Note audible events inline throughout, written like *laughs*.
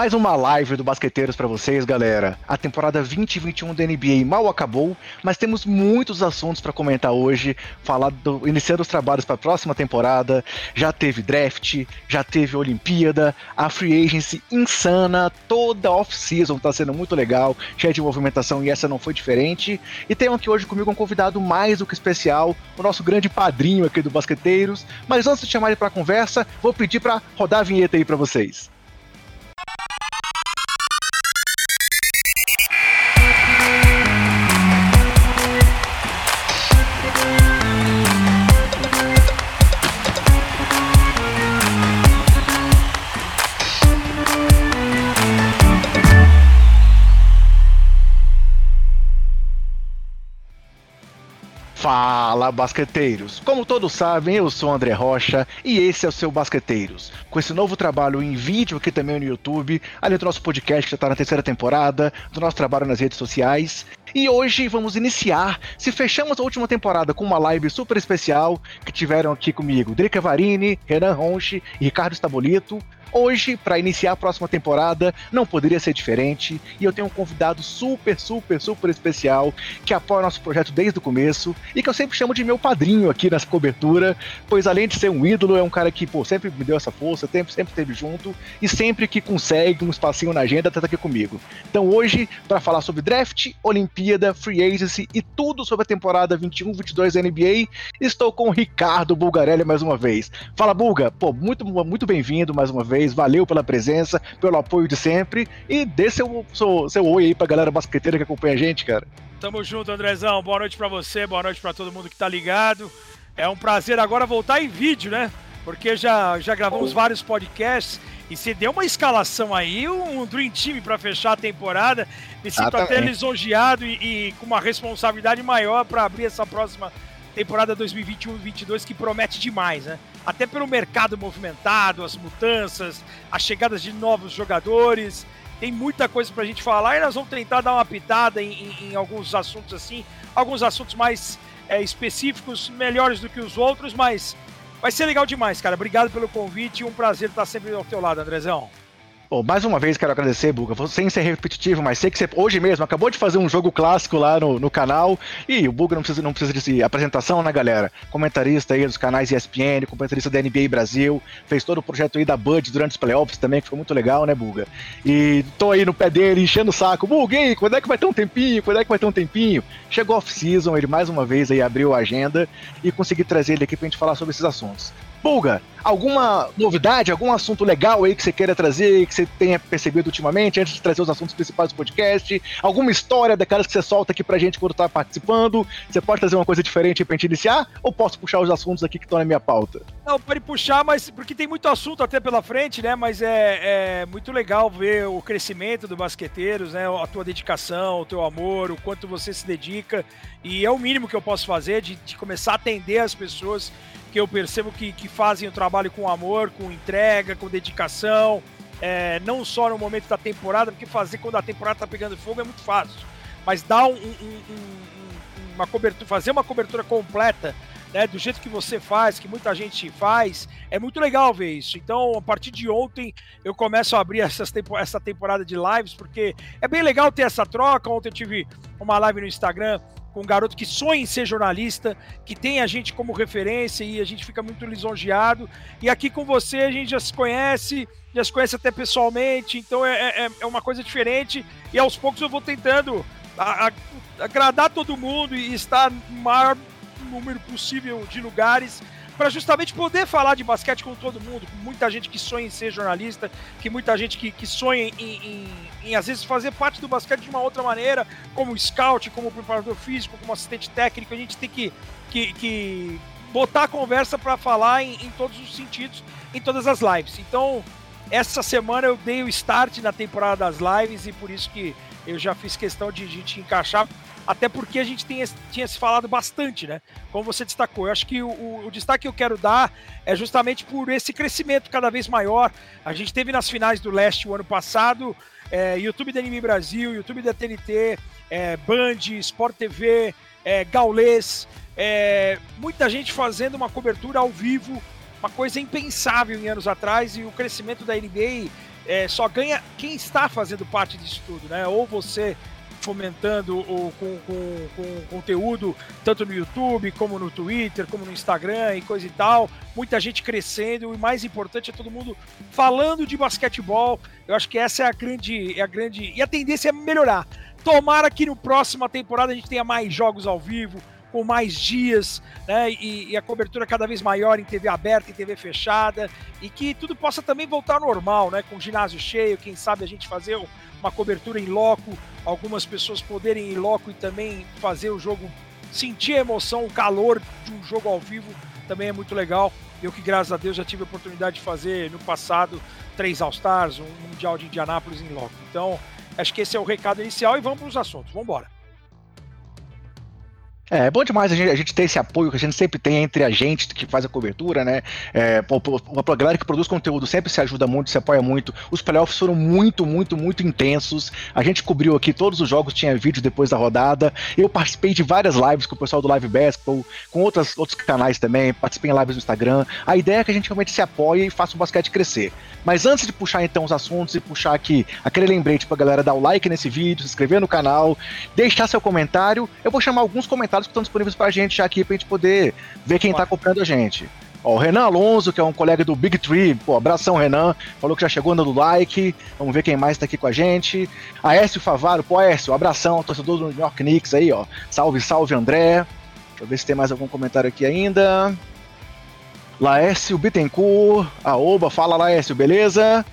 Mais uma live do Basqueteiros para vocês, galera. A temporada 2021 da NBA mal acabou, mas temos muitos assuntos para comentar hoje. Falar do iniciando os trabalhos para a próxima temporada. Já teve draft, já teve Olimpíada, a free agency insana, toda off-season tá sendo muito legal, cheia de movimentação e essa não foi diferente. E tenho aqui hoje comigo um convidado mais do que especial, o nosso grande padrinho aqui do Basqueteiros. Mas antes de chamar ele para conversa, vou pedir para rodar a vinheta aí para vocês. Fala, basqueteiros! Como todos sabem, eu sou André Rocha e esse é o seu Basqueteiros. Com esse novo trabalho em vídeo aqui também no YouTube, além do nosso podcast que já está na terceira temporada, do nosso trabalho nas redes sociais. E hoje vamos iniciar, se fechamos a última temporada com uma live super especial que tiveram aqui comigo Drica Varini, Renan Ronchi e Ricardo Stabolito. Hoje, para iniciar a próxima temporada, não poderia ser diferente, e eu tenho um convidado super, super, super especial que apoia nosso projeto desde o começo e que eu sempre chamo de meu padrinho aqui nessa cobertura, pois além de ser um ídolo, é um cara que, pô, sempre me deu essa força, sempre, sempre esteve junto e sempre que consegue um espacinho na agenda, tá aqui comigo. Então hoje, para falar sobre draft, Olimpíada, Free Agency e tudo sobre a temporada 21-22 da NBA, estou com o Ricardo Bulgarelli mais uma vez. Fala, Bulga, pô, muito, muito bem-vindo mais uma vez vez. Valeu pela presença, pelo apoio de sempre. E dê seu, seu, seu oi aí pra galera basqueteira que acompanha a gente, cara. Tamo junto, Andrezão. Boa noite para você, boa noite para todo mundo que tá ligado. É um prazer agora voltar em vídeo, né? Porque já, já gravamos oh. vários podcasts e se deu uma escalação aí, um Dream Team para fechar a temporada. Me sinto ah, até lisonjeado e, e, com uma responsabilidade maior para abrir essa próxima temporada 2021-22 que promete demais, né? Até pelo mercado movimentado, as mudanças, as chegadas de novos jogadores. Tem muita coisa pra gente falar e nós vamos tentar dar uma pitada em, em, em alguns assuntos assim, alguns assuntos mais é, específicos, melhores do que os outros, mas vai ser legal demais, cara. Obrigado pelo convite e um prazer estar sempre ao teu lado, Andrezão. Mais uma vez quero agradecer, Buga, sem ser repetitivo, mas sei que você hoje mesmo acabou de fazer um jogo clássico lá no, no canal e o Buga não precisa, não precisa de apresentação, né, galera? Comentarista aí dos canais ESPN, comentarista da NBA Brasil, fez todo o projeto aí da Bud durante os playoffs também, que ficou muito legal, né, Buga? E tô aí no pé dele, enchendo o saco. Buga, aí, quando é que vai ter um tempinho? Quando é que vai ter um tempinho? Chegou off-season, ele mais uma vez aí abriu a agenda e consegui trazer ele aqui pra gente falar sobre esses assuntos. Pulga, alguma novidade, algum assunto legal aí que você queira trazer, que você tenha percebido ultimamente, antes de trazer os assuntos principais do podcast? Alguma história daquelas que você solta aqui pra gente quando tá participando? Você pode trazer uma coisa diferente pra gente iniciar? Ou posso puxar os assuntos aqui que estão na minha pauta? Não, pode puxar, mas porque tem muito assunto até pela frente, né? Mas é, é muito legal ver o crescimento do Basqueteiros, né? A tua dedicação, o teu amor, o quanto você se dedica. E é o mínimo que eu posso fazer de, de começar a atender as pessoas que eu percebo que, que fazem o trabalho com amor, com entrega, com dedicação, é, não só no momento da temporada, porque fazer quando a temporada tá pegando fogo é muito fácil, mas dar um, um, um, uma cobertura, fazer uma cobertura completa, né, do jeito que você faz, que muita gente faz, é muito legal ver isso. Então, a partir de ontem, eu começo a abrir tempo, essa temporada de lives, porque é bem legal ter essa troca. Ontem eu tive uma live no Instagram com um garoto que sonha em ser jornalista, que tem a gente como referência e a gente fica muito lisonjeado. E aqui com você a gente já se conhece, já se conhece até pessoalmente, então é, é, é uma coisa diferente e aos poucos eu vou tentando a, a, agradar todo mundo e estar no maior número possível de lugares para justamente poder falar de basquete com todo mundo, com muita gente que sonha em ser jornalista, que muita gente que, que sonha em, em, em, às vezes fazer parte do basquete de uma outra maneira, como scout, como preparador físico, como assistente técnico, a gente tem que, que, que botar a conversa para falar em, em todos os sentidos, em todas as lives. Então, essa semana eu dei o start na temporada das lives e por isso que eu já fiz questão de, de te encaixar até porque a gente tinha, se falado bastante, né? Como você destacou. Eu acho que o, o, destaque que eu quero dar é justamente por esse crescimento cada vez maior. A gente teve nas finais do leste o ano passado, é, YouTube da Anime Brasil, YouTube da TNT, é, Band, Sport TV, é, Gaulês, é, muita gente fazendo uma cobertura ao vivo, uma coisa impensável em anos atrás, e o crescimento da NBA é, só ganha quem está fazendo parte disso tudo, né? Ou você fomentando o, com, com, com, conteúdo tanto no YouTube, como no Twitter, como no Instagram e coisa e tal. Muita gente crescendo e mais importante é todo mundo falando de basquetebol. Eu acho que essa é a grande, é a grande e a tendência é melhorar. Tomara que no próxima temporada a gente tenha mais jogos ao vivo, com mais dias, né? E, e, a cobertura cada vez maior em TV aberta, em TV fechada, e que tudo possa também voltar ao normal, né? Com ginásio cheio, quem sabe a gente fazer uma cobertura em loco, algumas pessoas poderem ir loco e também fazer o jogo, sentir a emoção, o calor de um jogo ao vivo, também é muito legal. Eu que, graças a Deus, já tive a oportunidade de fazer no passado três All-Stars, um Mundial de Indianápolis em loco. Então, acho que esse é o recado inicial e vamos para os assuntos. Vamos embora. É, é bom demais a gente, a gente, ter esse apoio que a gente sempre tem entre a gente que faz a cobertura, né? É, a galera que produz conteúdo sempre se ajuda muito, se apoia muito. Os playoffs foram muito, muito, muito intensos. A gente cobriu aqui todos os jogos, tinha vídeo depois da rodada. Eu participei de várias lives com o pessoal do Live Basketball, com outras, outros canais também, participei em lives no Instagram. A ideia é que a gente realmente se apoie e faça o basquete crescer. Mas antes de puxar então os assuntos e puxar aqui aquele lembrete pra galera dar o like nesse vídeo, se inscrever no canal, deixar seu comentário, eu vou chamar alguns comentários que estão disponíveis pra gente já aqui pra gente poder ver quem tá acompanhando a gente. Ó, o Renan Alonso, que é um colega do Big Tree, pô, abração Renan, falou que já chegou dando like, vamos ver quem mais tá aqui com a gente. Aécio Favaro, pô, Aécio, abração, torcedor do New York Knicks aí, ó. Salve, salve, André. Deixa eu ver se tem mais algum comentário aqui ainda. Laércio Bittencourt, Aoba, fala Laércio, beleza?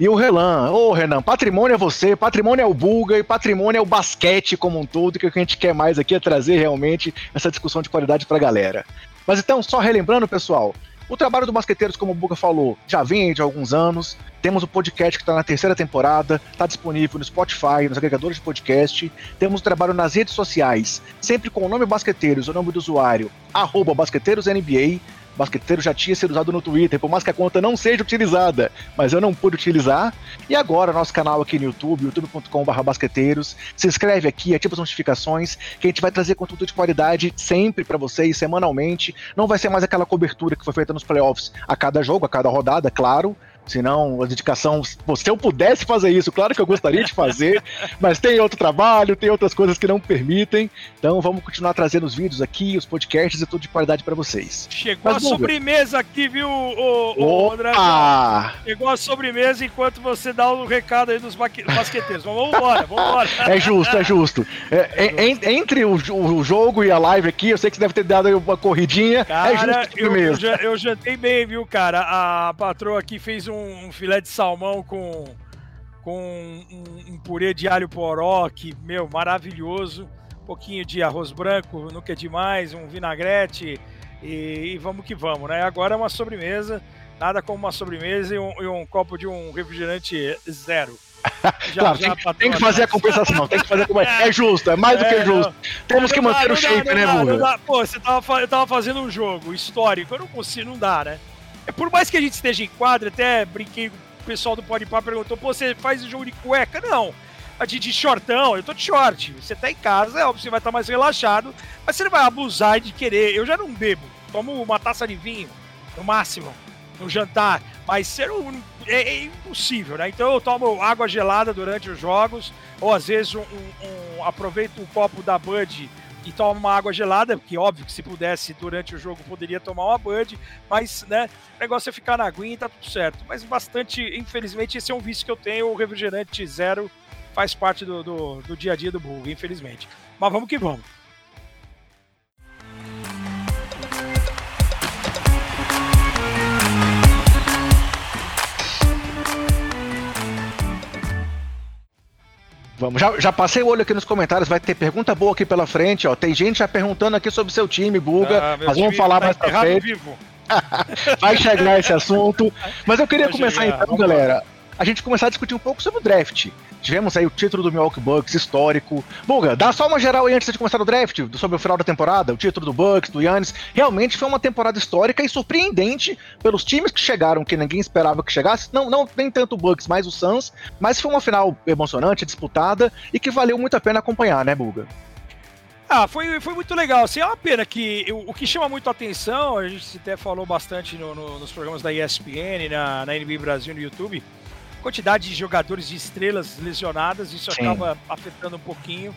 E o Renan, ô oh, Renan, patrimônio é você, patrimônio é o Bulga e patrimônio é o basquete como um todo, que o que a gente quer mais aqui é trazer realmente essa discussão de qualidade pra galera. Mas então, só relembrando, pessoal, o trabalho do Basqueteiros, como o Buga falou, já vem de alguns anos. Temos o podcast que está na terceira temporada, está disponível no Spotify, nos agregadores de podcast. Temos o trabalho nas redes sociais, sempre com o nome Basqueteiros, o nome do usuário, arroba BasqueteirosNBA. Basqueteiro já tinha sido usado no Twitter, por mais que a conta não seja utilizada, mas eu não pude utilizar. E agora, nosso canal aqui no YouTube, youtube.com.br basqueteiros. Se inscreve aqui, ativa as notificações, que a gente vai trazer conteúdo de qualidade sempre para vocês, semanalmente. Não vai ser mais aquela cobertura que foi feita nos playoffs a cada jogo, a cada rodada, claro Senão, a dedicação. Se eu pudesse fazer isso, claro que eu gostaria de fazer, *laughs* mas tem outro trabalho, tem outras coisas que não permitem. Então, vamos continuar trazendo os vídeos aqui, os podcasts e tudo de qualidade para vocês. Chegou mas, a sobremesa aqui, viu, o, o André? Chegou a sobremesa enquanto você dá o recado aí dos basqueteiros. Vamos embora, vamos embora. É justo, é justo. É, é, entre o, o, jogo e a live aqui, eu sei que você deve ter dado uma corridinha. Cara, é justo eu, eu, eu jantei bem, viu, cara? A patroa aqui fez um um filé de salmão com, com um, um purê de alho poró, que, meu, maravilhoso. Um pouquinho de arroz branco, nunca é demais, um vinagrete e, e vamos que vamos, né? Agora é uma sobremesa, nada como uma sobremesa e um, e um copo de um refrigerante zero. *laughs* Já, claro, já tem, tem, que fazer a compensação, tem que fazer como é *laughs* justo, é mais do que é, justo. Temos que manter dá, o shape, dá, né, Buga? Pô, você tava, eu tava fazendo um jogo histórico, eu não consigo, não dá, né? É, por mais que a gente esteja em quadra, até brinquei o pessoal do Podpah perguntou, pô, você faz jogo de cueca? Não. De, de shortão, eu tô de short. Você tá em casa, é óbvio, você vai estar tá mais relaxado, mas você não vai abusar de querer. Eu já não bebo, tomo uma taça de vinho, no máximo, no jantar, mas ser um, é, é, impossível, né? Então eu tomo água gelada durante os jogos, ou às vezes um, um aproveito um copo da Bud e toma uma água gelada, que óbvio que se pudesse durante o jogo poderia tomar uma Bud, mas né, o negócio é ficar na aguinha e tá tudo certo. Mas bastante, infelizmente, esse é um vício que eu tenho, o refrigerante zero faz parte do, do, do dia a dia do bug, infelizmente. Mas vamos que vamos. Vamos, já, já passei o olho aqui nos comentários, vai ter pergunta boa aqui pela frente, ó. Tem gente já perguntando aqui sobre seu time, Buga. Ah, mas vamos falar tá mais pra frente. *laughs* vai chegar esse assunto. *laughs* Mas eu queria começar chegar. então, galera. A gente começar a discutir um pouco sobre o draft. Tivemos aí o título do Milwaukee Bucks histórico. Buga, dá só uma geral aí antes de começar o draft, sobre o final da temporada, o título do Bucks, do Yannis. Realmente foi uma temporada histórica e surpreendente pelos times que chegaram, que ninguém esperava que chegasse. Não, não nem tanto o Bucks, mas o Suns. Mas foi uma final emocionante, disputada e que valeu muito a pena acompanhar, né, Buga? Ah, foi, foi muito legal. Assim, é uma pena que o, o que chama muito a atenção, a gente até falou bastante no, no, nos programas da ESPN, na, na NBA Brasil no YouTube, quantidade de jogadores de estrelas lesionadas, isso Sim. acaba afetando um pouquinho.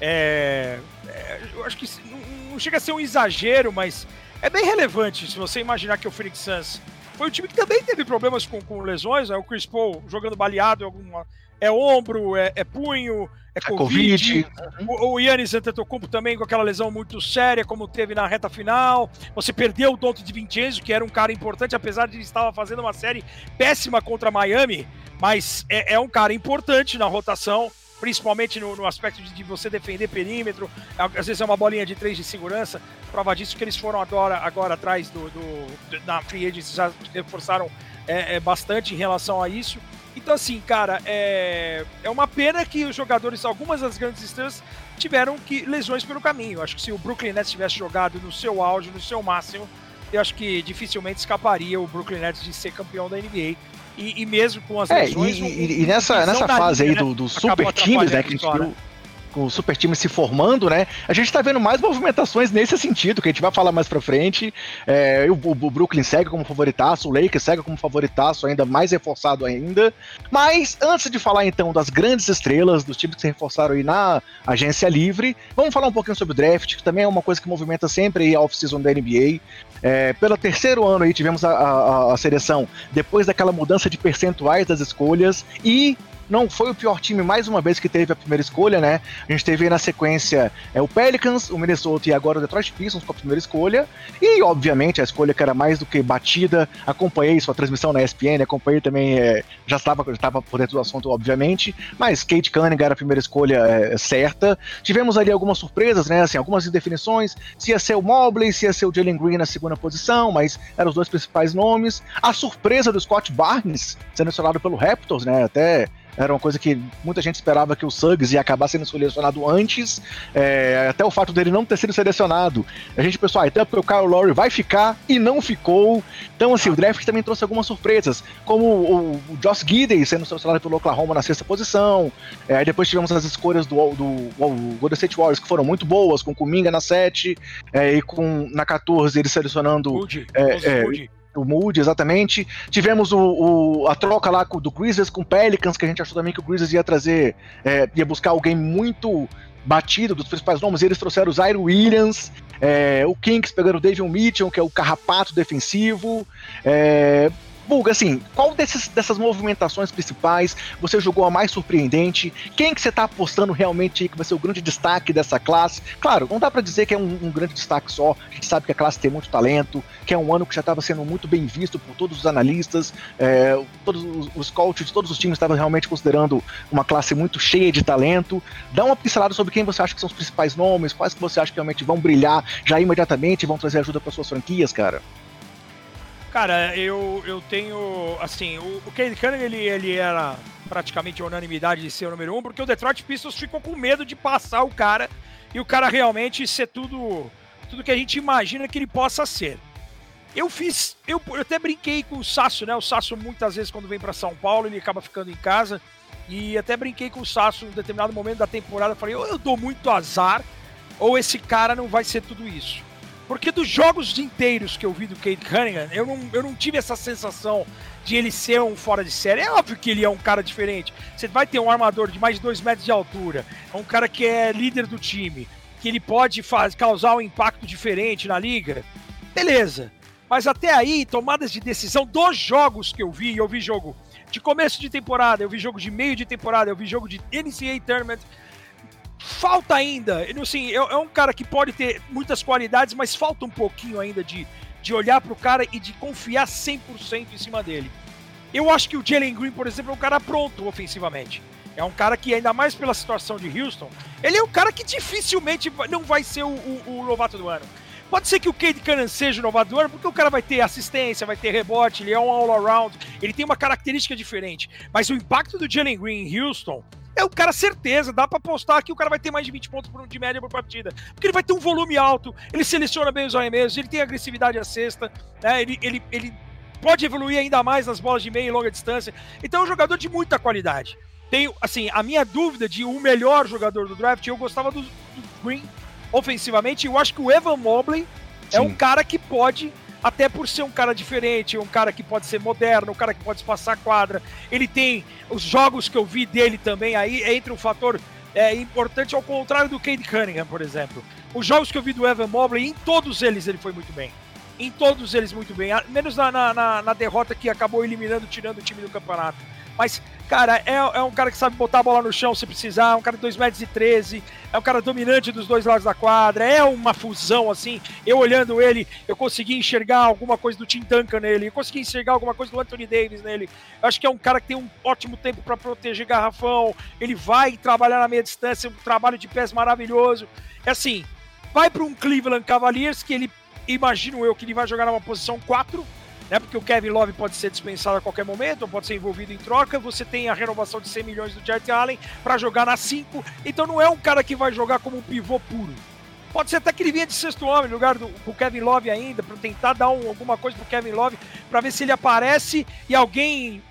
É, é, eu acho que não, não, chega a ser um exagero, mas é bem relevante se você imaginar que o Phoenix Suns foi um time que também teve problemas com, com lesões, é o Chris Paul jogando baleado, alguma, é ombro, é, é punho, é, é Covid. COVID. O, o Yannis Antetokounmpo também com aquela lesão muito séria, como teve na reta final. Você perdeu o Donto de Vincenzo, que era um cara importante, apesar de ele estar fazendo uma série péssima contra Miami, mas é, é um cara importante na rotação principalmente no, no aspecto de, de, você defender perímetro, às vezes é uma bolinha de três de segurança, prova disso que eles foram agora, agora atrás do, do, na free agency, já reforçaram é, é, bastante em relação a isso. Então, assim, cara, é, é uma pena que os jogadores, algumas das grandes estrelas, tiveram que lesões pelo caminho. Acho que se o Brooklyn Nets tivesse jogado no seu auge, no seu máximo, eu acho que dificilmente escaparia o Brooklyn Nets de ser campeão da NBA. E, e mesmo com as é, lesões. E, e, e nessa, nessa fase aí né, do, do super times, né, que a gente viu com o super time se formando, né? A gente tá vendo mais movimentações nesse sentido, que a gente vai falar mais pra frente. É, o, o, Brooklyn segue como favoritaço, o Lakers segue como favoritaço, ainda mais reforçado ainda. Mas antes de falar então das grandes estrelas, dos times que se reforçaram aí na agência livre, vamos falar um pouquinho sobre o draft, que também é uma coisa que movimenta sempre a off-season da NBA. É, pelo terceiro ano aí tivemos a, a, a seleção depois daquela mudança de percentuais das escolhas e não foi o pior time mais uma vez que teve a primeira escolha, né? A gente teve aí na sequência é, o Pelicans, o Minnesota e agora o Detroit Pistons com a primeira escolha. E, obviamente, a escolha que era mais do que batida. Acompanhei sua transmissão na ESPN, acompanhei também, é, já estava já estava por dentro do assunto, obviamente. Mas Kate Cunningham era a primeira escolha é, certa. Tivemos ali algumas surpresas, né? Assim, algumas indefinições. Se ia ser o Mobley, se ia ser o Jalen Green na segunda posição, mas eram os dois principais nomes. A surpresa do Scott Barnes, sendo selecionado pelo Raptors, né? Até era uma coisa que muita gente esperava que o Suggs ia acabar sendo selecionado antes, é, até o fato dele não ter sido selecionado. A gente pensou, ah, então porque o Kyle Lowry vai ficar e não ficou. Então, assim, o draft também trouxe algumas surpresas, como o, o Josh Gidey sendo selecionado pelo Oklahoma na sexta posição. É, aí depois tivemos as escolhas do, do, do Golden State Warriors, que foram muito boas, com Kuminga na 7 é, e com na 14 ele selecionando. É, é o Moody, exatamente. Tivemos o, o, a troca lá do Grizzlies com o Pelicans, que a gente achou também que o Grizzlies ia trazer, é, ia buscar alguém muito batido dos principais nomes. Eles trouxeram o Zaire Williams, é, o Kings pegando o David Mitchell, que é o carrapato defensivo. É, Bulga, assim, qual desses, dessas movimentações principais você jogou a mais surpreendente? Quem que você tá apostando realmente que vai ser o grande destaque dessa classe? Claro, não dá para dizer que é um, um, grande destaque só, a gente sabe que a classe tem muito talento, que é um ano que já estava sendo muito bem visto por todos os analistas, é, todos os, os coaches de todos os times estavam realmente considerando uma classe muito cheia de talento. Dá uma pincelada sobre quem você acha que são os principais nomes, quais que você acha que realmente vão brilhar já imediatamente e vão trazer ajuda para suas franquias, cara? Cara, eu, eu tenho. Assim, o, o Cade Cunningham ele, ele era praticamente unanimidade de ser o número um, porque o Detroit Pistons ficou com medo de passar o cara e o cara realmente ser tudo, tudo que a gente imagina que ele possa ser. Eu fiz. Eu, eu até brinquei com o Sasso, né? O Sasso, muitas vezes, quando vem para São Paulo, ele acaba ficando em casa. E até brinquei com o Sasso em um determinado momento da temporada. Falei, ou eu dou muito azar, ou esse cara não vai ser tudo isso. Porque dos jogos inteiros que eu vi do Kate Cunningham, eu não, eu não tive essa sensação de ele ser um fora de série. É óbvio que ele é um cara diferente. Você vai ter um armador de mais de 2 metros de altura, é um cara que é líder do time, que ele pode faz, causar um impacto diferente na liga. Beleza. Mas até aí, tomadas de decisão dos jogos que eu vi, eu vi jogo de começo de temporada, eu vi jogo de meio de temporada, eu vi jogo de NCAA Tournament, falta ainda. Assim, é, é um cara que pode ter muitas qualidades, mas falta um pouquinho ainda de, de olhar para o cara e de confiar 100% em cima dele. Eu acho que o Jalen Green, por exemplo, é um cara pronto ofensivamente. É um cara que, ainda mais pela situação de Houston, ele é um cara que dificilmente não vai ser o, o, o novato do ano. Pode ser que o Cade Cannon seja o novato do ano, porque o cara vai ter assistência, vai ter rebote, ele é um all-around, ele tem uma característica diferente. Mas o impacto do Jalen Green em Houston é o cara certeza, dá para apostar que o cara vai ter mais de 20 pontos de média por partida. Porque ele vai ter um volume alto, ele seleciona bem os arremessos, ele tem agressividade à cesta, né? ele, ele, ele pode evoluir ainda mais nas bolas de meia e longa distância. Então é um jogador de muita qualidade. Tenho, assim, a minha dúvida de o melhor jogador do draft, eu gostava do, do Green ofensivamente, eu acho que o Evan Mobley Sim. é um cara que pode até por ser um cara diferente, um cara que pode ser moderno, um cara que pode passar quadra. Ele tem os jogos que eu vi dele também, aí entra um fator é, importante, ao contrário do Cade Cunningham, por exemplo. Os jogos que eu vi do Evan Mobley, em todos eles ele foi muito bem. Em todos eles muito bem, menos na, na, na derrota que acabou eliminando, tirando o time do campeonato. Mas, cara, é, é, um cara que sabe botar a bola no chão se precisar, é um cara de 2 metros e 13, é um cara dominante dos dois lados da quadra, é uma fusão, assim. Eu olhando ele, eu consegui enxergar alguma coisa do Tim Duncan nele, eu consegui enxergar alguma coisa do Anthony Davis nele. Eu acho que é um cara que tem um ótimo tempo para proteger garrafão, ele vai trabalhar na meia distância, um trabalho de pés maravilhoso. É assim, vai para um Cleveland Cavaliers que ele, imagino eu, que ele vai jogar numa posição 4, né? Porque o Kevin Love pode ser dispensado a qualquer momento, ou pode ser envolvido em troca. Você tem a renovação de 100 milhões do Jarrett Allen para jogar na 5. Então não é um cara que vai jogar como um pivô puro. Pode ser até que ele venha de sexto homem, no lugar do, do Kevin Love ainda, para tentar dar um, alguma coisa pro Kevin Love, para ver se ele aparece e alguém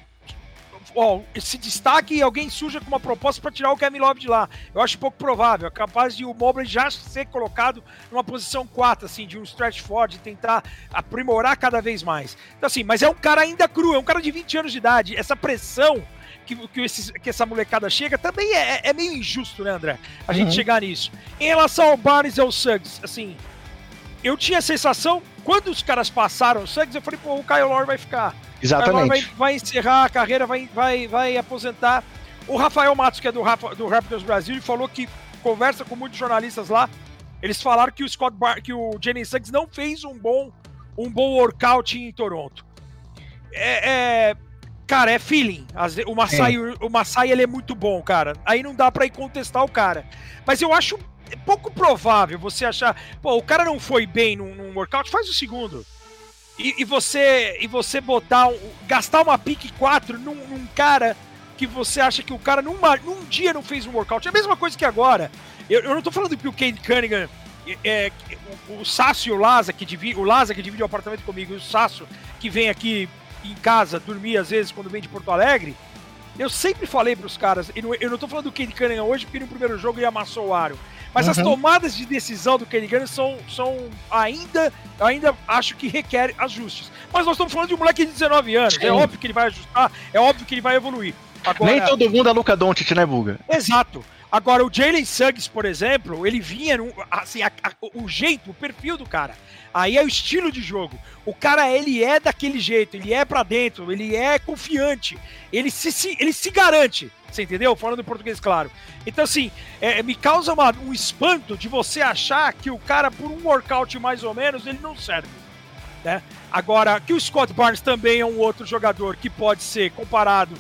ó, se destaque e alguém surja com uma proposta para tirar o Kevin Love de lá. Eu acho pouco provável. É capaz de o Mobley já ser colocado numa posição 4, assim, de um stretch forward, tentar aprimorar cada vez mais. Então, assim, mas é um cara ainda cru, é um cara de 20 anos de idade. Essa pressão que, que, esse, que essa molecada chega também é, é, meio injusto, né, André? A uhum. gente chegar nisso. Em relação ao Barnes e ao Suggs, assim, eu tinha a sensação, quando os caras passaram o Suggs, eu falei, pô, o Kyle Lowry vai ficar. Exatamente. Vai, vai, encerrar a carreira, vai, vai, vai aposentar. O Rafael Matos, que é do, Rafa, do Raptors Brasil, falou que conversa com muitos jornalistas lá. Eles falaram que o Scott Bar que o Jennings Suggs não fez um bom, um bom workout em Toronto. É, é cara, é feeling. O Masai, é. o Masai ele é muito bom, cara. Aí não dá para ir contestar o cara. Mas eu acho pouco provável você achar, pô, o cara não foi bem num, num workout, faz o segundo. E, e, você e você botar gastar uma pique 4 num, num, cara que você acha que o cara numa, num dia não fez um workout. É a mesma coisa que agora. Eu, eu não tô falando que o Kane Cunningham é, é, o, o Sasso e o Laza que divide o Laza que divide o apartamento comigo e o Sasso que vem aqui em casa dormir às vezes quando vem de Porto Alegre. Eu sempre falei para os caras, eu não tô falando do Kane Cunningham hoje porque no primeiro jogo ele amassou o aro. Mas uhum. as tomadas de decisão do Kenny são, são ainda, ainda acho que requerem ajustes. Mas nós estamos falando de um moleque de 19 anos. É Sim. É óbvio que ele vai ajustar, é óbvio que ele vai evoluir. Agora, Nem todo mundo é Luca Doncic, né, Buga? Exato. Agora, o Jalen Suggs, por exemplo, ele vinha, num, assim, a, a, o jeito, o perfil do cara. Aí é o estilo de jogo. O cara, ele é daquele jeito, ele é para dentro, ele é confiante, ele se, se, ele se garante. Você entendeu? Falando em português, claro. Então, assim, é, me causa uma, um espanto de você achar que o cara, por um workout mais ou menos, ele não serve. Né? Agora, que o Scott Barnes também é um outro jogador que pode ser comparado,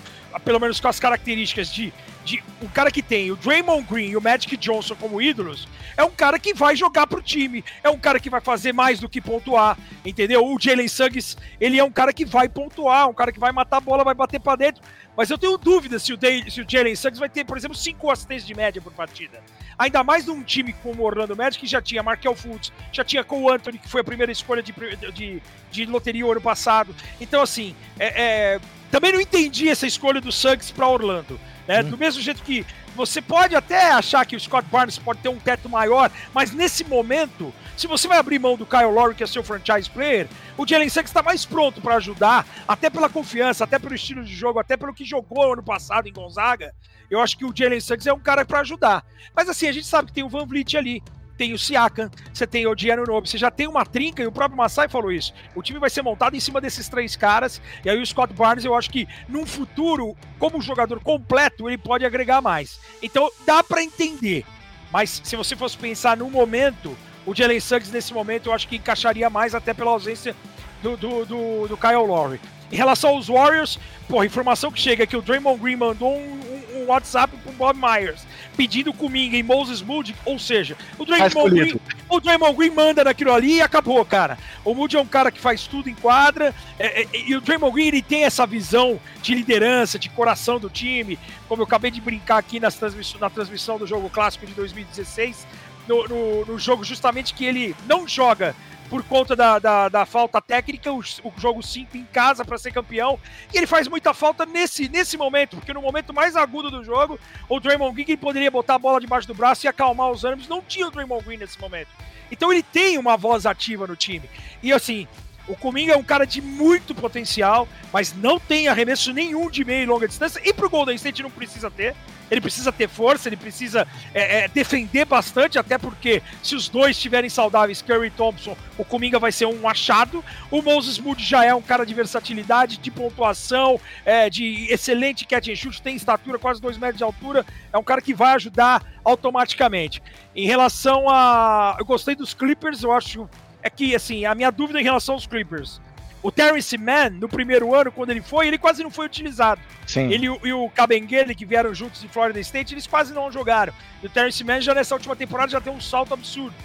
pelo menos com as características de de o cara que tem o Draymond Green e o Magic Johnson como ídolos, é um cara que vai jogar pro time, é um cara que vai fazer mais do que pontuar, entendeu? O Jalen Suggs, ele é um cara que vai pontuar, um cara que vai matar a bola, vai bater para dentro, mas eu tenho dúvida se o, se o Jalen Suggs vai ter, por exemplo, cinco assistências de média por partida. Ainda mais num time como o Orlando Magic, que já tinha Markel Fultz, já tinha Cole Anthony, que foi a primeira escolha de, de, de loteria ano passado. Então, assim, é, é, também não entendi essa escolha do Suggs para Orlando. Né? Hum. Do mesmo jeito que você pode até achar que o Scott Barnes pode ter um teto maior, mas nesse momento, se você vai abrir mão do Kyle Lowry, que é seu franchise player, o Jalen Suggs está mais pronto para ajudar, até pela confiança, até pelo estilo de jogo, até pelo que jogou ano passado em Gonzaga. Eu acho que o Jalen Suggs é um cara para ajudar. Mas assim, a gente sabe que tem o Van Vliet ali tem o Siakam, você tem o Diano Nobe, você já tem uma trinca, e o próprio Masai falou isso. O time vai ser montado em cima desses três caras, e aí o Scott Barnes, eu acho que num futuro, como jogador completo, ele pode agregar mais. Então dá para entender. Mas se você fosse pensar no momento, o Jalen Suggs nesse momento eu acho que encaixaria mais até pela ausência do, do, do, do Kyle Lowry. Em relação aos Warriors, pô, a informação que chega é que o Draymond Green mandou um, um, um WhatsApp pro Bob Myers pedindo Kuminga e Moses Moody, ou seja, o Draymond, Green, o Draymond Green manda naquilo ali e acabou, cara. O Moody é um cara que faz tudo em quadra, é, é, e o Draymond Green ele tem essa visão de liderança, de coração do time, como eu acabei de brincar aqui nas transmiss na transmissão do jogo clássico de 2016, no, no, no jogo justamente que ele não joga por conta da, da, da falta técnica, o, o jogo 5 em casa para ser campeão. E ele faz muita falta nesse, nesse momento, porque no momento mais agudo do jogo, o Draymond Green poderia botar a bola debaixo do braço e acalmar os ânimos. Não tinha o Draymond Green nesse momento. Então ele tem uma voz ativa no time. E assim, O Kuminga é um cara de muito potencial, mas não tem arremesso nenhum de meia e longa distância. E pro Golden State não precisa ter. Ele precisa ter força, ele precisa é, é, defender bastante, até porque se os dois estiverem saudáveis, Curry e Thompson, o Kuminga vai ser um achado. O Moses Moody já é um cara de versatilidade, de pontuação, é, de excelente catch and shoot, tem estatura, quase 2 metros de altura. É um cara que vai ajudar automaticamente. Em relação a. Eu gostei dos Clippers, eu acho é que, assim, a minha dúvida em relação aos Clippers. O Terrence Mann, no primeiro ano, quando ele foi, ele quase não foi utilizado. Sim. Ele e o Cabengele, que vieram juntos de Florida State, eles quase não jogaram. E o Terrence Mann já nessa última temporada já tem um salto absurdo.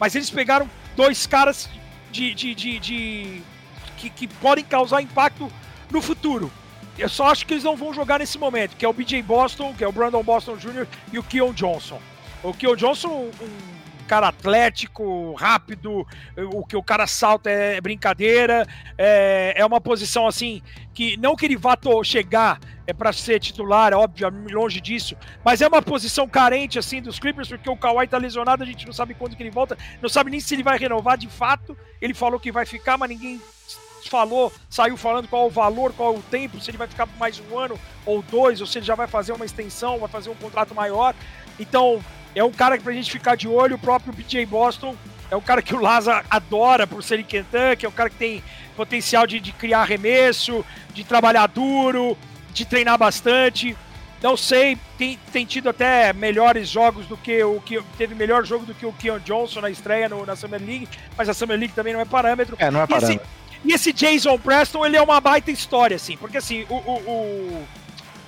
Mas eles pegaram dois caras de, de, de, de que, que, podem causar impacto no futuro. Eu só acho que eles não vão jogar nesse momento, que é o BJ Boston, que é o Brandon Boston Jr. e o Keon Johnson. O Keon Johnson, um cara atlético, rápido, o que o cara salta é brincadeira, é, é uma posição assim que não que ele vá chegar é para ser titular, óbvio, longe disso, mas é uma posição carente assim dos Clippers porque o Kawhi tá lesionado, a gente não sabe quando que ele volta, não sabe nem se ele vai renovar de fato. Ele falou que vai ficar, mas ninguém falou, saiu falando qual o valor, qual o tempo, se ele vai ficar por mais um ano ou dois, ou se ele já vai fazer uma extensão, vai fazer um contrato maior. Então, é um cara que pra gente ficar de olho, o próprio PJ Boston é um cara que o Laza adora por ser em Kentucky, é um cara que tem potencial de, de criar arremesso, de trabalhar duro, de treinar bastante. Não sei, tem, tem tido até melhores jogos do que o que teve melhor jogo do que o Keon Johnson na estreia no, na Summer League, mas a Summer League também não é parâmetro. É, não é parâmetro. E esse, e esse Jason Preston, ele é uma baita história, assim, porque assim, o, o, o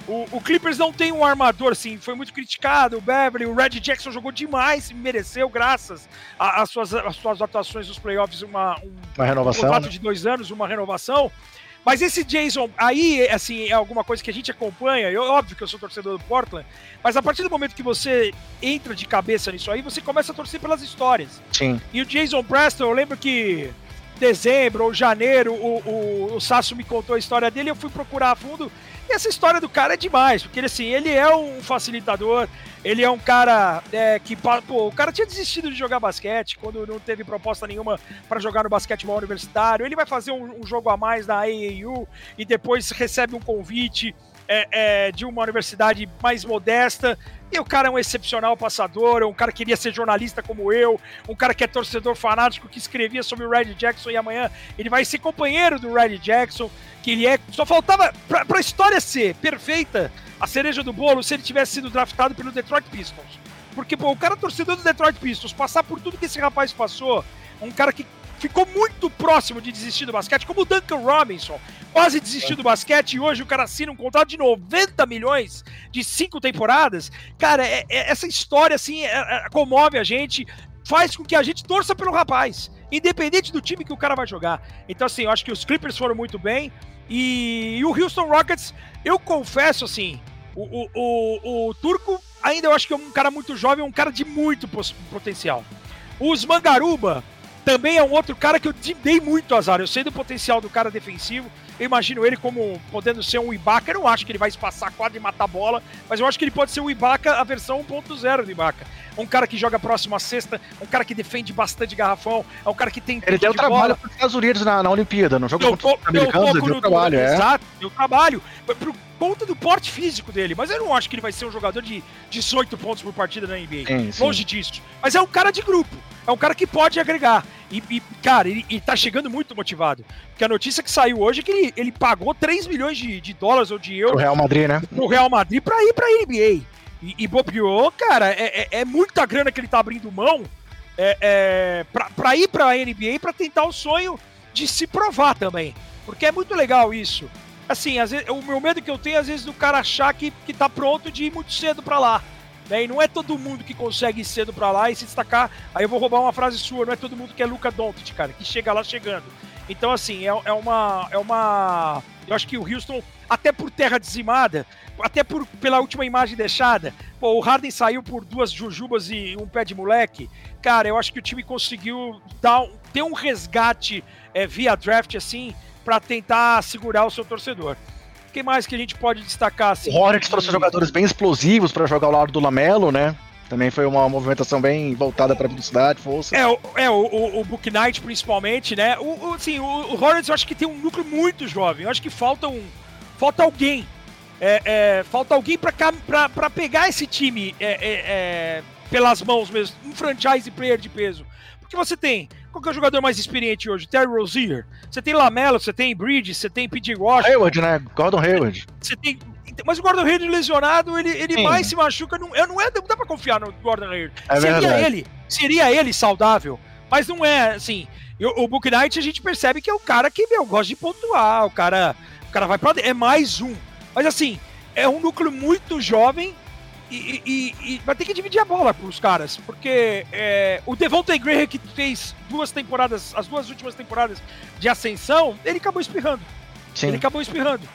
o, o, Clippers não tem um armador, assim, foi muito criticado. O Beverly, o Red Jackson jogou demais, mereceu, graças às suas, às suas atuações nos playoffs, uma, um, uma renovação. Um contrato né? de dois anos, uma renovação. Mas esse Jason, aí, assim, é alguma coisa que a gente acompanha. Eu, óbvio que eu sou torcedor do Portland, mas a partir do momento que você entra de cabeça nisso aí, você começa a torcer pelas histórias. Sim. E o Jason Preston, eu lembro que dezembro ou janeiro, o, o, o Sasso me contou a história dele, eu fui procurar a fundo e essa história do cara é demais, porque ele, assim, ele é um facilitador, ele é um cara é, que, pô, o cara tinha desistido de jogar basquete quando não teve proposta nenhuma para jogar no basquetebol universitário. Ele vai fazer um, um, jogo a mais na AAU e depois recebe um convite é, é, de uma universidade mais modesta e o cara é um excepcional passador, um cara que queria ser jornalista como eu, um cara que é torcedor fanático, que escrevia sobre o Red Jackson e amanhã ele vai ser companheiro do Red Jackson, que ele é. Só faltava, pra, pra história ser perfeita, a cereja do bolo, se ele tivesse sido draftado pelo Detroit Pistons. Porque, pô, o cara torcedor do Detroit Pistons, passar por tudo que esse rapaz passou, um cara que ficou muito próximo de desistir do basquete, como o Duncan Robinson, quase desistiu do basquete e hoje o cara assina um contrato de 90 milhões de cinco temporadas. Cara, é, é, essa história assim é, é, comove a gente, faz com que a gente torça pelo rapaz, independente do time que o cara vai jogar. Então, assim, eu acho que os Clippers foram muito bem e, e o Houston Rockets, eu confesso assim, o, o, o, o Turco ainda eu acho que é um cara muito jovem, um cara de muito potencial. Os Mangaruba também é um outro cara que eu dei muito azar. Eu sei do potencial do cara defensivo. Eu imagino ele como podendo ser um Ibaka. Eu não acho que ele vai espaçar quadra e matar bola, mas eu acho que ele pode ser o Ibaka, a versão 1.0 do Ibaka. Um cara que joga próximo à cesta, um cara que defende bastante garrafão, é um cara que tem. Ele deu de trabalho para os Estados Unidos na, na Olimpíada, não jogou contra os americanos, deu trabalho, é. Exato, deu trabalho. Pro conta do porte físico dele, mas eu não acho que ele vai ser um jogador de 18 pontos por partida na NBA. Sim, sim. Longe disso. Mas é um cara de grupo. É um cara que pode agregar. E, e cara, ele, ele tá chegando muito motivado. Porque a notícia que saiu hoje é que ele, ele pagou 3 milhões de, de dólares ou de euros. Pro Real Madrid, né? Pro Real Madrid pra ir pra NBA. E, e cara, é, é, é, muita grana que ele tá abrindo mão é, é, pra, pra ir pra NBA pra tentar o sonho de se provar também. Porque é muito legal isso. Assim, às vezes, o meu medo que eu tenho, às vezes, do cara achar que, que tá pronto de ir muito cedo pra lá. Né? E não é todo mundo que consegue ir cedo para lá e se destacar. Aí eu vou roubar uma frase sua, não é todo mundo que é Luca Doncic, cara, que chega lá chegando. Então, assim, é, é uma. É uma. Eu acho que o Houston, até por terra dizimada, até por, pela última imagem deixada, pô, o Harden saiu por duas jujubas e um pé de moleque. Cara, eu acho que o time conseguiu dar, ter um resgate é, via draft, assim, para tentar segurar o seu torcedor que mais que a gente pode destacar? Assim? O Hornets trouxe jogadores bem explosivos para jogar ao lado do Lamelo, né? Também foi uma movimentação bem voltada para velocidade, força. É, o, é, o, o, o Book Knight principalmente, né? O, o, assim, o, o Hornets eu acho que tem um núcleo muito jovem. Eu acho que falta um. Falta alguém. É, é, falta alguém para pegar esse time é, é, é, pelas mãos mesmo. Um franchise player de peso. Porque você tem. Qual que é o jogador mais experiente hoje? Terry Rozier. Você tem Lamelo, você tem Bridges, você tem PJ Washington. Hayward, né? Gordon Hayward. Você tem mas o Gordon Hayward lesionado, ele, ele mais se machuca. Não, não, é, não dá pra confiar no Gordon Hayward. É seria verdade. ele, seria ele saudável, mas não é assim. o, o Book Knight a gente percebe que é o cara que meu, gosta de pontuar, o cara, o cara vai pra É mais um. Mas assim, é um núcleo muito jovem e, e, e, vai ter que dividir a bola com os caras, porque é, o Devontae Graham que fez duas temporadas, as duas últimas temporadas de ascensão, ele acabou espirrando. Sim. Ele acabou espirrando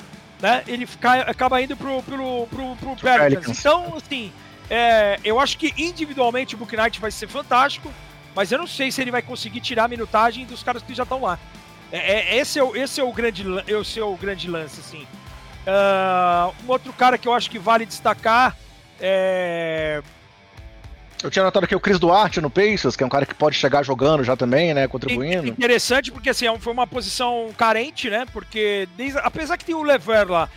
né? Ele fica, acaba indo pro, pro, pro, pro Pelicans. Então, assim, é, eu acho que individualmente o Book Knight vai ser fantástico, mas eu não sei se ele vai conseguir tirar a minutagem dos caras que já estão lá. É, é, esse, é o, esse, é o grande, esse é o grande lance, assim. Uh, um outro cara que eu acho que vale destacar é eu tinha notado aqui o Chris Duarte no Pacers, que é um cara que pode chegar jogando já também, né? Contribuindo. Interessante, porque assim, é foi uma posição carente, né? Porque desde, apesar que tem o Lever lá,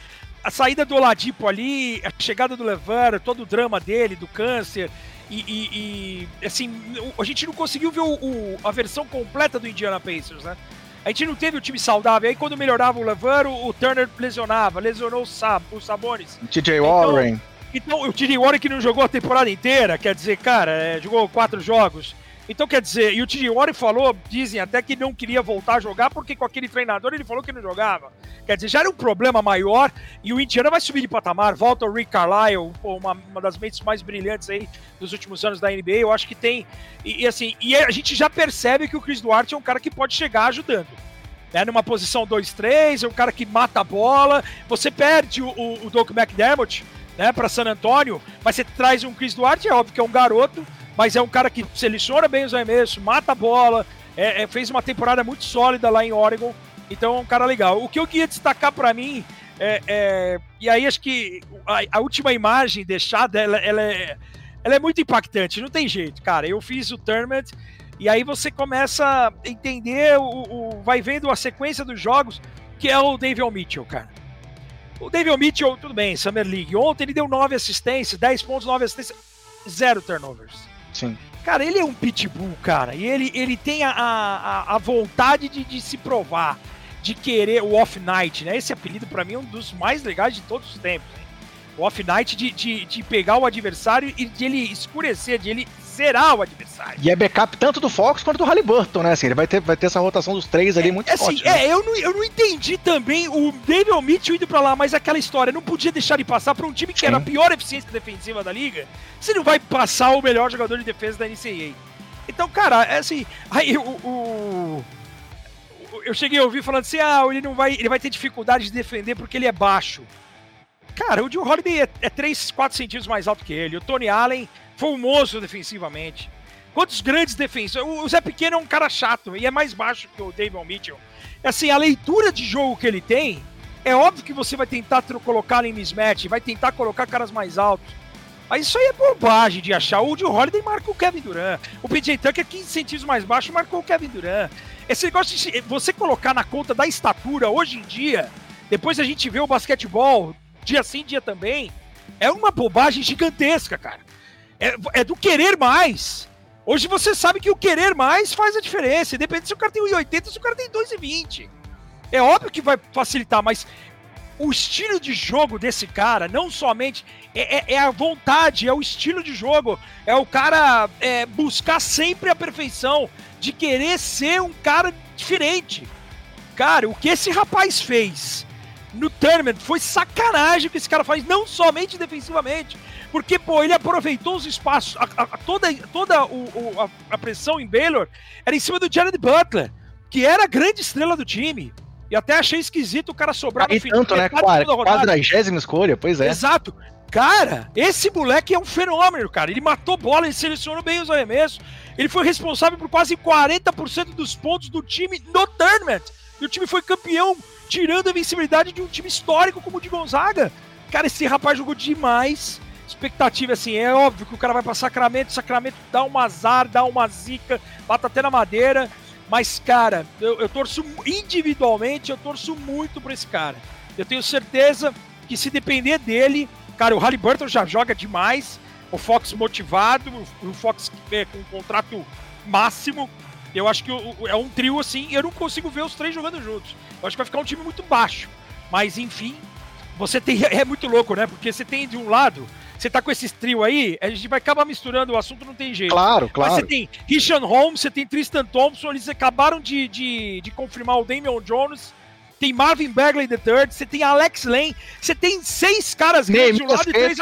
a saída do Oladipo ali, a chegada do Lever, todo o drama dele, do câncer, e, e, e assim, a gente não conseguiu ver o, o, a versão completa do Indiana Pacers, né? A gente não teve o time saudável. Aí quando melhorava o Lever, o, o Turner lesionava, lesionou o, Sab, o Sabonis. TJ Warren. Então, então, o TJ Warren que não jogou a temporada inteira, quer dizer, cara, é, jogou quatro jogos. Então, quer dizer, e o TJ Warren falou, dizem até que não queria voltar a jogar porque com aquele treinador ele falou que não jogava. Quer dizer, já era um problema maior e o Indiana vai subir de patamar. Volta o Rick Carlisle, uma, uma das mentes mais brilhantes aí dos últimos anos da NBA. Eu acho que tem. E, e assim, e a gente já percebe que o Chris Duarte é um cara que pode chegar ajudando. É numa posição 2-3, é um cara que mata a bola. Você perde o, o, o McDermott, né, para San Antônio, mas você traz um Chris Duarte, é óbvio que é um garoto, mas é um cara que seleciona bem os arremessos, mata a bola, é, é, fez uma temporada muito sólida lá em Oregon, então é um cara legal. O que eu queria destacar para mim, é, é, e aí acho que a, a última imagem deixada, ela, ela, é, ela é muito impactante, não tem jeito, cara. Eu fiz o tournament e aí você começa a entender, o, o vai vendo a sequência dos jogos, que é o David Mitchell, cara. O David Mitchell, tudo bem, Summer League. Ontem ele deu 9 assistências, 10 pontos, 9 assistências, zero turnovers. Sim. Cara, ele é um pitbull, cara. E ele, ele tem a, a, a vontade de, de se provar, de querer o off-night, né? Esse apelido para mim é um dos mais legais de todos os tempos. Hein? O off-night de, de, de pegar o adversário e de ele escurecer, de ele zerar o adversário. E é backup tanto do Fox quanto do Halliburton, né? Assim, ele vai ter, vai ter essa rotação dos três ali é, muito assim, forte. Né? É, eu não, eu não entendi também o David Mitchell indo pra lá, mas aquela história, não podia deixar de passar pra um time que Sim. era a pior eficiência defensiva da liga. Você não vai passar o melhor jogador de defesa da NCAA. Então, cara, é assim, aí o, o eu cheguei a ouvir falando assim: ah, ele não vai, ele vai ter dificuldade de defender porque ele é baixo. Cara, o Joe Holiday é, é 3, 4 centímetros mais alto que ele. O Tony Allen foi um monstro defensivamente. Quantos grandes defensores. O Zé Pequeno é um cara chato e é mais baixo que o David Mitchell. Assim, a leitura de jogo que ele tem, é óbvio que você vai tentar colocar em mismatch, vai tentar colocar caras mais altos. Mas isso aí é bobagem de achar. O Joe Holiday marca o Kevin Durant. O PJ Tucker, 15 centímetros mais baixo, marcou o Kevin Durant. Esse negócio de você colocar na conta da estatura hoje em dia, depois a gente vê o basquetebol, dia sim, dia também, é uma bobagem gigantesca, cara. É, é do querer mais. Hoje você sabe que o querer mais faz a diferença. Independente se o cara tem 1,80 ou se o cara tem 2,20. É óbvio que vai facilitar, mas o estilo de jogo desse cara, não somente é, é, é, a vontade, é o estilo de jogo, é o cara é, buscar sempre a perfeição, de querer ser um cara diferente. Cara, o que esse rapaz fez no tournament foi sacanagem que esse cara faz, não somente defensivamente, porque, pô, ele aproveitou os espaços. A, a, toda toda o, o, a, a, pressão em Baylor era em cima do Jared Butler, que era a grande estrela do time. E até achei esquisito o cara sobrar no final. tanto, né? Quadragésima escolha, pois é. Exato. Cara, esse moleque é um fenômeno, cara. Ele matou bola, ele selecionou bem os arremessos. Ele foi responsável por quase 40% dos pontos do time no tournament. E o time foi campeão, tirando a vencibilidade de um time histórico como o de Gonzaga. Cara, esse rapaz jogou demais expectativa assim, é óbvio que o cara vai para Sacramento, Sacramento dá um azar, dá uma zica, bata até na madeira, mas cara, eu, eu torço individualmente, eu torço muito para esse cara. Eu tenho certeza que se depender dele, cara, o Halliburton já joga demais, o Fox motivado, o Fox é, com um contrato máximo. Eu acho que é um trio assim, eu não consigo ver os três jogando juntos. Eu acho que vai ficar um time muito baixo. Mas enfim, você tem. *laughs* É muito louco, né? Porque você tem de um lado você tá com esse trio aí, a gente vai acabar misturando o assunto, não tem jeito. Claro, claro. Mas você tem Richard Holmes, você tem Tristan Thompson, eles acabaram de, de, de confirmar o Damian Jones, tem Marvin Bagley III, você tem Alex Lane, você tem seis caras grandes de um lado e três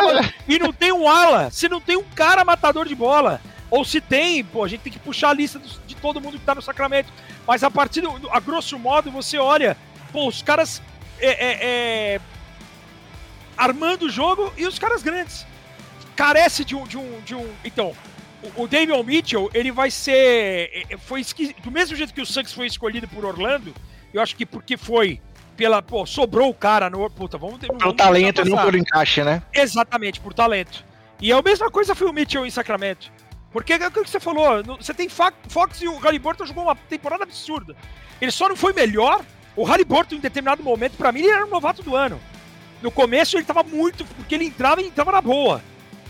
e não tem um ala, você não tem um cara matador de bola. Ou se tem, pô, a gente tem que puxar a lista de todo mundo que tá no Sacramento. Mas a partir do, a grosso modo, você olha, pô, os caras é, é, é, armando o jogo e os caras grandes. Carece de um. De um, de um então, o, o Damian Mitchell, ele vai ser. É, é, foi Do mesmo jeito que o Sucks foi escolhido por Orlando, eu acho que porque foi pela. Pô, sobrou o cara no. Puta, vamos ter. Pelo talento não pelo encaixe, né? Exatamente, por talento. E a mesma coisa foi o Mitchell em Sacramento. Porque é o que você falou, você tem Fox e o Halliburton jogou uma temporada absurda. Ele só não foi melhor. O Halliburton, em determinado momento, para mim, ele era o novato do ano. No começo ele tava muito, porque ele entrava e entrava na boa.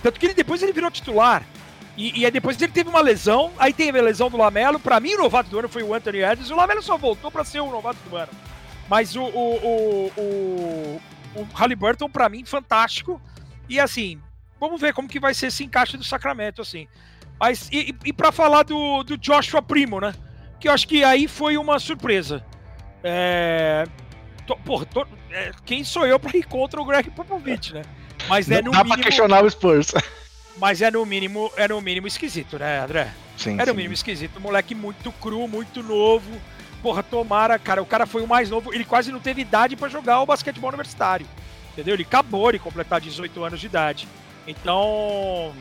Tanto que ele depois ele virou titular. E, e aí depois ele teve uma lesão, aí teve a lesão do Lamelo. Para mim, o novato do ano foi o Anthony Edwards. O Lamelo só voltou para ser o novato do ano. Mas o, o, o, o, o Halliburton, para mim, fantástico. E assim, vamos ver como que vai ser esse encaixe do Sacramento, assim. Mas, e, e para falar do, do Joshua Primo, né? Que eu acho que aí foi uma surpresa. É, Tô, porra, tô, é, quem sou eu para ir contra o Greg Popovich, né? Mas é no dá mínimo. Pra questionar o Spurs. *laughs* Mas é no mínimo, é no mínimo esquisito, né, André? Sim. É no mínimo esquisito. Moleque muito cru, muito novo. Porra, tomara, cara. O cara foi o mais novo. Ele quase não teve idade para jogar o basquetebol universitário. Entendeu? Ele acabou de completar 18 anos de idade. Então,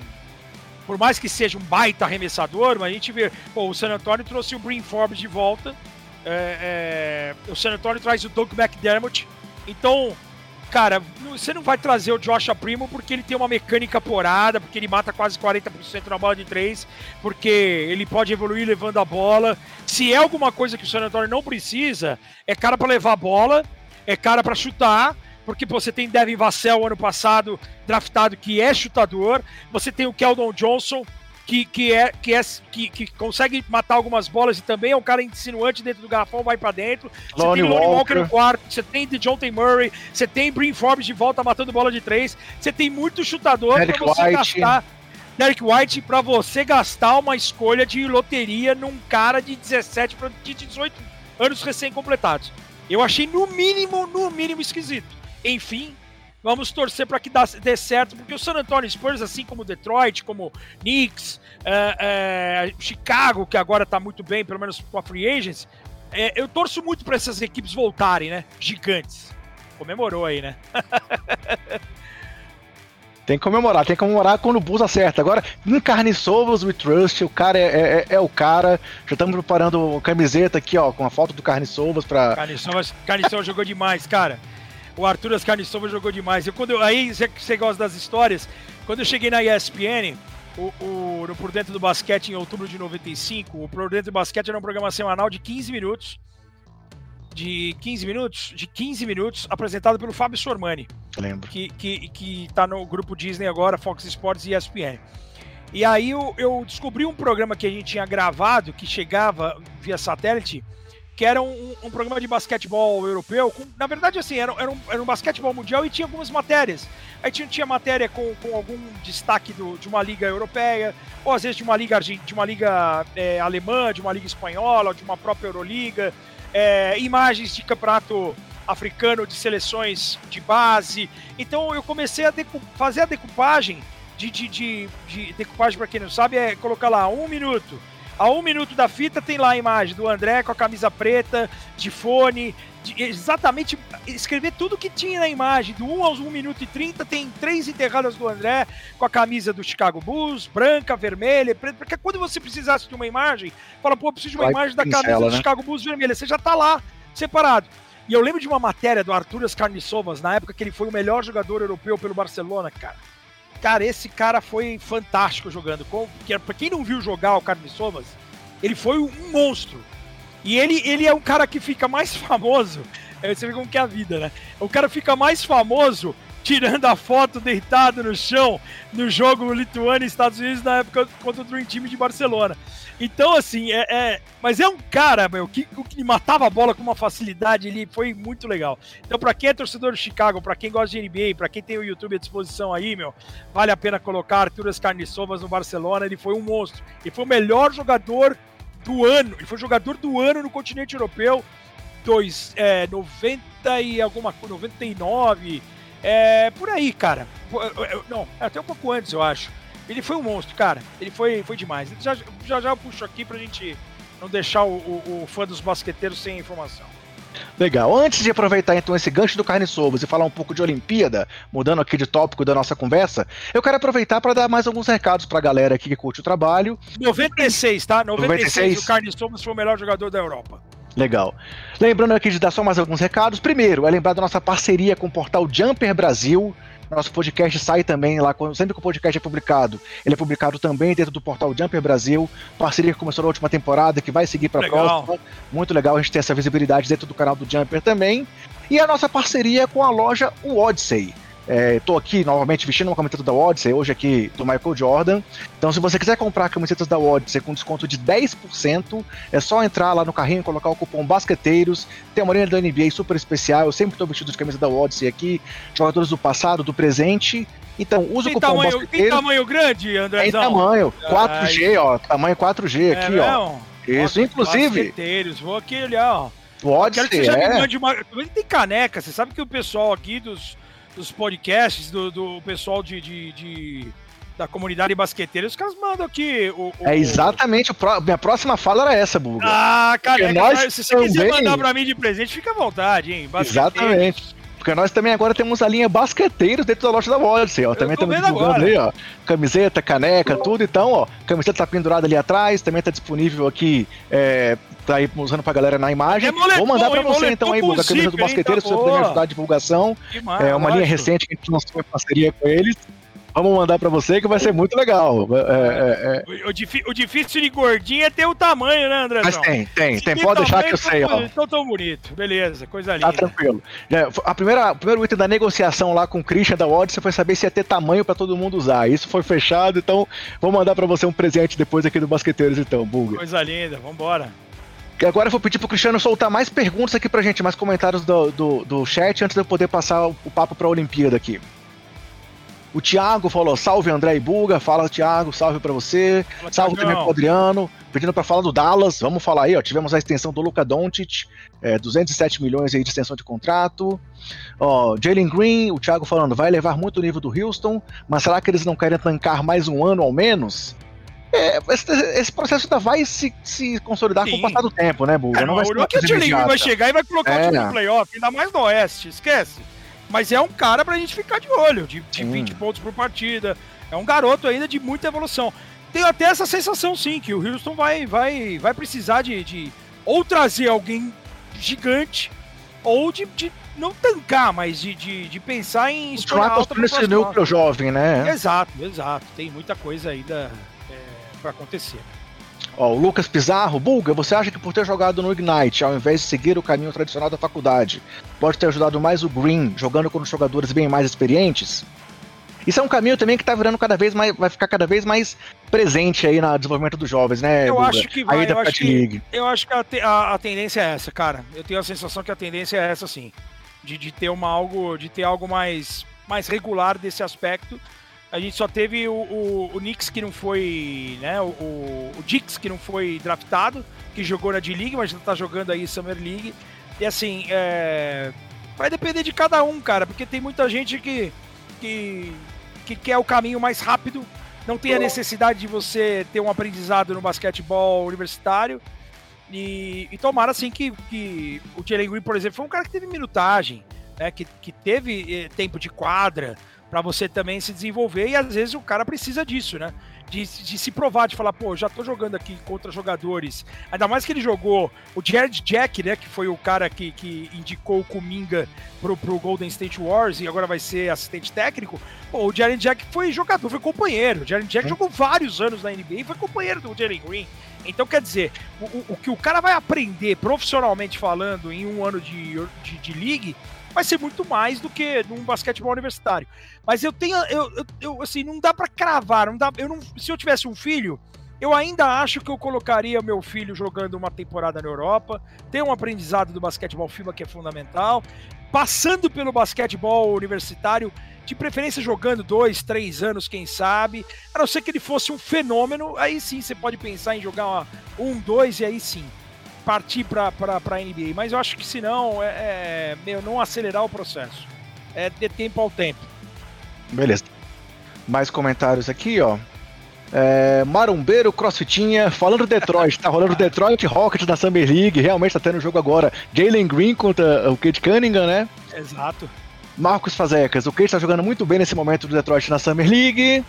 por mais que seja um baita arremessador, mas a gente vê, pô, o San Antonio trouxe o Brin Forbes de volta é, é, o San Antonio traz o Doug McDermott. Então, cara, você não vai trazer o Josh Primo porque ele tem uma mecânica porada, porque ele mata quase 40% na bola de três, porque ele pode evoluir levando a bola. Se é alguma coisa que o San Antonio não precisa, é cara para levar a bola, é cara para chutar, porque você tem Devin Vassell ano passado draftado que é chutador, você tem o Keldon Johnson que, que, é, que, é que, que consegue matar algumas bolas e também é um cara insinuante dentro do garrafão, vai para dentro. Você Lonnie tem Lonnie Walker. Walker no quarto, você tem de John T. Murray, você tem Brin Forbes de volta matando bola de três, você tem muito chutador para você White. gastar. Derek White para você gastar uma escolha de loteria num cara de 17 para 18 anos recém-completados. Eu achei no mínimo, no mínimo esquisito. Enfim, Vamos torcer para que dê certo, porque o San Antonio Spurs, assim como Detroit, como Knicks, é, é, Chicago, que agora está muito bem, pelo menos com a Free Agents, é, eu torço muito para essas equipes voltarem, né? Gigantes. Comemorou aí, né? *laughs* Tem que comemorar, tem que comemorar quando o Bulls acerta. Agora, em Carniçovas We Trust, o cara é, é, é, o cara. Já estamos preparando camiseta aqui, ó, com a foto do Carniçovas pra. Carniçovas, Carniçovas jogou demais, cara. O Arthur Ascarnissova jogou demais. Eu, quando eu, aí você gosta das histórias. Quando eu cheguei na ESPN, o, o, no Por Dentro do Basquete em outubro de 95, o Por Dentro do Basquete era um programa semanal de 15 minutos. De 15 minutos? De 15 minutos, apresentado pelo Fábio Sormani. Lembro. Que, que, que tá no grupo Disney agora, Fox Sports e ESPN. E aí eu, eu descobri um programa que a gente tinha gravado, que chegava via satélite, que era um, um, programa de basquetebol europeu. Com, na verdade, assim, era, era, um, era um basquetebol mundial e tinha algumas matérias. Aí tinha, tinha matéria com, com algum destaque do, de uma liga europeia, ou às vezes de uma liga, de uma liga é, alemã, de uma liga espanhola, de uma própria Euroliga, é, imagens de campeonato africano de seleções de base. Então eu comecei a fazer a decupagem. De, de, de, de decupagem, para quem não sabe, é colocar lá um minuto a um minuto da fita tem lá a imagem do André com a camisa preta, de fone, de, exatamente escrever tudo que tinha na imagem. Do 1 aos 1 minuto e 30 tem três enterradas do André com a camisa do Chicago Bulls, branca, vermelha, preta, porque quando você precisasse de uma imagem, fala, pô, eu preciso de uma Vai imagem da camisa né? do Chicago Bulls vermelha. Você já tá lá, separado. E eu lembro de uma matéria do Arthur Carniçovas, na época que ele foi o melhor jogador europeu pelo Barcelona, cara. Cara, esse cara foi fantástico jogando. Porque, pra quem não viu jogar o Carlos Somas, ele foi um monstro. E ele, ele é um cara que fica mais *laughs* famoso. Você vê como que é a vida, né? O cara fica mais famoso tirando a foto deitado no chão no jogo Lituânia e Estados Unidos na época contra o Dream Team de Barcelona. Então, assim, é, é, Mas é um cara, meu, que, que matava a bola com uma facilidade, ele foi muito legal. Então, para quem é torcedor do Chicago, para quem gosta de NBA, para quem tem o YouTube à disposição aí, meu, vale a pena colocar Arturas Carniçovas no Barcelona, ele foi um monstro. Ele foi o melhor jogador do ano, ele foi jogador do ano no continente europeu, dois, é, 90 e alguma coisa, 99, é, por aí, cara. Não, até um pouco antes, eu acho. Ele foi um monstro, cara. Ele foi, foi demais. Já, já já eu puxo aqui pra gente não deixar o, o, o fã dos basqueteiros sem informação. Legal. Antes de aproveitar então esse gancho do Carne Sovas e falar um pouco de Olimpíada, mudando aqui de tópico da nossa conversa, eu quero aproveitar para dar mais alguns recados para a galera aqui que curte o trabalho. 96, tá? 96, 96. o Carne Sovas foi o melhor jogador da Europa. Legal. Lembrando aqui de dar só mais alguns recados. Primeiro, é lembrar da nossa parceria com o portal Jumper Brasil. Nosso podcast sai também lá, sempre que o podcast é publicado. Ele é publicado também dentro do portal Jumper Brasil. Parceria que começou na última temporada, que vai seguir para a próxima. Muito legal a gente ter essa visibilidade dentro do canal do Jumper também. E a nossa parceria com a loja Odyssey. Estou é, aqui novamente vestindo uma camiseta da Odyssey, hoje aqui do Michael Jordan. Então, se você quiser comprar camisetas da Odyssey com desconto de 10%, é só entrar lá no carrinho e colocar o cupom Basqueteiros. Tem uma linha da NBA super especial. Eu sempre estou vestido de camisa da Odyssey aqui, jogadores do passado, do presente. Então, usa o cupom tamanho, Basqueteiros. Tem tamanho grande, André? Tem tamanho, 4G, ó. Tamanho 4G é aqui, ó. Isso, inclusive. Basqueteiros, vou aqui olhar, ó. Pode ser, que é. Uma... Tem caneca, você sabe que o pessoal aqui dos dos podcasts, do, do pessoal de, de, de da comunidade basqueteira, os caras mandam aqui o. o... É exatamente, o pro... minha próxima fala era essa, Buga. Ah, cara, nós se você também... quiser mandar pra mim de presente, fica à vontade, hein? Exatamente. Porque nós também agora temos a linha basqueteiros dentro da loja da Odyssey, ó. Também estamos divulgando agora. aí, ó. Camiseta, caneca, tudo. Então, ó, camiseta tá pendurada ali atrás, também tá disponível aqui, é, tá aí usando pra galera na imagem. É moletom, Vou mandar pra você então aí, Buga, a camisa do basqueteiro, tá se você puder me ajudar a divulgação. é uma linha recente que a gente lançou em parceria com eles. Vamos mandar para você que vai ser muito legal. É, é, é. O, o, difícil de gordinho é ter o tamanho, né, André? Mas tem, tem, tem. Pode deixar que eu sei, ó. Então tão bonito. Beleza, coisa tá linda. Tá tranquilo. A primeira, o primeiro item da negociação lá com o Christian da Odyssey foi saber se ia ter tamanho para todo mundo usar. Isso foi fechado, então vou mandar para você um presente depois aqui do Basqueteiros, então, Bulga. Coisa linda, vambora. Agora eu vou pedir pro Cristiano soltar mais perguntas aqui pra gente, mais comentários do, do, do chat, antes de eu poder passar o, o papo pra Olimpíada aqui. O Thiago falou: salve André e Buga. Fala, Thiago, salve para você. Fala, salve também pro Adriano. Pedindo para falar do Dallas. Vamos falar aí, ó. Tivemos a extensão do Luca Doncic, é, 207 milhões aí de extensão de contrato. Ó, Jalen Green, o Thiago falando: vai levar muito o nível do Houston, mas será que eles não querem tancar mais um ano ao menos? É, esse, esse, processo ainda vai se, se consolidar Sim. com o passar do tempo, né, Buga? É, não, vai o que o Jalen Green vai chegar e vai colocar é. o time no playoff, ainda mais no Oeste, esquece. Mas é um cara pra gente ficar de olho, de, de 20 pontos por partida. É um garoto ainda de muita evolução. Tenho até essa sensação, sim, que o Houston vai, vai, vai precisar de, de ou trazer alguém gigante, ou de, de não tancar, mas de, de, de pensar em escolher alta esse núcleo jovem, né? Exato, exato. Tem muita coisa ainda é, para acontecer. Ó, o Lucas Pizarro, Bulga, você acha que por ter jogado no Ignite, ao invés de seguir o caminho tradicional da faculdade, pode ter ajudado mais o Green, jogando com jogadores bem mais experientes? Isso é um caminho também que tá virando cada vez mais, vai ficar cada vez mais presente aí no desenvolvimento dos jovens, né? Eu Buga? acho que vai, eu acho que, eu acho que a, te, a, a, tendência é essa, cara. Eu tenho a sensação que a tendência é essa, sim, de, de ter uma algo, de ter algo mais, mais regular desse aspecto a gente só teve o, o, o Knicks que não foi, né? O, o, Dix que não foi draftado, que jogou na D-League, mas tá jogando aí Summer League. E assim, é... vai depender de cada um, cara, porque tem muita gente que, que, que quer o caminho mais rápido, não tem a necessidade de você ter um aprendizado no basquetebol universitário. E, e tomara assim que, que o Jalen Green, por exemplo, foi um cara que teve minutagem, né, que, que teve eh, tempo de quadra, para você também se desenvolver e às vezes o cara precisa disso, né? De, de, se provar, de falar, pô, já tô jogando aqui contra jogadores. Ainda mais que ele jogou o Jared Jack, né? Que foi o cara que, que indicou o Kuminga pro, pro Golden State Wars e agora vai ser assistente técnico. Pô, o Jared Jack foi jogador, foi companheiro. O Jared Jack hum. jogou vários anos na NBA e foi companheiro do Jalen Green. Então, quer dizer, o, o, que o cara vai aprender profissionalmente falando em um ano de, de, de league vai ser muito mais do que num basquetebol universitário. Mas eu tenho, eu, eu, eu assim, não dá para cravar, não dá, eu não, se eu tivesse um filho, eu ainda acho que eu colocaria meu filho jogando uma temporada na Europa, ter um aprendizado do basquetebol FIBA que é fundamental, passando pelo basquetebol universitário, de preferência jogando dois, três anos, quem sabe, a não ser que ele fosse um fenômeno, aí sim você pode pensar em jogar uma, um, dois e aí sim partir para a NBA. Mas eu acho que se não, é, é meu, não acelerar o processo. É ter tempo ao tempo. Beleza. Mais comentários aqui, ó. É, Marumbeiro, Crossfitinha, falando Detroit, tá rolando Detroit Rockets na Summer League, realmente tá tendo jogo agora. Jalen Green contra o Kate Cunningham, né? Exato. Marcos Fazecas, o Kate tá jogando muito bem nesse momento do Detroit na Summer League.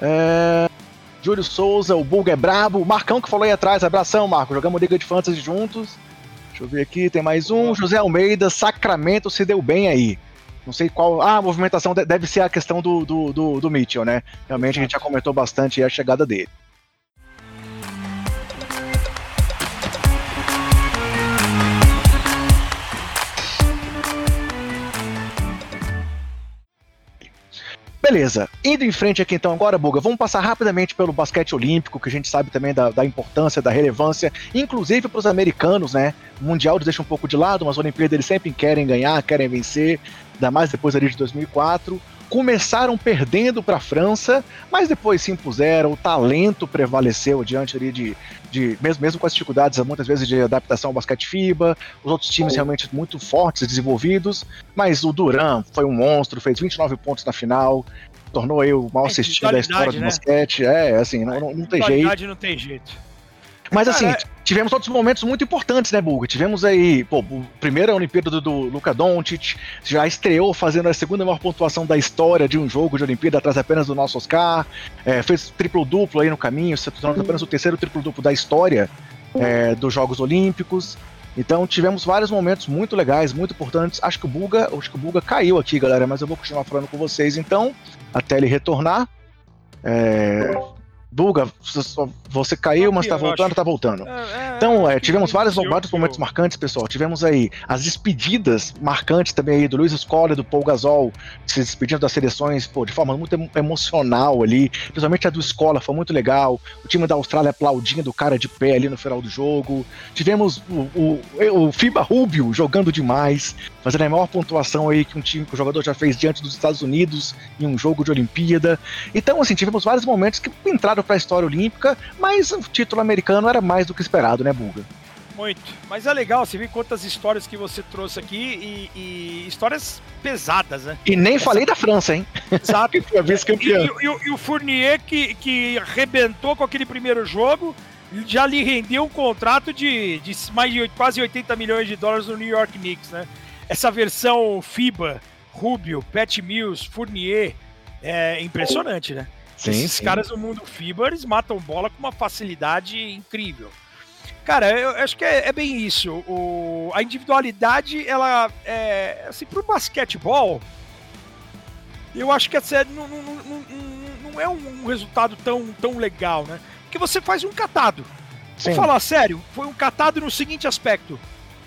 É, Júlio Souza, o Bulga é brabo. O Marcão que falou aí atrás, abração, Marco. Jogamos Liga de Fantasy juntos. Deixa eu ver aqui, tem mais um. José Almeida, Sacramento se deu bem aí. Não sei qual. Ah, a movimentação deve ser a questão do, do, do, do Mitchell, né? Realmente a gente já comentou bastante a chegada dele. Beleza, indo em frente aqui então agora, Buga, vamos passar rapidamente pelo basquete olímpico, que a gente sabe também da, da importância, da relevância, inclusive para os americanos, né? O Mundial eles deixam um pouco de lado, mas a Olimpíada eles sempre querem ganhar, querem vencer, ainda mais depois ali de 2004 começaram perdendo para a França, mas depois se impuseram, o talento prevaleceu diante ali de, de mesmo, mesmo com as dificuldades muitas vezes de adaptação ao basquete FIBA, os outros times realmente muito fortes e desenvolvidos, mas o Duran foi um monstro, fez 29 pontos na final, tornou aí o maior é, assistido da história do né? basquete, é, assim, não, não, não tem jeito. não tem jeito. Mas assim, é tivemos outros momentos muito importantes, né, Bulga? Tivemos aí, pô, o primeiro Olimpíada do, do Luka Doncic, já estreou fazendo a segunda maior pontuação da história de um jogo de Olimpíada, atrás apenas do nosso Oscar, é, fez triplo-duplo aí no caminho, se tornando apenas o terceiro triplo-duplo da história é, dos Jogos Olímpicos. Então tivemos vários momentos muito legais, muito importantes. Acho que o Buga, acho que o Buga caiu aqui, galera, mas eu vou continuar falando com vocês então, até ele retornar. É, Buga, você caiu, mas tá voltando, tá voltando. É, é, então, é, tivemos vários, vários momentos marcantes, pessoal. Tivemos aí as despedidas marcantes também aí do Luiz Scola e do Paul Gasol, se despedindo das seleções, pô, de forma muito emocional ali. Principalmente a do Escola, foi muito legal. O time da Austrália aplaudindo o cara de pé ali no final do jogo. Tivemos o, o, o FIBA Rubio jogando demais, fazendo a maior pontuação aí que um time que o jogador já fez diante dos Estados Unidos em um jogo de Olimpíada. Então, assim, tivemos vários momentos que entraram para a história olímpica, mas o título americano era mais do que esperado, né, Buga? Muito. Mas é legal, você viu quantas histórias que você trouxe aqui e, e histórias pesadas, né? E nem Essa... falei da França, hein? Exato. *laughs* que foi a vice-campeã. E, e, e, o Fournier que, que arrebentou com aquele primeiro jogo já lhe rendeu um contrato de, de mais de quase 80 milhões de dólares no New York Knicks, né? Essa versão FIBA, Rubio, Pat Mills, Fournier, é impressionante, né? Sim, Esses sim. caras do mundo FIBA, eles matam bola com uma facilidade incrível. Cara, eu acho que é, é bem isso. O, a individualidade, ela é. Assim, pro basquetebol, eu acho que essa não, não, não, não é um resultado tão, tão legal, né? Porque você faz um catado. Sim. Vou falar sério, foi um catado no seguinte aspecto: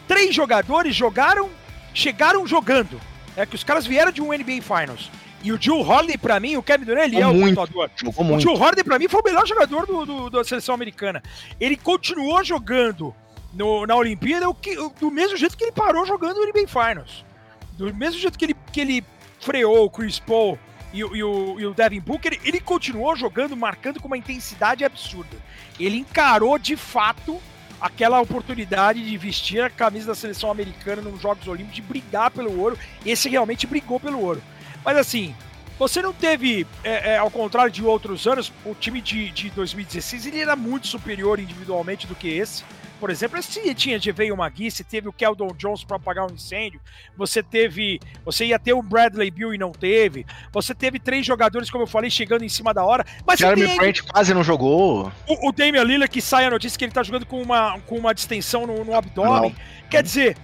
três jogadores jogaram, chegaram jogando. É que os caras vieram de um NBA Finals. E o Joe Holiday, pra mim, o Kevin Durant, ele é muito, o pontuador. o muito. Joe Holiday, pra mim, foi o melhor jogador do, do, da seleção americana. Ele continuou jogando no, na Olimpíada o que, do mesmo jeito que ele parou jogando no NBA Finals. Do mesmo jeito que ele, que ele freou o Chris Paul e, e, o, e o Devin Booker, ele continuou jogando, marcando com uma intensidade absurda. Ele encarou, de fato, aquela oportunidade de vestir a camisa da seleção americana nos Jogos Olímpicos, de brigar pelo ouro. Esse realmente brigou pelo ouro. Mas assim, você não teve, é, é, ao contrário de outros anos, o time de, de 2016 ele era muito superior individualmente do que esse. Por exemplo, se tinha de veio uma se teve o Keldon Jones para apagar um incêndio, você teve, você ia ter o Bradley Bill e não teve, você teve três jogadores, como eu falei, chegando em cima da hora, mas Jeremy tem... Brent quase não jogou. O, o Damian Lillard que sai a notícia que ele tá jogando com uma, com uma distensão no, no abdômen, não. quer dizer,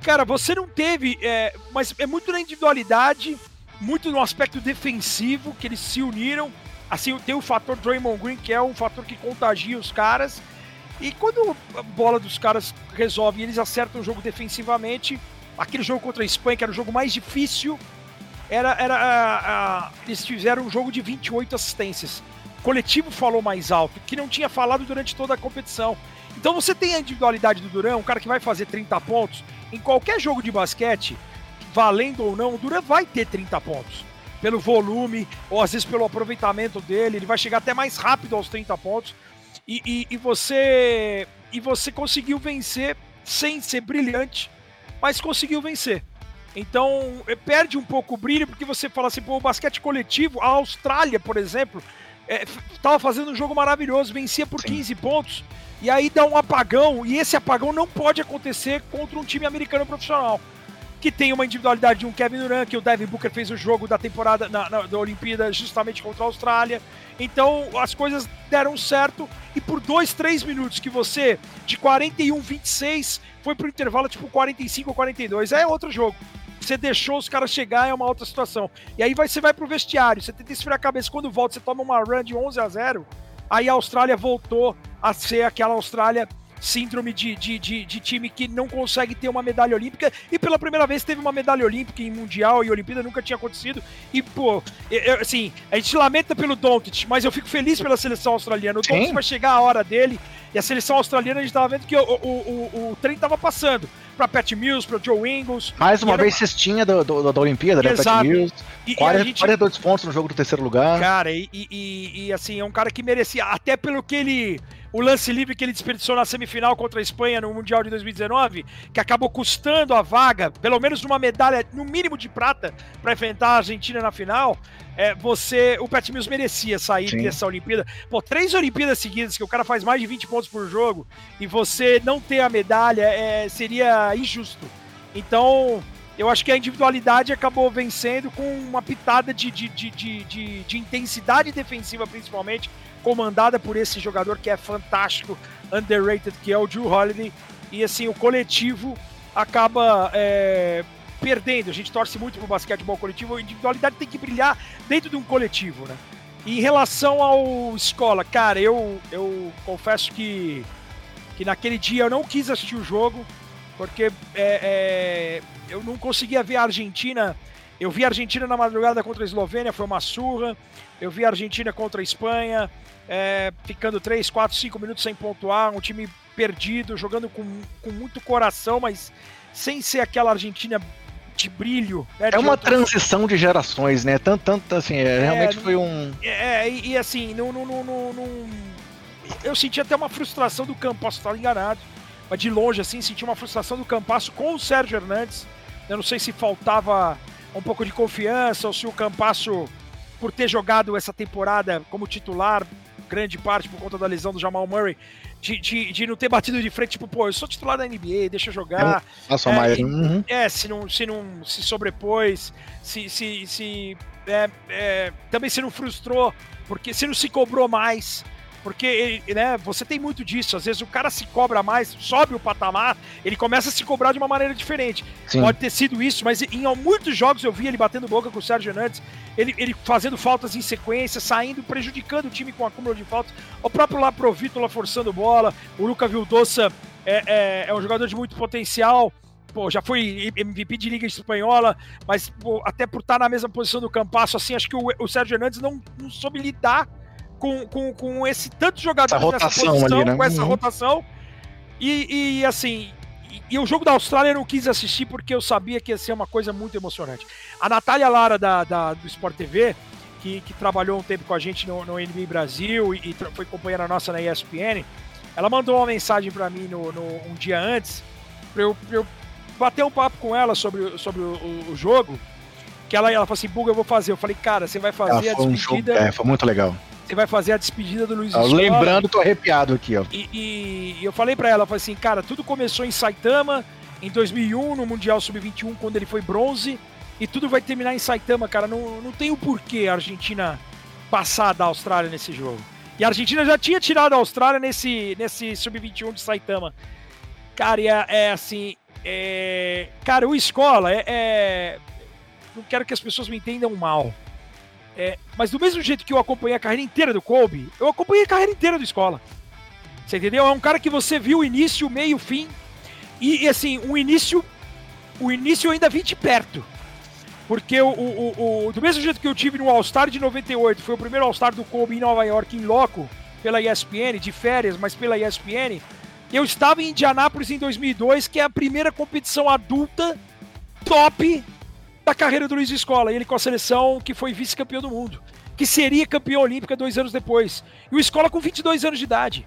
cara, você não teve, é, mas é muito na individualidade, muito no aspecto defensivo que eles se uniram, assim, tem o fator Draymond Green, que é um fator que contagia os caras, e quando a bola dos caras resolve e eles acertam o jogo defensivamente, aquele jogo contra a Espanha, que era o jogo mais difícil, era, era a, a, eles fizeram um jogo de 28 assistências. O coletivo falou mais alto, que não tinha falado durante toda a competição. Então você tem a individualidade do Duran, um cara que vai fazer 30 pontos. Em qualquer jogo de basquete, valendo ou não, o Duran vai ter 30 pontos. Pelo volume, ou às vezes pelo aproveitamento dele, ele vai chegar até mais rápido aos 30 pontos e, e, e, você e você conseguiu vencer sem ser brilhante, mas conseguiu vencer. Então é, perde um pouco o brilho porque você fala assim, pô, o basquete coletivo, a Austrália, por exemplo, estava é, fazendo um jogo maravilhoso, vencia por Sim. 15 pontos e aí dá um apagão e esse apagão não pode acontecer contra um time americano profissional que tem uma individualidade de um Kevin Durant, que o Devin Booker fez o jogo da temporada na, na, da Olimpíada justamente contra a Austrália. Então as coisas deram certo e por dois, três minutos que você, de 41, 26, foi pro intervalo tipo 45 ou 42, é outro jogo. Você deixou os caras chegar, é uma outra situação. E aí vai, você vai pro vestiário, você tenta esfriar a cabeça. Quando volta, você toma uma run de 11 a 0. Aí a Austrália voltou a ser aquela Austrália síndrome de, de, de, de, time que não consegue ter uma medalha olímpica e pela primeira vez teve uma medalha olímpica em Mundial e Olimpíada nunca tinha acontecido. E, pô, eu, assim, a gente lamenta pelo Doncic, mas eu fico feliz pela seleção australiana. O Doncic vai chegar a hora dele e a seleção australiana a gente tava vendo que o, o, o, o trem tava passando para Pat Mills, para Joe Ingles. Mais uma vez cestinha do, do, da Olimpíada, né? Pat Mills. E, 40, gente... 42 pontos no jogo do terceiro lugar. Cara, e, e, e, assim, é um cara que merecia, até pelo que ele o lance livre que ele desperdiçou na semifinal contra a Espanha no Mundial de 2019, que acabou custando a vaga, pelo menos uma medalha, no mínimo de prata, para enfrentar a Argentina na final. É, você, o Pat Mills merecia sair Sim. dessa Olimpíada. Pô, três Olimpíadas seguidas que o cara faz mais de 20 pontos por jogo e você não ter a medalha é, seria injusto. Então, eu acho que a individualidade acabou vencendo com uma pitada de, de, de, de, de intensidade defensiva, principalmente, comandada por esse jogador que é fantástico, underrated, que é o Drew Holiday. E assim, o coletivo acaba é, perdendo. A gente torce muito pro basquetebol coletivo. A individualidade tem que brilhar dentro de um coletivo, né? E em relação ao escola, cara, eu, eu confesso que, que naquele dia eu não quis assistir o jogo, porque é, é, eu não conseguia ver a Argentina. Eu vi a Argentina na madrugada contra a Eslovênia, foi uma surra. Eu vi a Argentina contra a Espanha, é, ficando 3, 4, 5 minutos sem pontuar, um time perdido, jogando com, com muito coração, mas sem ser aquela Argentina de brilho. Né, de é uma outras... transição de gerações, né? Tanto, tanto assim, é, realmente foi um. É, e, e assim, não, não, não, eu senti até uma frustração do campo, posso estar enganado, mas de longe, assim, senti uma frustração do Campasso com o Sérgio Hernandes. Eu não sei se faltava um pouco de confiança ou se o Campasso, por ter jogado essa temporada como titular, grande parte por conta da lesão do Jamal Murray, de, de, de, não ter batido de frente, tipo, pô, eu sou titular da NBA, deixa eu jogar. Nossa, é, é, uhum. é, se não se, não, se sobrepôs, se, se, se é, é, também se não frustrou, porque se não se cobrou mais. Porque né, você tem muito disso. Às vezes o cara se cobra mais, sobe o patamar, ele começa a se cobrar de uma maneira diferente. Sim. Pode ter sido isso, mas em muitos jogos eu vi ele batendo boca com o Sérgio Hernandes, ele, ele fazendo faltas em sequência, saindo, prejudicando o time com acúmulo de faltas. O próprio Laprovítola forçando bola, o Luca Vildoça é, é, é um jogador de muito potencial pô, já foi MVP de Liga Espanhola, mas pô, até por estar na mesma posição do Campasso, assim, acho que o, o Sérgio Hernandes não, não soube lidar com, com, com esse tanto jogador essa nessa posição, ali, né? com essa uhum. rotação. E, e assim, e, e, o jogo da Austrália eu não quis assistir porque eu sabia que ia ser uma coisa muito emocionante. A Natália Lara da, da do Sport TV, que, que, trabalhou um tempo com a gente no, no NBA Brasil e, e foi companheira nossa na ESPN, ela mandou uma mensagem para mim no, no, um dia antes, para eu, eu, bater um papo com ela sobre, sobre o, o, o jogo. Que ela, ela falou assim: Buga, eu vou fazer. Eu falei, cara, você vai fazer a despedida. Um show, é, foi muito legal você vai fazer a despedida do Luiz ah, Escola. Lembrando, tô arrepiado aqui, ó. E, e, e eu falei para ela, eu falei assim, cara, tudo começou em Saitama, em 2001, no Mundial Sub-21, quando ele foi bronze, e tudo vai terminar em Saitama, cara. Não, não tem o porquê a Argentina passar da Austrália nesse jogo. E a Argentina já tinha tirado a Austrália nesse, nesse Sub-21 de Saitama. Cara, é, é assim. É... Cara, o escola é, é, Não quero que as pessoas me entendam mal. É... Mas do mesmo jeito que eu acompanhei a carreira inteira do Kobe, eu acompanhei a carreira inteira do escola. Você entendeu? É um cara que você viu o início, o meio, o fim. E, assim, o início. O início eu ainda vi de perto. Porque o, o, o, do mesmo jeito que eu tive no All-Star de 98, foi o primeiro All-Star do Kobe em Nova York, em loco, pela ESPN, de férias, mas pela ESPN. Eu estava em Indianápolis em 2002, que é a primeira competição adulta top da carreira do Luiz Escola. Ele com a seleção que foi vice-campeão do mundo, que seria campeão olímpica dois anos depois. E o Escola com 22 anos de idade.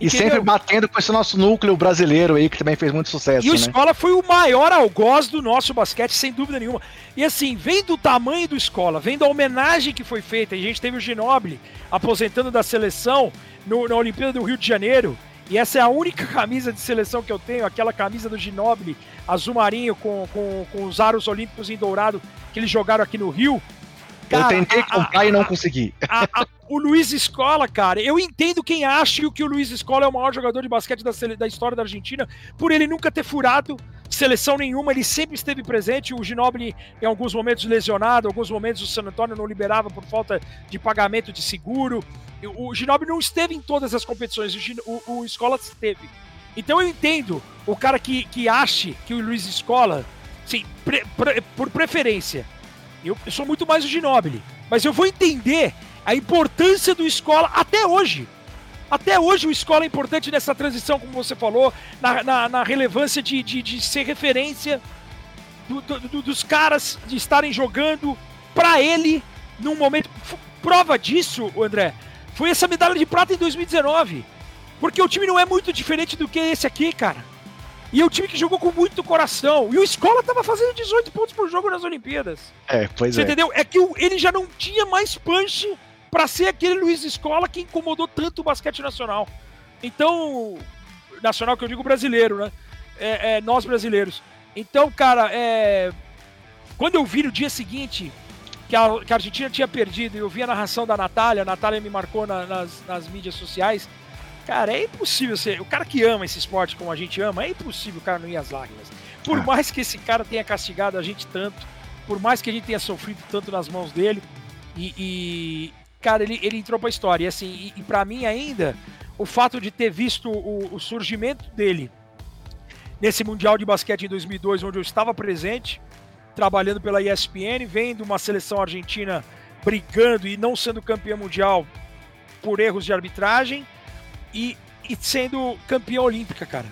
E Entendeu? sempre batendo com esse nosso núcleo brasileiro aí, que também fez muito sucesso. E o né? Escola foi o maior algoz do nosso basquete, sem dúvida nenhuma. E assim, vendo o tamanho do Escola, vendo a homenagem que foi feita, a gente teve o Ginoble aposentando da seleção no, na Olimpíada do Rio de Janeiro. E essa é a única camisa de seleção que eu tenho, aquela camisa do Ginoble, azul marinho, com, com, com os aros olímpicos em dourado que eles jogaram aqui no Rio. Cara, eu tentei comprar a, e não consegui. A, a, o Luiz Escola, cara, eu entendo quem acha que o Luiz Escola é o maior jogador de basquete da, da história da Argentina, por ele nunca ter furado seleção nenhuma, ele sempre esteve presente. O Ginobili, em alguns momentos, lesionado, em alguns momentos o San Antonio não liberava por falta de pagamento de seguro. O Ginobili não esteve em todas as competições, o, o, o Escola esteve. Então eu entendo o cara que, que ache que o Luiz Escola, sim, pre, pre, por preferência, eu, eu sou muito mais o Ginobili. Mas eu vou entender a importância do escola até hoje. Até hoje o escola é importante nessa transição, como você falou, na, na, na relevância de, de, de, ser referência do, do, dos caras de estarem jogando para ele num momento. Prova disso, André, foi essa medalha de prata em 2019. Porque o time não é muito diferente do que esse aqui, cara. E é um time que jogou com muito coração. E o Escola tava fazendo 18 pontos por jogo nas Olimpíadas. É, pois Você é. entendeu? É que ele já não tinha mais punch para ser aquele Luiz Escola que incomodou tanto o basquete nacional. Então, nacional que eu digo brasileiro, né? É, é, nós brasileiros. Então, cara, é... quando eu vi no dia seguinte que a, que a Argentina tinha perdido, e eu vi a narração da Natália, a Natália me marcou na, nas, nas mídias sociais, Cara, é impossível ser. O cara que ama esse esporte como a gente ama, é impossível o cara não ir às lágrimas. Por ah. mais que esse cara tenha castigado a gente tanto, por mais que a gente tenha sofrido tanto nas mãos dele, e, e cara, ele, ele entrou pra história. E assim, e, e para mim ainda, o fato de ter visto o, o surgimento dele nesse Mundial de Basquete em 2002, onde eu estava presente, trabalhando pela ESPN, vendo uma seleção argentina brigando e não sendo campeã mundial por erros de arbitragem e, e sendo campeã olímpica, cara.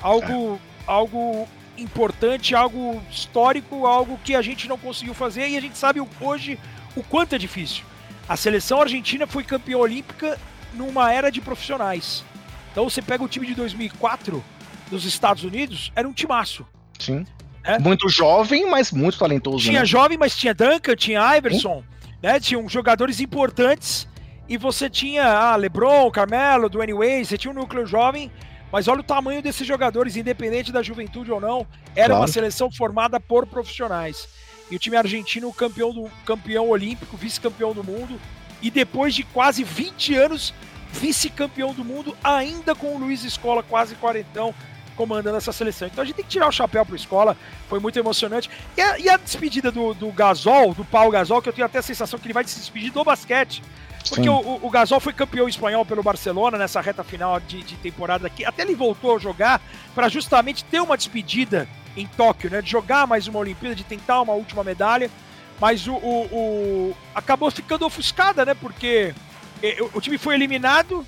Algo, é. algo importante, algo histórico, algo que a gente não conseguiu fazer e a gente sabe hoje o quanto é difícil. A seleção argentina foi campeã olímpica numa era de profissionais. Então você pega o time de 2004 dos Estados Unidos, era um timaço. Sim. É? Muito jovem, mas muito talentoso. Tinha né? jovem, mas tinha Duncan, tinha Iverson, né? Tinham jogadores importantes e você tinha ah, LeBron, Carmelo, Dwayne Wade, você tinha um núcleo jovem, mas olha o tamanho desses jogadores, independente da juventude ou não, era claro. uma seleção formada por profissionais. E o time argentino, campeão, do, campeão olímpico, vice-campeão do mundo, e depois de quase 20 anos, vice-campeão do mundo, ainda com o Luiz Escola, quase quarentão, comandando essa seleção. Então a gente tem que tirar o chapéu para escola, foi muito emocionante. E a, e a despedida do, do Gasol, do Paulo Gasol, que eu tenho até a sensação que ele vai se despedir do basquete. Porque o, o, Gasol foi campeão espanhol pelo Barcelona nessa reta final de, de temporada aqui. Até ele voltou a jogar para justamente ter uma despedida em Tóquio, né? De jogar mais uma Olimpíada, de tentar uma última medalha. Mas o, o, o acabou ficando ofuscada, né? Porque o time foi eliminado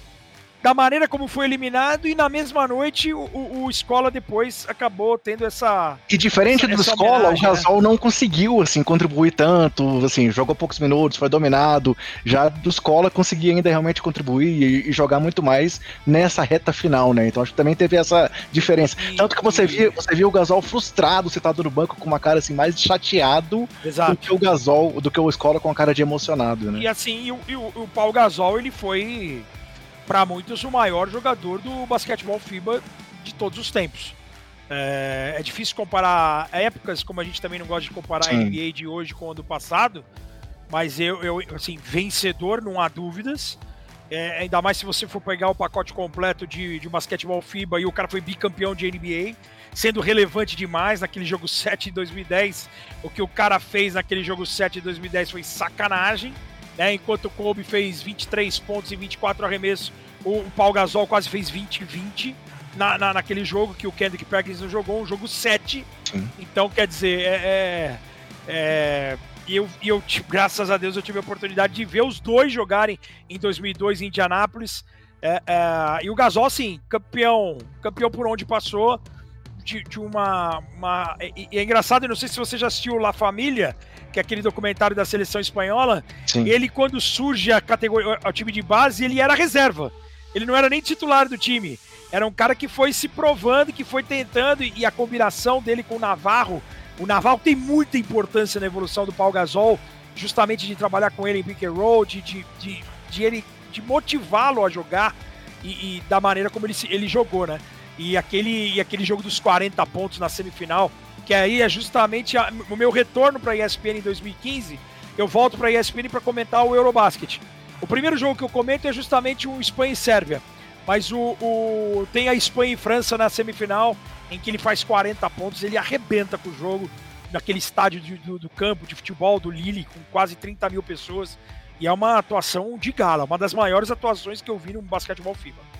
da maneira como foi eliminado e na mesma noite o, o, o Escola depois acabou tendo essa. E diferente essa, do essa Escola, o Gasol né? não conseguiu assim contribuir tanto, assim, jogou poucos minutos, foi dominado. Já do Escola conseguia ainda realmente contribuir e, e, jogar muito mais nessa reta final, né? Então acho que também teve essa diferença. E, tanto que você e... viu, você viu o Gasol frustrado, sentado no banco com uma cara assim mais chateado Exato. do que o Gasol, do que o Escola com a cara de emocionado, né? E assim, o, o, o Paulo Gasol, ele foi para muitos, o maior jogador do basquetebol FIBA de todos os tempos. É, é, difícil comparar épocas, como a gente também não gosta de comparar Sim. a NBA de hoje com a do passado, mas eu, eu assim, vencedor, não há dúvidas. É, ainda mais se você for pegar o pacote completo de, de basquetebol FIBA e o cara foi bicampeão de NBA, sendo relevante demais naquele jogo 7 de 2010. O que o cara fez naquele jogo 7 de 2010 foi sacanagem. Né? Enquanto o Kobe fez 23 pontos e 24 arremessos, o, Paul Gasol quase fez 20 20 na, na, naquele jogo que o Kendrick Perkins não jogou, um jogo 7. Sim. Então, quer dizer, é, é, é e eu, e eu, graças a Deus, eu tive a oportunidade de ver os dois jogarem em 2002 em Indianápolis. É, é, e o Gasol, sim, campeão, campeão por onde passou, de, de uma. uma e, é engraçado, eu não sei se você já assistiu La Família, que é aquele documentário da seleção espanhola. Sim. Ele, quando surge a categoria, o time de base, ele era reserva. Ele não era nem titular do time. Era um cara que foi se provando, que foi tentando, e a combinação dele com o Navarro. O Navarro tem muita importância na evolução do Paul Gasol, justamente de trabalhar com ele em pick and roll, de, de, de, de ele de motivá-lo a jogar e, e, da maneira como ele, ele jogou, né? E aquele, e aquele jogo dos 40 pontos na semifinal, que aí é justamente a, o meu retorno para a ESPN em 2015. Eu volto para a ESPN para comentar o Eurobasket. O primeiro jogo que eu comento é justamente o Espanha e Sérvia. Mas o, o, tem a Espanha e França na semifinal, em que ele faz 40 pontos, ele arrebenta com o jogo, naquele estádio de, do, do, campo de futebol do Lille, com quase 30 mil pessoas. E é uma atuação de gala, uma das maiores atuações que eu vi no basquetebol FIBA.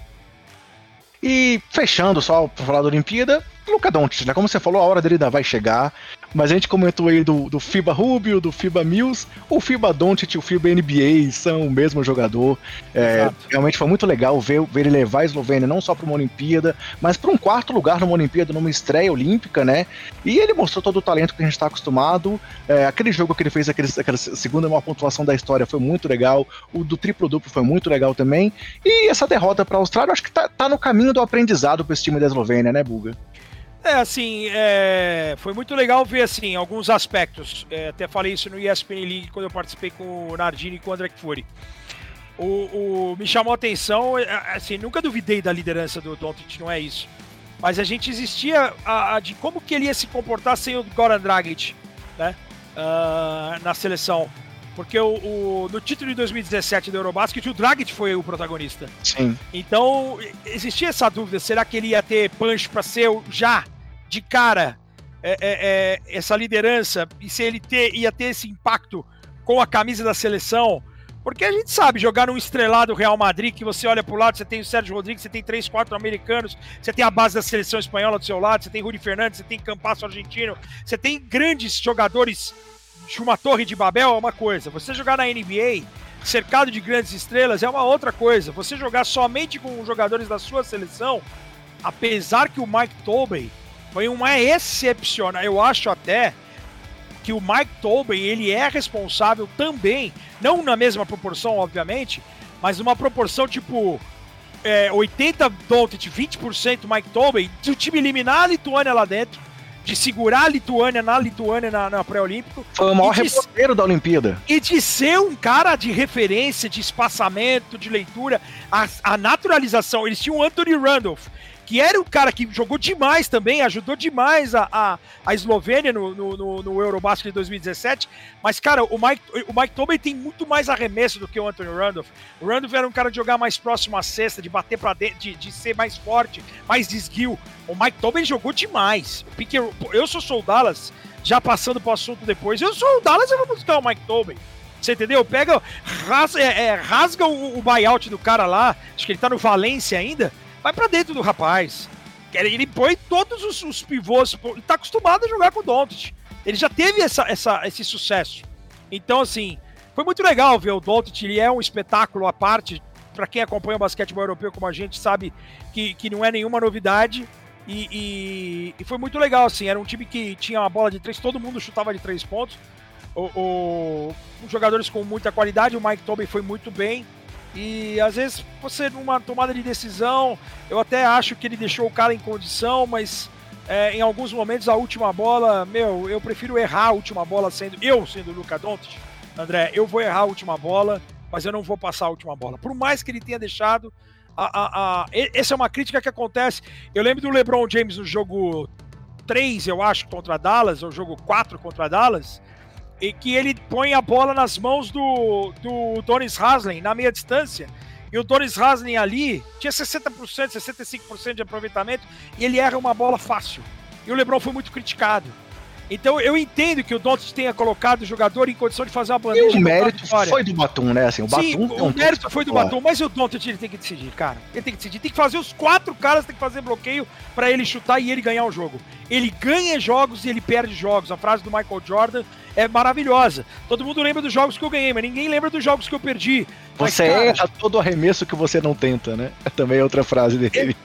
E fechando só para falar da Olimpíada, Luca Doncic, né? Como você falou, a hora dele ainda vai chegar. Mas a gente comentou aí do, do FIBA Rubio, do FIBA Mills, o FIBA Doncic e o FIBA NBA são o mesmo jogador. É, realmente foi muito legal ver, ver ele levar a Eslovênia não só para uma Olimpíada, mas para um quarto lugar numa Olimpíada, numa estreia olímpica, né? E ele mostrou todo o talento que a gente está acostumado. É, aquele jogo que ele fez, aquele, aquela segunda maior pontuação da história, foi muito legal. O do triplo-duplo foi muito legal também. E essa derrota para a Austrália, acho que tá, tá no caminho do aprendizado para esse time da Eslovênia, né, Buga? É, assim, é, foi muito legal ver, assim, alguns aspectos. É, até falei isso no ESPN League quando eu participei com o Nardini e com o André Fury. O, o, me chamou a atenção, é, assim, nunca duvidei da liderança do Doncic, não é isso. Mas a gente existia a, a, de como que ele ia se comportar sem o Goran Dragic, né, uh, na seleção. Porque o, o, no título de 2017 do Eurobasket, o Dragic foi o protagonista. Sim. Então, existia essa dúvida: será que ele ia ter punch para ser já, de cara, é, é, é, essa liderança? E se ele ter, ia ter esse impacto com a camisa da seleção? Porque a gente sabe, jogar num estrelado Real Madrid, que você olha pro lado, você tem o Sérgio Rodrigues, você tem três, quatro americanos, você tem a base da seleção espanhola do seu lado, você tem Rudi Fernandes, você tem Campasso argentino, você tem grandes jogadores uma torre de Babel é uma coisa. Você jogar na NBA cercado de grandes estrelas é uma outra coisa. Você jogar somente com jogadores da sua seleção, apesar que o Mike Tobey foi uma excepcional. Eu acho até que o Mike Tobey ele é responsável também, não na mesma proporção, obviamente, mas numa proporção tipo é, 80 Doncic, 20% Mike Tobey, o time eliminar a Lituânia lá dentro de segurar a Lituânia na Lituânia na, na pré-olímpico. Foi o maior reporteiro da Olimpíada. E de ser um cara de referência, de espaçamento, de leitura, a, a naturalização. Eles tinham o Anthony Randolph, que era um cara que jogou demais também, ajudou demais a, a, a Eslovênia no, no, no, no Eurobasket de 2017. Mas, cara, o Mike, o Mike Tobey tem muito mais arremesso do que o Anthony Randolph. O Randolph era um cara de jogar mais próximo à cesta, de bater para dentro, de, de ser mais forte, mais de skill. O Mike Tobey jogou demais. Eu sou Soul Dallas, já passando pro assunto depois. Eu sou o Dallas, eu vou buscar o Mike Tobey. Você entendeu? Pega, rasga, é, é, rasga o, o buyout do cara lá, acho que ele tá no Valência ainda, vai para dentro do rapaz. Ele põe todos os, os pivôs, ele tá acostumado a jogar com o Doncic. Ele já teve essa, essa, esse sucesso. Então, assim, foi muito legal ver o Doncic, ele é um espetáculo à parte para quem acompanha o basquetebol europeu como a gente sabe que, que não é nenhuma novidade. E, e, e, foi muito legal, assim. Era um time que tinha uma bola de três, todo mundo chutava de três pontos. O, o, os jogadores com muita qualidade, o Mike Tobin foi muito bem. E às vezes você numa tomada de decisão, eu até acho que ele deixou o cara em condição, mas é, em alguns momentos a última bola, meu, eu prefiro errar a última bola sendo eu sendo o Luca Doncic. André, eu vou errar a última bola, mas eu não vou passar a última bola. Por mais que ele tenha deixado a, a, a, essa é uma crítica que acontece. Eu lembro do LeBron James no jogo 3, eu acho, contra Dallas, ou jogo 4 contra Dallas, e que ele põe a bola nas mãos do, do Donis Haslem na meia distância. E o Donis Haslem ali tinha 60%, 65% de aproveitamento e ele erra uma bola fácil. E o LeBron foi muito criticado. Então eu entendo que o Doncic tenha colocado o jogador em condição de fazer uma bandeja. E o mérito foi do Batum, né? Assim, o Sim, Batum o mérito foi do Batum, mas o Doncic ele tem que decidir, cara. Ele tem que decidir, tem que fazer os quatro caras, tem que fazer bloqueio para ele chutar e ele ganhar o jogo. Ele ganha jogos e ele perde jogos. A frase do Michael Jordan é maravilhosa. Todo mundo lembra dos jogos que eu ganhei, mas ninguém lembra dos jogos que eu perdi. Você mas, cara, erra todo arremesso que você não tenta, né? *laughs* É também outra frase dele.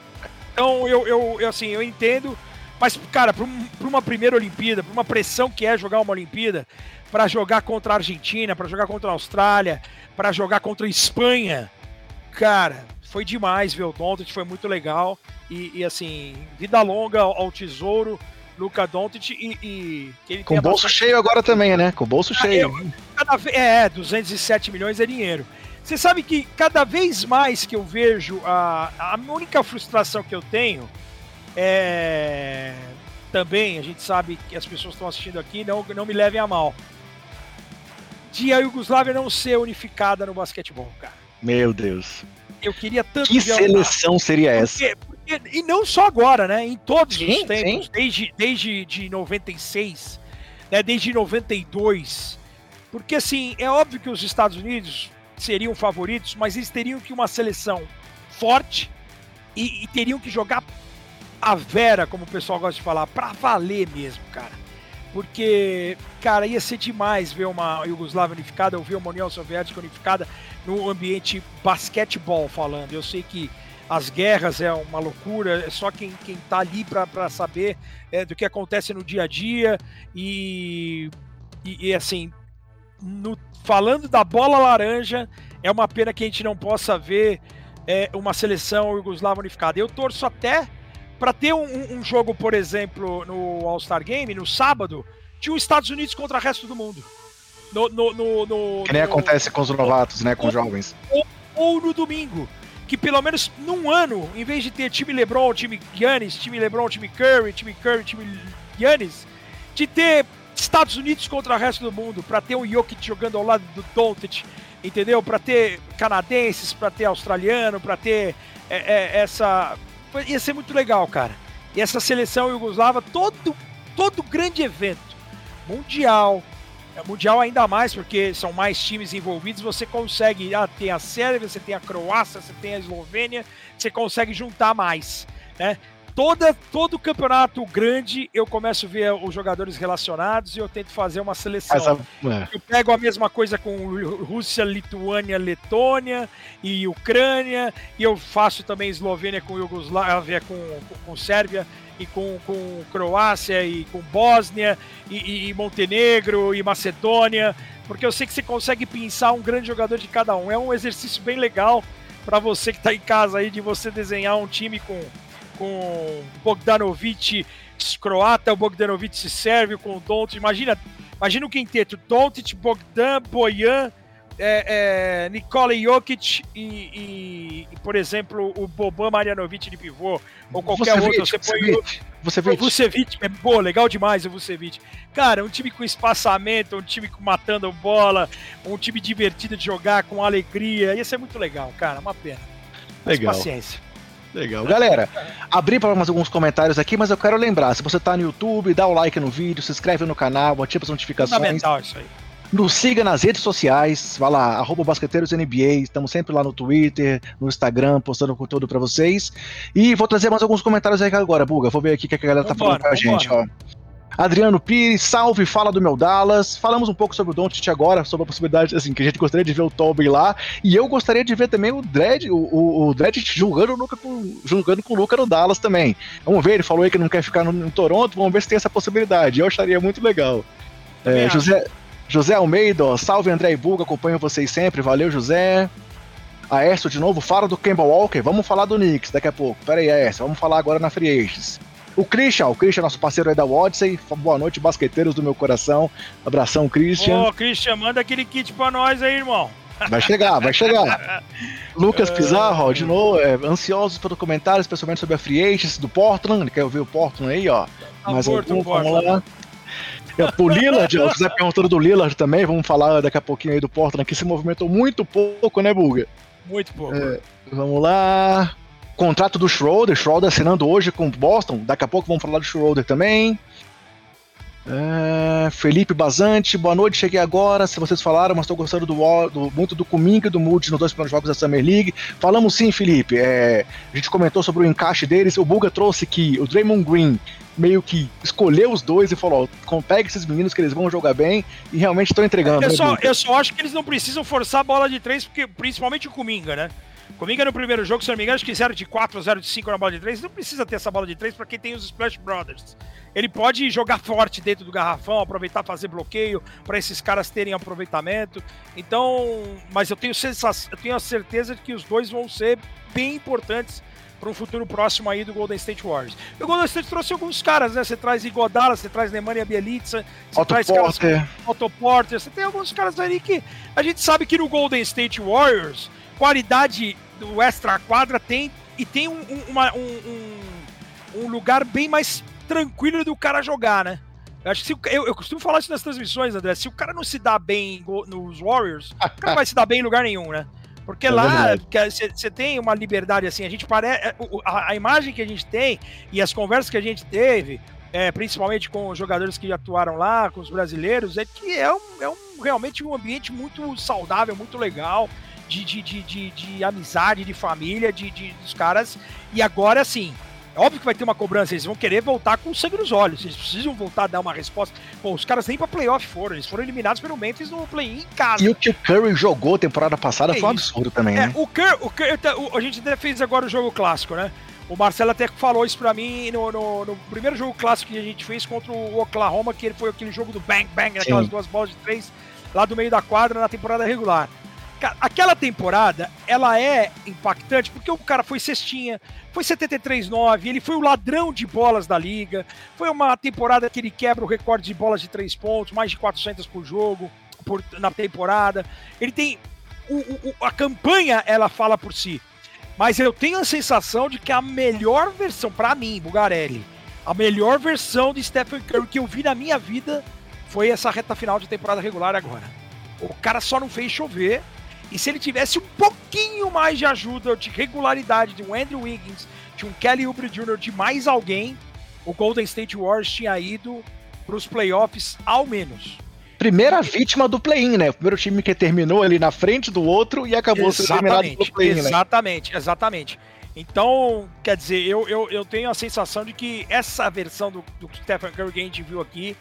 Então eu, eu, eu assim, eu entendo mas, cara, para uma primeira Olimpíada, para uma pressão que é jogar uma Olimpíada, para jogar contra a Argentina, para jogar contra a Austrália, para jogar contra a Espanha, cara, foi demais ver o Doncic, foi muito legal. E, e, assim, vida longa ao tesouro, Luca Doncic e, e com bolso bastante... cheio agora também, né? Com bolso ah, cheio. Eu, cada, é, 207 milhões é dinheiro. Você sabe que cada vez mais que eu vejo a, a única frustração que eu tenho é... Também a gente sabe que as pessoas estão assistindo aqui, não, não me levem a mal. De a Iugoslávia não ser unificada no basquetebol, cara. Meu Deus. Eu queria tanto Que seleção seria essa? Porque, e não só agora, né? Em todos sim, os tempos, sim. desde, desde de 96, né? desde 92. Porque assim, é óbvio que os Estados Unidos seriam favoritos, mas eles teriam que uma seleção forte e, e teriam que jogar a Vera, como o pessoal gosta de falar, pra valer mesmo, cara. Porque, cara, ia ser demais ver uma Yugoslávia unificada, ou ver uma União Soviética unificada no ambiente basquetebol falando. Eu sei que as guerras é uma loucura, é só quem, quem tá ali para saber é, do que acontece no dia a dia. E, e, e assim, no, falando da bola laranja, é uma pena que a gente não possa ver é, uma seleção Yugoslava unificada. Eu torço até para ter um, um, jogo, por exemplo, no All-Star Game, no sábado, tinha os Estados Unidos contra o resto do mundo. No, no, no, no que nem acontece com os novatos, né? Com os jovens. Ou, ou, no domingo. Que pelo menos num ano, em vez de ter time LeBron, time Giannis, time LeBron, time Curry, time Curry, time Giannis, de ter Estados Unidos contra o resto do mundo, para ter o Jokic jogando ao lado do Doncic, entendeu? Para ter canadenses, para ter australiano, para ter é, é, essa ia ser muito legal, cara. E essa seleção Yugoslava, todo, todo grande evento, mundial, é, mundial ainda mais, porque são mais times envolvidos, você consegue, ah, tem a Sérvia, você tem a Croácia, você tem a Eslovênia, você consegue juntar mais, né? toda, todo campeonato grande eu começo a ver os jogadores relacionados e eu tento fazer uma seleção. A, é. Eu pego a mesma coisa com Rússia, Lituânia, Letônia e Ucrânia, e eu faço também Eslovênia com Iugoslávia, com, com, com Sérvia e com, com Croácia e com Bósnia e, e, Montenegro e Macedônia, porque eu sei que você consegue pensar um grande jogador de cada um. É um exercício bem legal para você que está em casa aí de você desenhar um time com com Bogdanovic croata, o Bogdanovic sérvio com o Doncic. Imagina, imagina o quinteto: Doncic, Bogdan, Bojan, é, é, Nikola Jokic e, e, por exemplo, o Boban Marjanovic de pivô, ou qualquer Vucevic, outro. Você põe o Vucevic. Vucevic, é boa, legal demais o Vucevic. Cara, um time com espaçamento, um time matando bola, um time divertido de jogar, com alegria. Ia ser muito legal, cara, uma pena. Mas legal. paciência. Legal. Galera, abri para mais alguns comentários aqui, mas eu quero lembrar, se você está no YouTube, dá o like no vídeo, se inscreve no canal, ativa as notificações. Fundamental isso aí. Nos siga nas redes sociais, vai lá, arroba BasqueteiroSNBA, estamos sempre lá no Twitter, no Instagram, postando conteúdo para vocês. E vou trazer mais alguns comentários aí agora, Buga, vou ver aqui o que a galera tá vambora, falando com a gente, ó. Adriano Pires, salve, fala do meu Dallas. Falamos um pouco sobre o Doncic agora, sobre a possibilidade, assim, que a gente gostaria de ver o Tobin lá. E eu gostaria de ver também o Dredd, o, o, o Dredd julgando, o Luca com, julgando com o Luca no Dallas também. Vamos ver, ele falou aí que não quer ficar no, no Toronto, vamos ver se tem essa possibilidade. Eu acharia muito legal. É, José, José Almeida, salve André e Buga, acompanho vocês sempre, valeu José. Aécio de novo, fala do Kemba Walker, vamos falar do Knicks daqui a pouco. Pera aí, Aécio, vamos falar agora na Free Agents. O Christian, o Christian, nosso parceiro aí da Odyssey. Boa noite, basqueteiros do meu coração. Abração, Christian. Ô, Christian, manda aquele kit pra nós aí, irmão. Vai chegar, vai chegar. *laughs* Lucas Pizarro, ó, de novo, é, ansiosos pelo comentário, especialmente sobre a Free Agents do Portland. Quer ouvir o Portland aí, ó. Tá Mais morto, algum, Portland. vamos lá. É, o Lillard, se quiser perguntando do Lillard também, vamos falar daqui a pouquinho aí do Portland, que se movimentou muito pouco, né, Buga? Muito pouco. É, vamos lá. Contrato do Schroeder, Schroeder assinando hoje com o Boston. Daqui a pouco vamos falar do Schroeder também. É, Felipe Bazante, boa noite, cheguei agora. Se vocês falaram, mas estou gostando do, do- muito do Kuminga e do Moody nos dois primeiros jogos da Summer League. Falamos sim, Felipe. É, a gente comentou sobre o encaixe deles. O Buga trouxe que o Draymond Green meio que escolheu os dois e falou: ó, pega esses meninos que eles vão jogar bem e realmente estão entregando. Eu né, só, eu só acho que eles não precisam forçar a bola de três, porque principalmente o Kuminga, né? Kuminga no primeiro jogo, se não me engano, acho que 0 de 4 ou 0 de 5 na bola de três. Não precisa ter essa bola de três pra quem tem os Splash Brothers. Ele pode jogar forte dentro do garrafão, aproveitar fazer bloqueio para esses caras terem aproveitamento. Então, mas eu tenho, sensação, eu tenho a certeza de que os dois vão ser bem importantes para um futuro próximo aí do Golden State Warriors. E o Golden State trouxe alguns caras, né? Você traz Igodala, você traz Nemanja Bielitsa, você Otto traz caras Porter. Otto Porter, você tem alguns caras ali que a gente sabe que no Golden State Warriors, qualidade do extra quadra tem e tem um, um- uma- um- um- lugar bem mais tranquilo do cara jogar, né? Eu acho que se eu, eu costumo falar isso nas transmissões, André. Se o cara não se dá bem nos Warriors, o cara não vai se dar bem em lugar nenhum, né? Porque É lá você tem uma liberdade assim, a gente parece. A, a imagem que a gente tem e as conversas que a gente teve, é, principalmente com os jogadores que atuaram lá, com os brasileiros, é que é, um, é um, realmente um ambiente muito saudável, muito legal, de, de, de, de, de amizade, de família, de, de, dos caras. E agora, assim, é óbvio que vai ter uma cobrança, eles vão querer voltar com sangue nos olhos, eles precisam voltar a dar uma resposta. Pô, os caras nem pra playoff foram, eles foram eliminados pelo Memphis no play-in em casa. E o que o Curry jogou temporada passada Que foi um absurdo também, É, né? o Kerr, o o- a gente até fez agora o jogo clássico, né? O Marcelo até falou isso pra mim no, no- no primeiro jogo clássico que a gente fez contra o Oklahoma, que ele foi aquele jogo do bang bang, aquelas Sim. duas bolas de três lá do meio da quadra na temporada regular. Cara, aquela temporada, ela é impactante porque o cara foi cestinha, foi 73-9, ele foi o ladrão de bolas da liga, foi uma temporada que ele quebra o recorde de bolas de três pontos, mais de 400 por jogo por, na temporada. Ele tem o- o- a campanha ela fala por si. Mas eu tenho a sensação de que a melhor versão, pra mim, Bugarelli, a melhor versão de Stephen Curry que eu vi na minha vida foi essa reta final de temporada regular agora. O cara só não fez chover. E se ele tivesse um pouquinho mais de ajuda, de regularidade de um Andrew Wiggins, de um Kelly Oubre Jr., de mais alguém, o Golden State Warriors tinha ido para os playoffs ao menos. Primeira vítima do play-in, né? O primeiro time que terminou ali na frente do outro e acabou sendo eliminado pelo Exatamente, play-in, né? exatamente, exatamente. Então, quer dizer, eu, eu, eu tenho a sensação de que essa versão do, do Stephen Curry que a gente viu aqui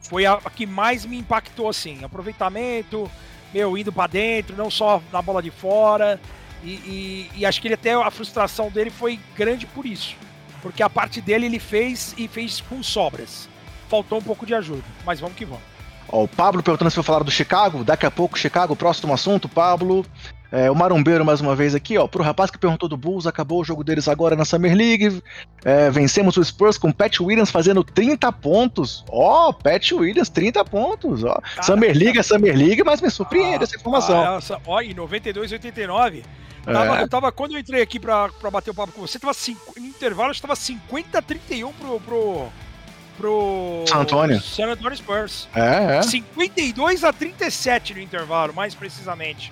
foi a, a que mais me impactou, assim. Aproveitamento, meu, indo pra dentro, não só na bola de fora. E, e- e acho que ele até a frustração dele foi grande por isso. Porque a parte dele ele fez e fez com sobras. Faltou um pouco de ajuda, mas vamos que vamos. Ó, o Pablo perguntando se eu falar do Chicago. Daqui a pouco, Chicago, próximo assunto, Pablo. É, o Marombeiro mais uma vez aqui, ó. Pro rapaz que perguntou do Bulls, acabou o jogo deles agora na Summer League. É, vencemos o Spurs com Pat Williams fazendo 30 pontos. Ó, Pat Williams, 30 pontos. Ó. Summer League é Summer League, mas me surpreende essa informação. Ah, essa, ó, em 92, 89. Tava, É. eu tava, quando eu entrei aqui pra, pra bater o papo com você, tava cinco, no intervalo, acho que tava 50 a 31 pro. pro. pro. San Antonio. San Antonio Spurs. É, é. 52 a 37 no intervalo, mais precisamente.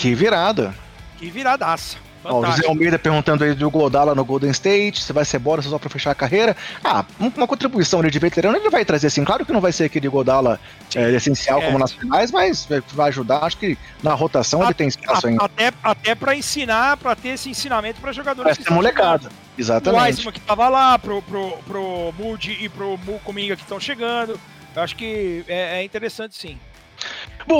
Que virada. Que viradaça. Ó, o José Almeida perguntando aí do Godala no Golden State, se vai ser bora só pra fechar a carreira. Ah, uma contribuição de veterano ele vai trazer assim. Claro que não vai ser aquele Godala é, essencial é. como nas finais, mas vai ajudar. Acho que na rotação a, ele tem espaço ainda. Até, até pra ensinar, pra ter esse ensinamento pra jogadores. Parece que molecada. Exatamente. O Weissman que tava lá, pro, pro, pro Moody e pro Mukuminga que estão chegando. Eu acho que é, é interessante sim.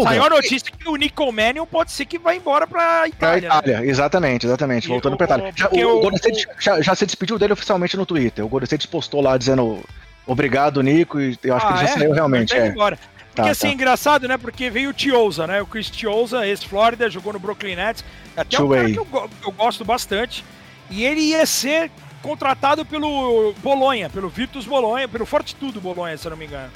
Saiu a notícia que o Nico Mannion pode ser que vá embora pra Itália. Pra Itália, né? exatamente, exatamente. Voltando o, pra Itália. Já, o, o, Golden State já, já, se despediu dele oficialmente no Twitter. O Golden State postou lá dizendo obrigado, Nico, e eu acho ah, que ele já é? saiu realmente. É. Embora. Porque tá, assim, tá. engraçado, né? Porque veio o Tioza, né? O Chris Tioza, ex-Flórida, jogou no Brooklyn Nets. Até Two um cara que eu, eu gosto bastante. E ele ia ser contratado pelo Bolonha, pelo Virtus Bolonha, pelo Fortitudo Bolonha, se eu não me engano.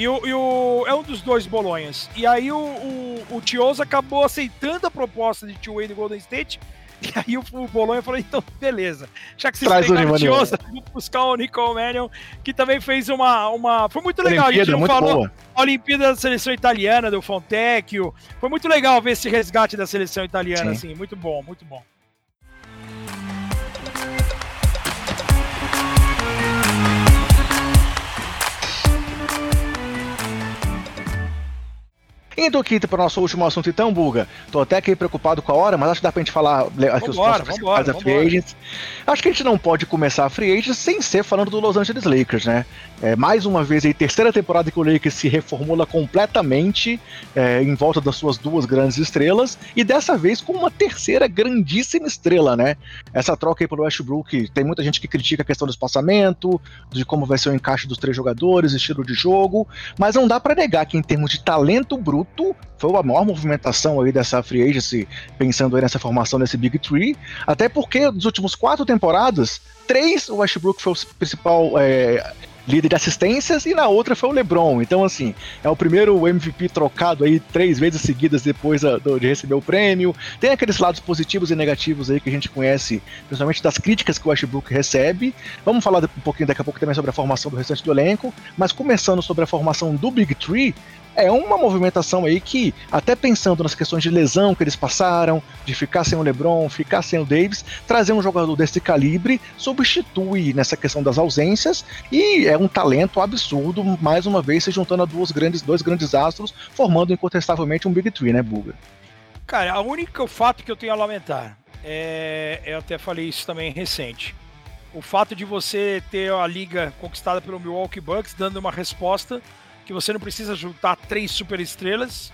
E o, e o, é um dos dois Bolonhas. E aí o, o, o acabou aceitando a proposta de Tio do Golden State. *laughs* E aí o, o Bolonha falou, então, beleza. Já que vocês Traz pegaram o Tiosa, vou buscar o Nicole Mannion, que também fez uma... uma foi muito legal, Olimpíada, a gente não falou... Boa. Olimpíada da seleção italiana, do Fontecchio. Foi muito legal ver esse resgate da seleção italiana, Sim. assim. Muito bom, muito bom. Indo aqui para o nosso último assunto então, Buga. Tô até aqui preocupado com a hora, mas acho que dá pra gente falar aqui os próximos da Free Agents. Acho que a gente não pode começar a Free Agents sem ser falando do Los Angeles Lakers, né? É, mais uma vez aí, terceira temporada que o Lakers se reformula completamente é, em volta das suas duas grandes estrelas, e dessa vez com uma terceira grandíssima estrela, né? Essa troca aí pelo Westbrook, tem muita gente que critica a questão do espaçamento, de como vai ser o encaixe dos três jogadores, estilo de jogo, mas não dá para negar que em termos de talento bruto, foi a maior movimentação aí dessa free agency, pensando aí nessa formação desse Big Tree, até porque nos últimos quatro temporadas, três o Westbrook foi o principal é, líder de assistências, e na outra foi o LeBron. Então, assim, é o primeiro MVP trocado aí três vezes seguidas depois de receber o prêmio. Tem aqueles lados positivos e negativos aí que a gente conhece, principalmente das críticas que o Westbrook recebe. Vamos falar um pouquinho daqui a pouco também sobre a formação do restante do elenco, mas começando sobre a formação do Big Tree, é uma movimentação aí que, até pensando nas questões de lesão que eles passaram, de ficar sem o LeBron, ficar sem o Davis, trazer um jogador desse calibre substitui nessa questão das ausências e é um talento absurdo, mais uma vez se juntando a duas grandes, dois grandes astros, formando incontestavelmente um Big Three, né, Buga? Cara, o único fato que eu tenho a lamentar é, eu até falei isso também recente. O fato de você ter a liga conquistada pelo Milwaukee Bucks dando uma resposta que você não precisa juntar três superestrelas.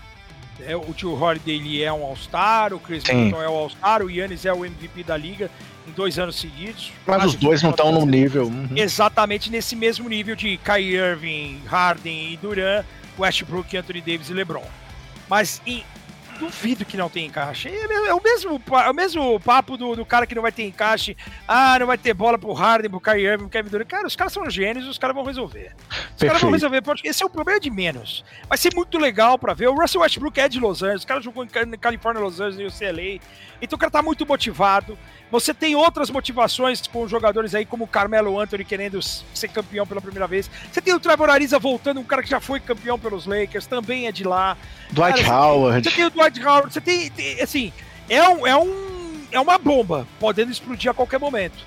É, o tio Holiday ele é um All-Star, o Chris Middleton é o All-Star, o Yannis é o MVP da liga em dois anos seguidos. Mas os dois não estão no nível. Uhum. Exatamente nesse mesmo nível de Kyrie Irving, Harden e Durant, Westbrook, Anthony Davis e LeBron. Mas em, duvido que não tenha encaixe. É, é, o mesmo, é o mesmo papo do, do cara que não vai ter encaixe. Ah, não vai ter bola pro Harden, pro Kyrie Irving, pro Kevin Durant. Cara, os caras são gênios, os caras vão resolver. Os caras vão resolver, esse é o problema de menos. Vai ser muito legal pra ver. O Russell Westbrook é de Los Angeles, o cara jogou em Califórnia, Los Angeles, no UCLA. Então o cara tá muito motivado. Você tem outras motivações com jogadores aí, como o Carmelo Anthony querendo ser campeão pela primeira vez. Você tem o Trevor Ariza voltando, um cara que já foi campeão pelos Lakers, também é de lá. Dwight cara, Howard. Você tem, o Dwight Howard, você tem, tem, assim, é, um, é, um, é uma bomba, podendo explodir a qualquer momento.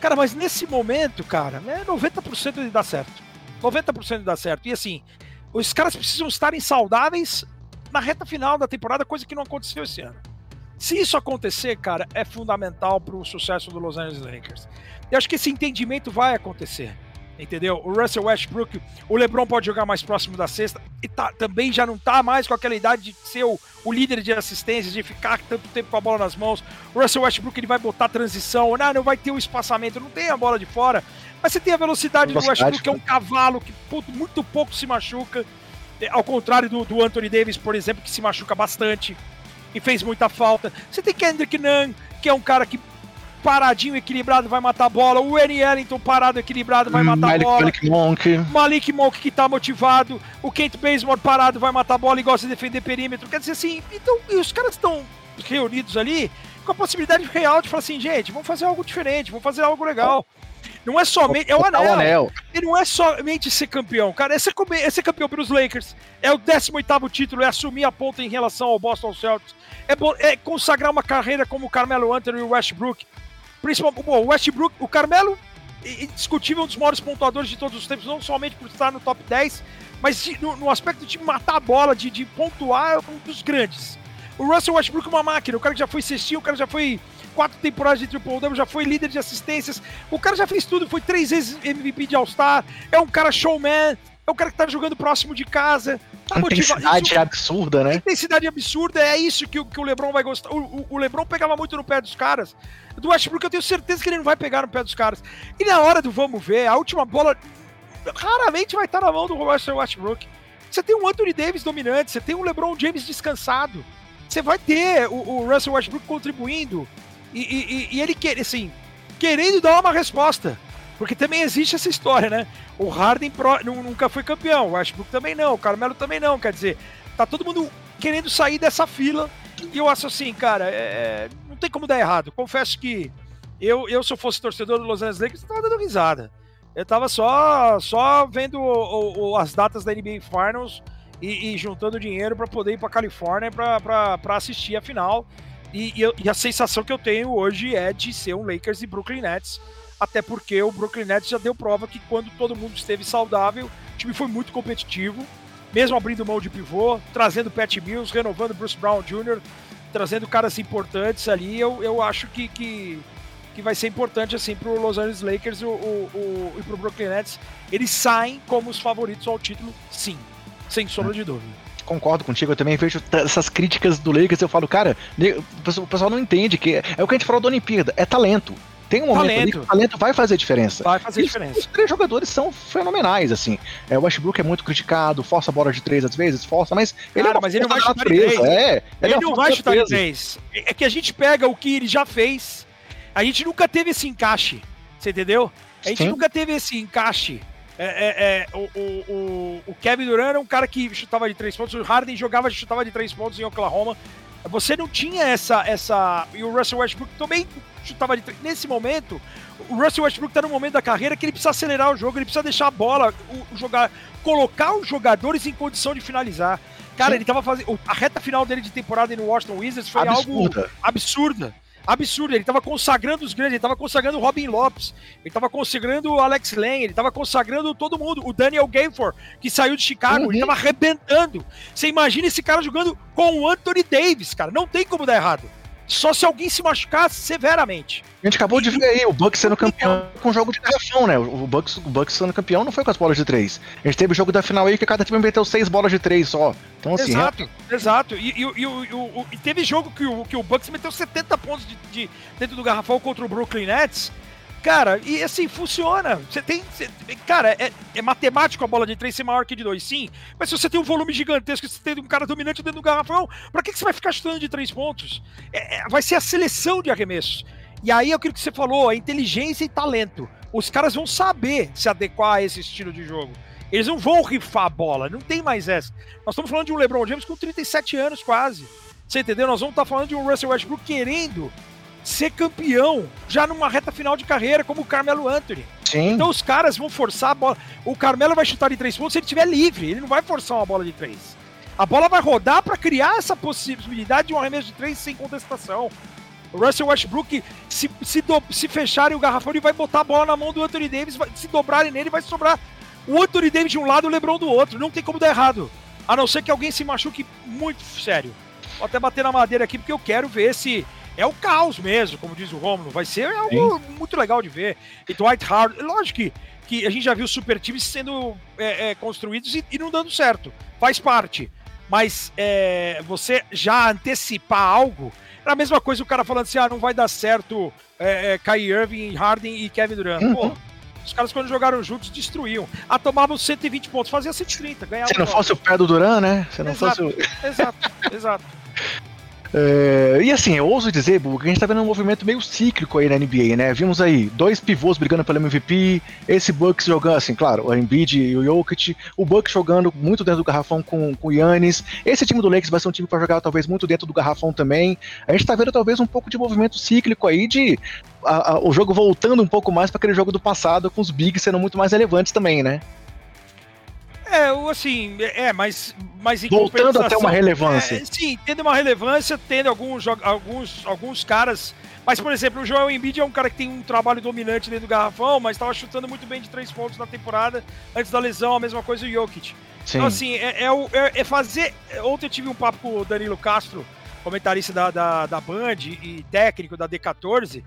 Cara, mas nesse momento, cara, é 90% de dar certo. 90% de dar certo. E assim, os caras precisam estarem saudáveis na reta final da temporada, coisa que não aconteceu esse ano. Se isso acontecer, cara, é fundamental para o sucesso do Los Angeles Lakers. Eu acho que esse entendimento vai acontecer. Entendeu? O Russell Westbrook, o LeBron pode jogar mais próximo da cesta e tá, também já não tá mais com aquela idade de ser o, o líder de assistências, de ficar tanto tempo com a bola nas mãos. O Russell Westbrook ele vai botar transição, não, não vai ter o um espaçamento, não tem a bola de fora, mas você tem a velocidade, velocidade do Westbrook, que é um cavalo que puto, muito pouco se machuca, ao contrário do, do Anthony Davis, por exemplo, que se machuca bastante e fez muita falta. Você tem Kendrick Nunn, que é um cara que paradinho, equilibrado, vai matar a bola. O Ernie Ellington parado, equilibrado, vai matar Malik, a bola. Malik Monk. Malik Monk que tá motivado. O Kent Bazemore parado, vai matar a bola e gosta de defender perímetro. Quer dizer assim, então, os caras estão reunidos ali com a possibilidade real de falar assim, gente, vamos fazer algo diferente, vamos fazer algo legal. Não é somente. É o anel. o anel. E não é somente ser campeão, cara. É ser, é ser campeão pelos Lakers. É o 18 título, é assumir a ponta em relação ao Boston Celtics. É, é consagrar uma carreira como o Carmelo Anthony e o Westbrook. Principalmente, o Westbrook, o Carmelo, indiscutível, um dos maiores pontuadores de todos os tempos, não somente por estar no top 10, mas no, no aspecto de matar a bola, de, de pontuar, é um dos grandes. O Russell Westbrook é uma máquina, o cara que já foi cestinho, o cara já foi quatro temporadas de triple double, já foi líder de assistências, o cara já fez tudo, foi três vezes MVP de All-Star, é um cara showman, é um cara que tá jogando próximo de casa. Tá intensidade isso, absurda, né? Intensidade absurda, é isso que, que o LeBron vai gostar. O, o, LeBron pegava muito no pé dos caras. Do Westbrook eu tenho certeza que ele não vai pegar no pé dos caras. E na hora do vamos ver, a última bola raramente vai estar na mão do Russell Westbrook. Você tem um Anthony Davis dominante, você tem um LeBron James descansado. Você vai ter o, o Russell Westbrook contribuindo. E, e, e ele quer, assim, querendo dar uma resposta. Porque também existe essa história, né? O Harden pro, nunca foi campeão, o Westbrook também não, o Carmelo também não. Quer dizer, tá todo mundo querendo sair dessa fila. E eu acho assim, cara, é, é não tem como dar errado. Confesso que eu, eu se eu fosse torcedor do Los Angeles Lakers, eu tava dando risada. Eu tava só, só vendo o, o, as datas da NBA Finals e, e juntando dinheiro para poder ir para Califórnia para assistir a final. E, e, e, a sensação que eu tenho hoje é de ser um Lakers e Brooklyn Nets, até porque o Brooklyn Nets já deu prova que quando todo mundo esteve saudável, o time foi muito competitivo, mesmo abrindo mão de pivô, trazendo Pat Mills, renovando Bruce Brown Jr., trazendo caras importantes ali, eu, eu acho que, que, que vai ser importante assim para o Los Angeles Lakers o, o, o, e para o Brooklyn Nets. Eles saem como os favoritos ao título, sim, sem sombra de dúvida concordo contigo, eu também vejo essas críticas do Lakers, eu falo, cara, o pessoal não entende que é o que a gente falou da Olimpíada, é talento. Tem um momento talento. ali que o talento vai fazer diferença. Vai fazer e diferença. Os três jogadores são fenomenais, assim. É, o Westbrook é muito criticado, força a bola de três às vezes, força, mas ele Cara, é mas ele não vai chutar de três. É, ele, ele é não vai chutar de três. É que a gente pega o que ele já fez, a gente nunca teve esse encaixe, você entendeu? A gente Sim. nunca teve esse encaixe é, é, é, o, o, o, Kevin Durant era um cara que chutava de três pontos, o Harden jogava e chutava de três pontos em Oklahoma. Você não tinha essa. essa e o Russell Westbrook também chutava de três. Nesse momento, o Russell Westbrook está no momento da carreira que ele precisa acelerar o jogo, ele precisa deixar a bola, o, o jogar, colocar os jogadores em condição de finalizar. Cara, Sim. ele tava fazendo. A reta final dele de temporada no Washington Wizards foi absurda. algo absurda absurdo. Ele estava consagrando os grandes, ele estava consagrando o Robin Lopes, ele estava consagrando o Alex Lane, ele estava consagrando todo mundo. O Daniel Gafford, que saiu de Chicago, uhum. ele estava arrebentando. Você imagina esse cara jogando com o Anthony Davis, cara. Não tem como dar errado. Só se alguém se machucar severamente. A gente acabou de ver aí o Bucks sendo campeão com o jogo de garrafão, né? O Bucks, o Bucks sendo campeão não foi com as bolas de três. A gente teve o jogo da final aí que cada time meteu seis bolas de três só. Então, assim. Exato, é... exato. E, e, e, e, teve jogo que o, que o Bucks meteu 70 pontos de, de, dentro do garrafão contra o Brooklyn Nets. Cara, e assim, funciona. Você tem. Você, cara, é, é, matemático a bola de três ser maior que de dois, sim. Mas se você tem um volume gigantesco, você tem um cara dominante dentro do garrafão, pra que, você vai ficar chutando de três pontos? É, é, vai ser a seleção de arremessos. E aí é aquilo que você falou, a inteligência e talento. Os caras vão saber se adequar a esse estilo de jogo. Eles não vão rifar a bola, não tem mais essa. Nós estamos falando de um LeBron James com 37 anos quase. Você entendeu? Nós vamos estar falando de um Russell Westbrook querendo ser campeão já numa reta final de carreira, como o Carmelo Anthony. Sim. Então os caras vão forçar a bola. O Carmelo vai chutar de três pontos se ele estiver livre, ele não vai forçar uma bola de três. A bola vai rodar para criar essa possibilidade de um arremesso de três sem contestação. O Russell Westbrook, se, se, do, se fecharem o garrafão, ele vai botar a bola na mão do Anthony Davis, vai, se dobrarem nele, vai sobrar o Anthony Davis de um lado e o LeBron do outro. Não tem como dar errado. A não ser que alguém se machuque muito sério. Vou até bater na madeira aqui, porque eu quero ver se é o caos mesmo, como diz o Romulo. Vai ser algo Sim. muito legal de ver. E Dwight Howard, lógico que, que a gente já viu super times sendo é, é, construídos e, e, não dando certo. Faz parte. Mas é, você já antecipar algo. É a mesma coisa o cara falando assim: ah, não vai dar certo é, é Kai Irving, Harden e Kevin Durant. Uhum. Pô, os caras, quando jogaram juntos, destruíam. Ah, tomavam 120 pontos, fazia 130, ganhava. Se não fosse o pé do Duran, né? Se não exato, fosse o. Exato, exato. *laughs* É, e assim, eu ouso dizer, Bu, que a gente tá vendo um movimento meio cíclico aí na NBA, né? Vimos aí dois pivôs brigando pelo MVP, esse Bucks jogando, assim, claro, o Embiid e o Jokic, o Bucks jogando muito dentro do garrafão com, com o Yannis. Esse time do Lakers vai ser um time para jogar talvez muito dentro do garrafão também. A gente tá vendo talvez um pouco de movimento cíclico aí de a, a, o jogo voltando um pouco mais para aquele jogo do passado, com os bigs sendo muito mais relevantes também, né? É, assim, é, mas, mas em Voltando até uma relevância. É, sim, tendo uma relevância, tendo alguns, alguns, alguns caras. Mas, por exemplo, o Joel Embiid é um cara que tem um trabalho dominante dentro do garrafão, mas estava chutando muito bem de três pontos na temporada. Antes da lesão, a mesma coisa o Jokic. Sim. Então, assim, é, é, é, é, fazer. Ontem eu tive um papo com o Danilo Castro, comentarista da, da, da Band e técnico da D14.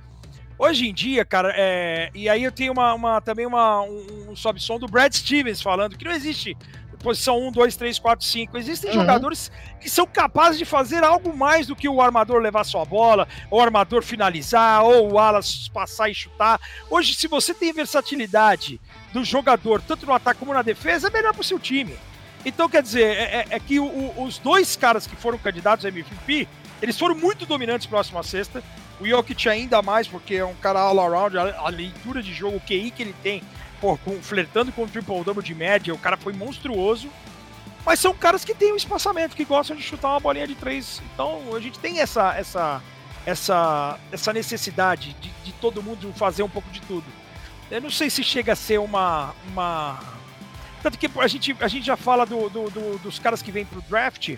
Hoje em dia, cara, é... e aí eu tenho uma, uma também uma, um, um sob-som do Brad Stevens falando que não existe posição 1, 2, 3, 4, 5. Existem uhum. jogadores que são capazes de fazer algo mais do que o armador levar sua bola, ou o armador finalizar, ou o alas passar e chutar. Hoje, se você tem versatilidade do jogador, tanto no ataque como na defesa, é melhor para o seu time. Então, quer dizer, é, é, é que o, o, os dois caras que foram candidatos a MVP, eles foram muito dominantes próximo à sexta. O Jokic ainda mais, porque é um cara all around, a, leitura de jogo, o QI que ele tem, pô, com, flertando com o triple-double de média, o cara foi monstruoso. Mas são caras que têm um espaçamento, que gostam de chutar uma bolinha de três. Então a gente tem essa essa essa, essa necessidade de, de todo mundo fazer um pouco de tudo. Eu não sei se chega a ser uma, uma tanto que a gente, a gente já fala do, do, do dos caras que vêm pro draft.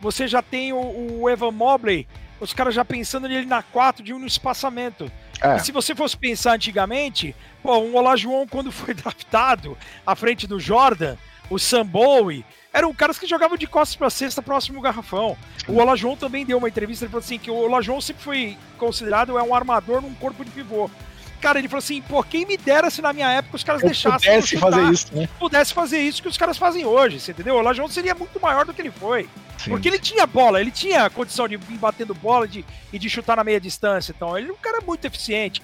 Você já tem o, o Evan Mobley, os caras já pensando nele na 4 de um no espaçamento. É. E se você fosse pensar antigamente, pô, um Olajuwon quando foi *laughs* draftado à frente do Jordan, o Sam Bowie, eram caras que jogavam de costas para cesta próximo ao garrafão. O Olajuwon também deu uma entrevista, ele falou assim que o Olajuwon sempre foi considerado é um armador num corpo de pivô. Cara, ele falou assim, pô, quem me dera se na minha época os caras eu deixassem pudesse chutar, fazer isso, né? Pudesse fazer isso que os caras fazem hoje, você entendeu? O Lajão seria muito maior do que ele foi. Sim. Porque ele tinha bola, ele tinha a condição de ir batendo bola de, e de chutar na meia distância. Então, ele é um cara muito eficiente,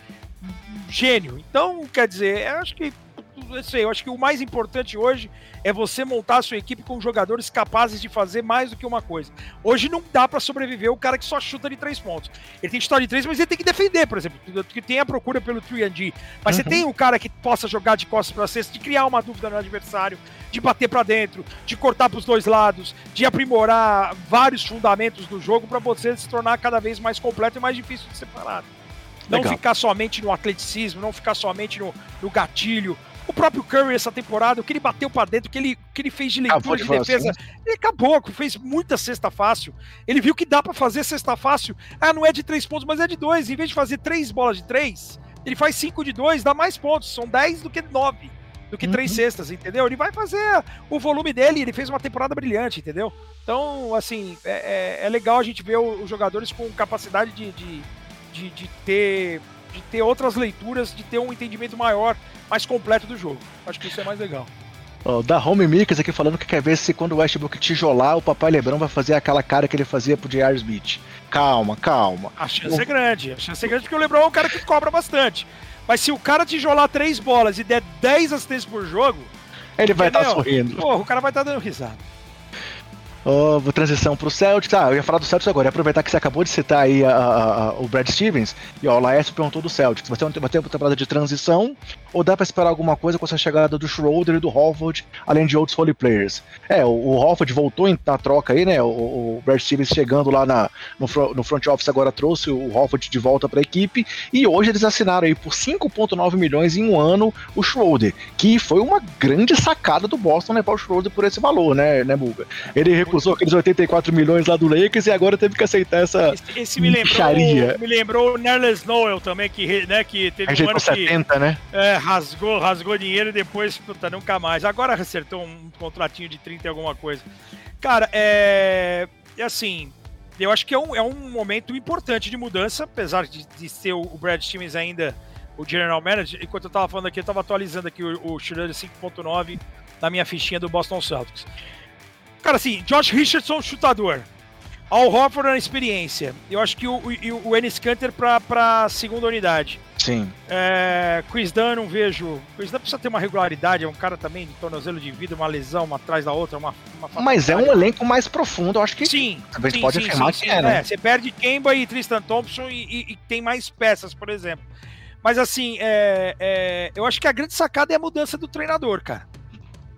gênio. Então, quer dizer, eu acho que eu acho que o mais importante hoje é você montar a sua equipe com jogadores capazes de fazer mais do que uma coisa. Hoje não dá para sobreviver o cara que só chuta de três pontos. Ele tem que chutar de três, mas ele tem que defender, por exemplo, que tem a procura pelo 3D. Mas uhum. você tem um cara que possa jogar de costas para cesta, de criar uma dúvida no adversário, de bater para dentro, de cortar para os dois lados, de aprimorar vários fundamentos do jogo para você se tornar cada vez mais completo e mais difícil de separar. Não Legal. ficar somente no atleticismo, não ficar somente no, no gatilho, o próprio Curry essa temporada, o que ele bateu para dentro, o que ele, que ele fez de leitura de, de defesa, assim. ele acabou, fez muita cesta fácil. Ele viu que dá para fazer cesta fácil. Ah, não é de três pontos, mas é de dois. Em vez de fazer três bolas de três, ele faz cinco de dois, dá mais pontos. São dez do que nove, do que uhum. três cestas, entendeu? Ele vai fazer o volume dele, ele fez uma temporada brilhante, entendeu? Então, assim, é, é, é legal a gente ver os jogadores com capacidade de, de, de, de ter de ter outras leituras, de ter um entendimento maior, mais completo do jogo. Acho que isso é mais legal. Oh, da Home Makers aqui falando que quer ver se quando o Westbrook tijolar, o Papai Lebrão vai fazer aquela cara que ele fazia pro J.R. Smith. Calma, calma. A chance o... é grande. A chance é grande porque o Lebrão é um cara que cobra bastante. Mas se o cara tijolar três bolas e der 10 assistências por jogo. Ele vai estar tá sorrindo. Porra, o cara vai estar tá dando risada. Oh, transição pro Celtics. Ah, eu ia falar do Celtics agora. aproveitar que você acabou de citar aí a, a, a, o Brad Stevens. E ó, o Laércio perguntou do Celtics. Vai ter, uma, vai ter uma temporada de transição? Ou dá para esperar alguma coisa com essa chegada do Schroeder e do Horford, além de outros role players? É, o, o voltou na troca aí, né? O, o Brad Stevens chegando lá na, no, no front office agora trouxe o Horford de volta para a equipe. E hoje eles assinaram aí por 5,9 milhões em um ano o Schroeder, que foi uma grande sacada do Boston levar o Schroeder por esse valor, né, né Buga? Ele recusou aqueles 84 milhões lá do Lakers e agora teve que aceitar essa esse, esse me lembrou, me lembrou o Nerlens Noel também, que, né, que teve um ano 70, que, né? É, rasgou, rasgou dinheiro e depois, puta, nunca mais. Agora acertou um contratinho de 30 e alguma coisa. Cara, é, é assim, eu acho que é um, é um momento importante de mudança, apesar de, de ser o, Brad Stevens ainda o general manager. Enquanto eu tava falando aqui, eu tava atualizando aqui o, o Schroeder 5.9 na minha fichinha do Boston Celtics. Cara, assim, Josh Richardson, chutador. Al Horford na experiência. Eu acho que o, o, o Ennis Canter pra, pra segunda unidade. Sim. É, Chris Dunn, não vejo. Chris Dunn precisa ter uma regularidade, é um cara também de tornozelo de vida, uma lesão uma atrás da outra, uma, uma Mas é um elenco mais profundo, eu acho que. Sim. Talvez sim, pode sim, afirmar sim, que é, né? É, você perde Kemba e Tristan Thompson e, e, e tem mais peças, por exemplo. Mas assim, é, é, eu acho que a grande sacada é a mudança do treinador, cara.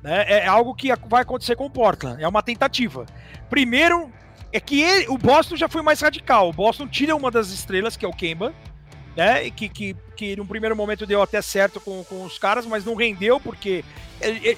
Né? É algo que vai acontecer com o Portland. É uma tentativa. Primeiro, é que ele, o Boston já foi mais radical. O Boston tira uma das estrelas, que é o Kemba. né? Que, que, que no primeiro momento deu até certo com, com os caras, mas não rendeu, porque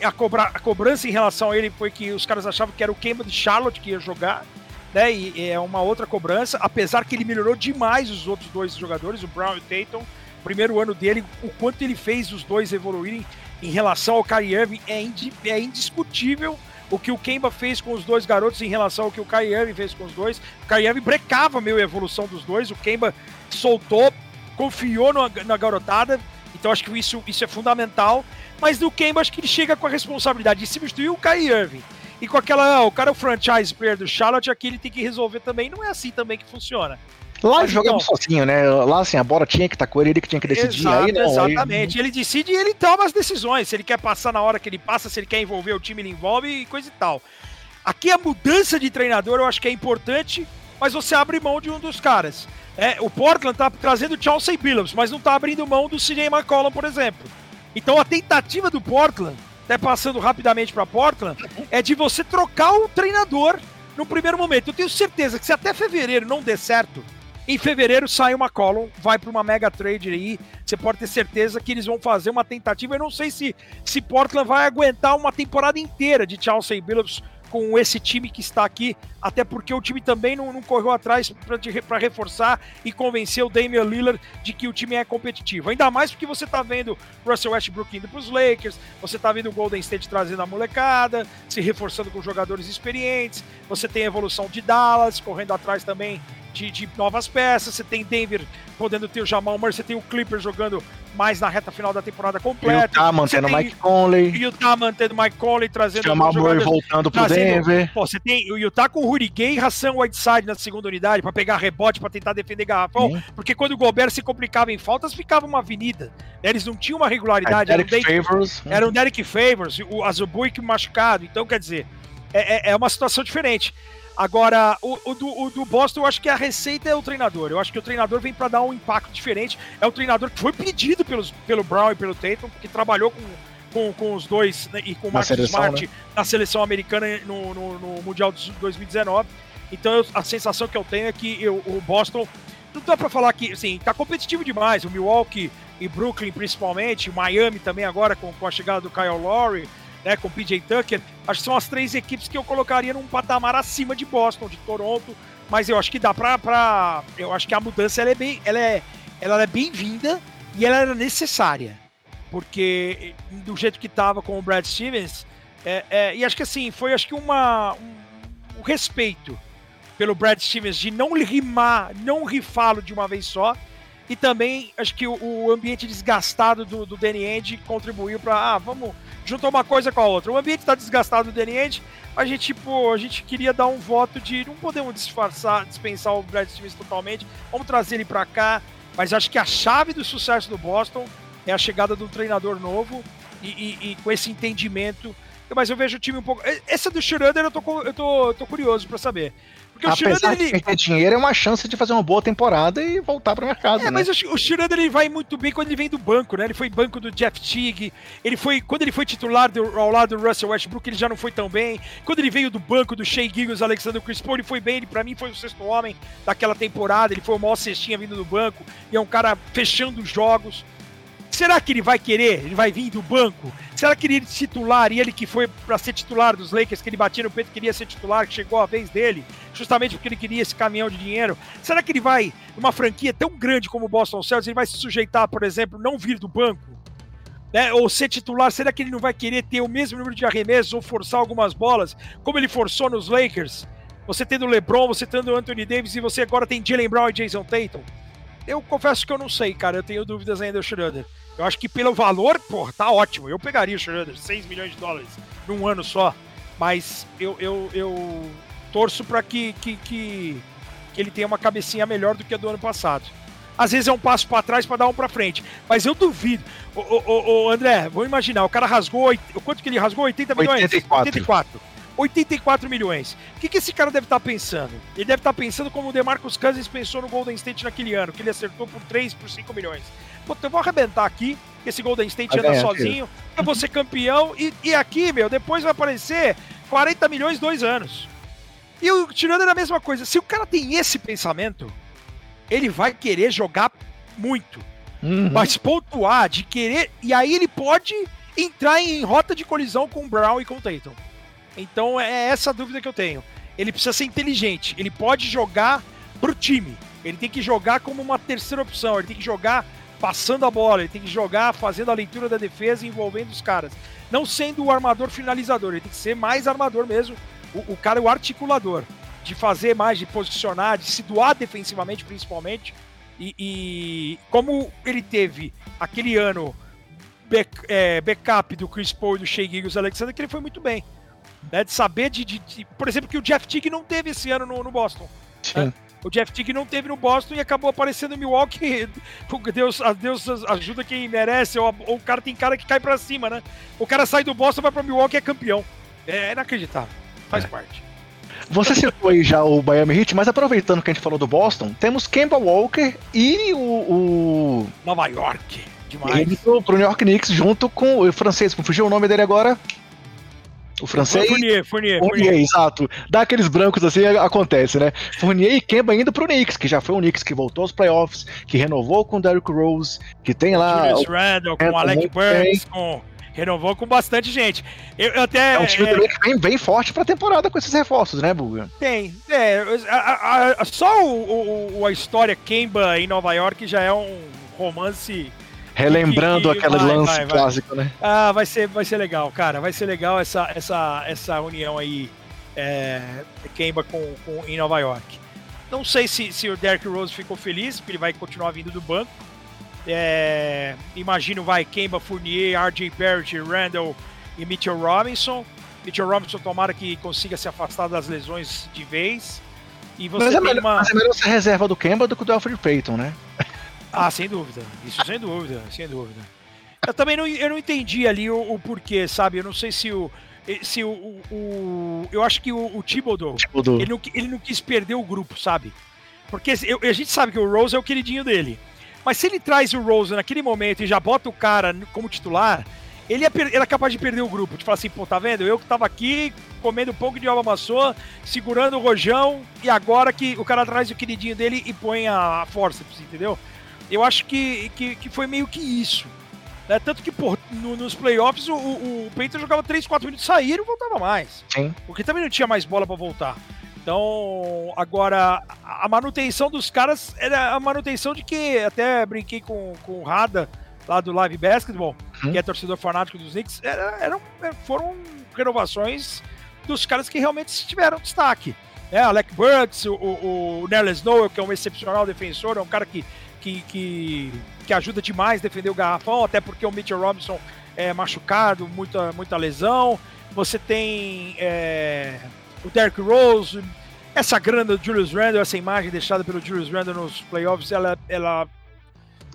a, cobra, a cobrança em relação a ele foi que os caras achavam que era o Kemba de Charlotte que ia jogar, né? E é uma outra cobrança, apesar que ele melhorou demais os outros dois jogadores, o Brown e o Tatum. Primeiro ano dele, o quanto ele fez os dois evoluírem em relação ao Kyrie Irving é, é indiscutível o que o Kemba fez com os dois garotos em relação ao que o Kyrie Irving fez com os dois. O Kyrie Irving brecava meio a evolução dos dois, o Kemba soltou, confiou na, na garotada, então acho que isso, isso é fundamental. Mas no Kemba, acho que ele chega com a responsabilidade de substituir o Kyrie Irving. E com aquela, ah, o cara é o franchise player do Charlotte, aqui ele tem que resolver também. Não é assim também que funciona. Lá ele jogava então, sozinho, né? Lá assim, a bola tinha que estar tá com ele, ele que tinha que decidir. Exato, aí, não, exatamente. Aí... Ele decide e ele toma as decisões. Se ele quer passar na hora que ele passa, se ele quer envolver o time, ele envolve e coisa e tal. Aqui a mudança de treinador eu acho que é importante, mas você abre mão de um dos caras. É, o Portland tá trazendo o Chelsea Billups, mas não tá abrindo mão do CJ McCollum, por exemplo. Então a tentativa do Portland, até passando rapidamente para Portland, é de você trocar o treinador no primeiro momento. Eu tenho certeza que se até fevereiro não der certo, em fevereiro sai o McCollum, vai para uma mega trade aí. Você pode ter certeza que eles vão fazer uma tentativa. Eu não sei se, se Portland vai aguentar uma temporada inteira de Chelsea Billups com esse time que está aqui, até porque o time também não, não correu atrás para reforçar e convencer o Damian Lillard de que o time é competitivo. Ainda mais porque você está vendo Russell Westbrook indo para os Lakers, você está vendo o Golden State trazendo a molecada, se reforçando com jogadores experientes, você tem a evolução de Dallas correndo atrás também de, de, novas peças. Você tem Denver podendo ter o Jamal Murray, você tem o Clippers jogando mais na reta final da temporada completa. Utah mantendo o Mike Conley. Utah mantendo Mike Conley, trazendo Jamal Murray voltando pro trazendo, Denver. Pô, você tem o Utah com o Rudy Gay e Hassan Whiteside na segunda unidade para pegar rebote, para tentar defender garrafão, Sim. porque quando o Gobert se complicava em faltas, ficava uma avenida. Eles não tinham uma regularidade. Era um Derek Favors. Era um Derek Favors, o Azubuik machucado. Então, quer dizer, é, é, é uma situação diferente. Agora, o, o, do, o, do, Boston, eu acho que a receita é o treinador. Eu acho que o treinador vem para dar um impacto diferente. É o treinador que foi pedido pelos, pelo Brown e pelo Tatum, que trabalhou com, com, com os dois né, e com o Marcos Smart né? na seleção americana no, no, no, Mundial de 2019. Então, eu, a sensação que eu tenho é que eu, o Boston. Não dá para falar que, assim, tá competitivo demais. O Milwaukee e Brooklyn, principalmente, Miami também agora com, com a chegada do Kyle Lowry né, com PJ Tucker, acho que são as três equipes que eu colocaria num patamar acima de Boston, de Toronto, mas eu acho que dá pra, pra eu acho que a mudança ela é bem, ela é, ela é bem-vinda e ela era necessária, porque do jeito que tava com o Brad Stevens, é, é, e acho que assim, foi acho que uma, um, um respeito pelo Brad Stevens de não rimar, não rifá-lo de uma vez só, e também acho que o, o ambiente desgastado do, do Danny End contribuiu para ah, vamos juntar uma coisa com a outra. O ambiente está desgastado do Danny End, a gente, tipo, a gente queria dar um voto de não podemos disfarçar, dispensar o Brad Stevens totalmente, vamos trazer ele para cá, mas acho que a chave do sucesso do Boston é a chegada de um treinador novo e, e, e com esse entendimento. Mas eu vejo o time um pouco. Essa do Schroeder eu tô, eu tô, eu tô curioso para saber. Porque o Apesar de perder dinheiro, é uma chance de fazer uma boa temporada e voltar para o mercado. É, né? mas o, o Schroeder ele vai muito bem quando ele vem do banco, né? Ele foi banco do Jeff Teague, ele foi quando ele foi titular do, ao lado do Russell Westbrook, ele já não foi tão bem. Quando ele veio do banco do Shea Giggles, Alexander Chris Paul, ele foi bem, ele para mim foi o sexto homem daquela temporada, ele foi o maior cestinha vindo do banco e é um cara fechando os jogos. Será que ele vai querer? Ele vai vir do banco? Será que ele titular e ele que foi para ser titular dos Lakers, que ele batia no peito, queria ser titular, que chegou a vez dele, justamente porque ele queria esse caminhão de dinheiro? Será que ele vai, uma franquia tão grande como o Boston Celtics, ele vai se sujeitar, por exemplo, não vir do banco? Né, ou ser titular, será que ele não vai querer ter o mesmo número de arremessos ou forçar algumas bolas, como ele forçou nos Lakers? Você tendo LeBron, você tendo Anthony Davis e você agora tem Jalen Brown e Jason Tatum? Eu confesso que eu não sei, cara. Eu tenho dúvidas ainda do Schroeder. Eu acho que pelo valor, pô, tá ótimo. Eu pegaria o Schroeder, 6 milhões de dólares num ano só. Mas eu, eu, eu torço para que, que, que, que ele tenha uma cabecinha melhor do que a do ano passado. Às vezes é um passo para trás para dar um para frente. Mas eu duvido. Ô, ô, ô, André, vou imaginar, o cara rasgou. Quanto que ele rasgou? 80 milhões? 84. 84. 84 milhões. O que, que esse cara deve estar tá pensando? Ele deve estar tá pensando como o DeMarcus Cousins pensou no Golden State naquele ano, que ele acertou por 3, por 5 milhões. Pô, eu vou arrebentar aqui, que esse Golden State anda sozinho, eu vou ser campeão, e, e aqui, meu, depois vai aparecer 40 milhões dois anos. E o tirando é a mesma coisa. Se o cara tem esse pensamento, ele vai querer jogar muito. Uhum. Mas pontuar, de querer. E aí ele pode entrar em rota de colisão com o Brown e com o Tatum. Então é essa a dúvida que eu tenho. Ele precisa ser inteligente. Ele pode jogar pro time. Ele tem que jogar como uma terceira opção. Ele tem que jogar passando a bola. Ele tem que jogar fazendo a leitura da defesa envolvendo os caras. Não sendo o armador finalizador. Ele tem que ser mais armador mesmo. O, o cara, o articulador. De fazer mais, de posicionar, de se doar defensivamente, principalmente. E, e como ele teve aquele ano back, é, backup do Chris Paul e do Shea Gilgis Alexander, que ele foi muito bem. Né, de saber de, de, de, Por exemplo, que o Jeff Teague não teve esse ano no, no Boston. Né? O Jeff Teague não teve no Boston e acabou aparecendo em Milwaukee. *laughs* Deus, Deus ajuda quem merece, ou, ou, o cara tem cara que cai para cima, né? O cara sai do Boston, vai para Milwaukee e é campeão. É inacreditável. Faz é. parte. Você citou aí já o Miami Heat, mas aproveitando que a gente falou do Boston, temos Kemba Walker e o. o... Nova York. Demais. Ele pro, pro New York Knicks junto com o francês, como fugiu o nome dele agora? O francês. Fournier, Fournier, Fournier, Fournier. exato. Dá aqueles brancos assim, acontece, né? Fournier e Kemba indo pro Knicks, que já foi o Knicks que voltou aos playoffs, que renovou com o Derrick Rose, que tem lá. Julius Randle, com o Alec Burks, com renovou com bastante gente. Eu, eu até, é um time é, que vem bem forte pra temporada com esses reforços, né, Buga? Tem. É, a, a, a, só o, o, a história Kemba em Nova York já é um romance. Relembrando aquele lance vai, clássico, vai. né? Ah, vai ser, vai ser legal, cara. Vai ser legal essa, essa, essa união aí, é, Kemba com, com, em Nova York. Não sei se, se o Derrick Rose ficou feliz, porque ele vai continuar vindo do banco. É, imagino vai Kemba Fournier, RJ Barrett, Randall e Mitchell Robinson. Mitchell Robinson tomara que consiga se afastar das lesões de vez. E você mas, é melhor, uma... mas é melhor ser reserva do Kemba do que do Alfred Payton, né? Ah, sem dúvida. Isso sem dúvida, sem dúvida. Eu também não, eu não entendi ali o, o porquê, sabe? Eu não sei se o. Se o, o, o eu acho que o, o Thibodeau, Thibodeau. Ele, não, ele não quis perder o grupo, sabe? Porque eu, a gente sabe que o Rose é o queridinho dele. Mas se ele traz o Rose naquele momento e já bota o cara como titular, ele é, é capaz de perder o grupo. De falar assim, pô, tá vendo? Eu que tava aqui comendo um pouco de alma maçã, segurando o rojão, e agora que o cara traz o queridinho dele e põe a, a forceps, entendeu? Eu acho que, que, que foi meio que isso. Né? Tanto que, pô, no, nos playoffs o, o, o Peyton jogava 3, 4 minutos, saía e não voltava mais. Sim. Porque também não tinha mais bola para voltar. Então, agora, a manutenção dos caras era a manutenção de que até brinquei com, com o Rada lá do Live Basketball, uhum. que é torcedor fanático dos Knicks, era, eram, foram renovações dos caras que realmente tiveram destaque. É, Alec Burks, o, o, o Nerlens Noel, que é um excepcional defensor, é um cara que, que, que, que ajuda demais defender o garrafão, até porque o Mitchell Robinson é machucado, muita, muita lesão. Você tem é, o Derrick Rose, essa grana do Julius Randle, essa imagem deixada pelo Julius Randle nos playoffs, ela, ela,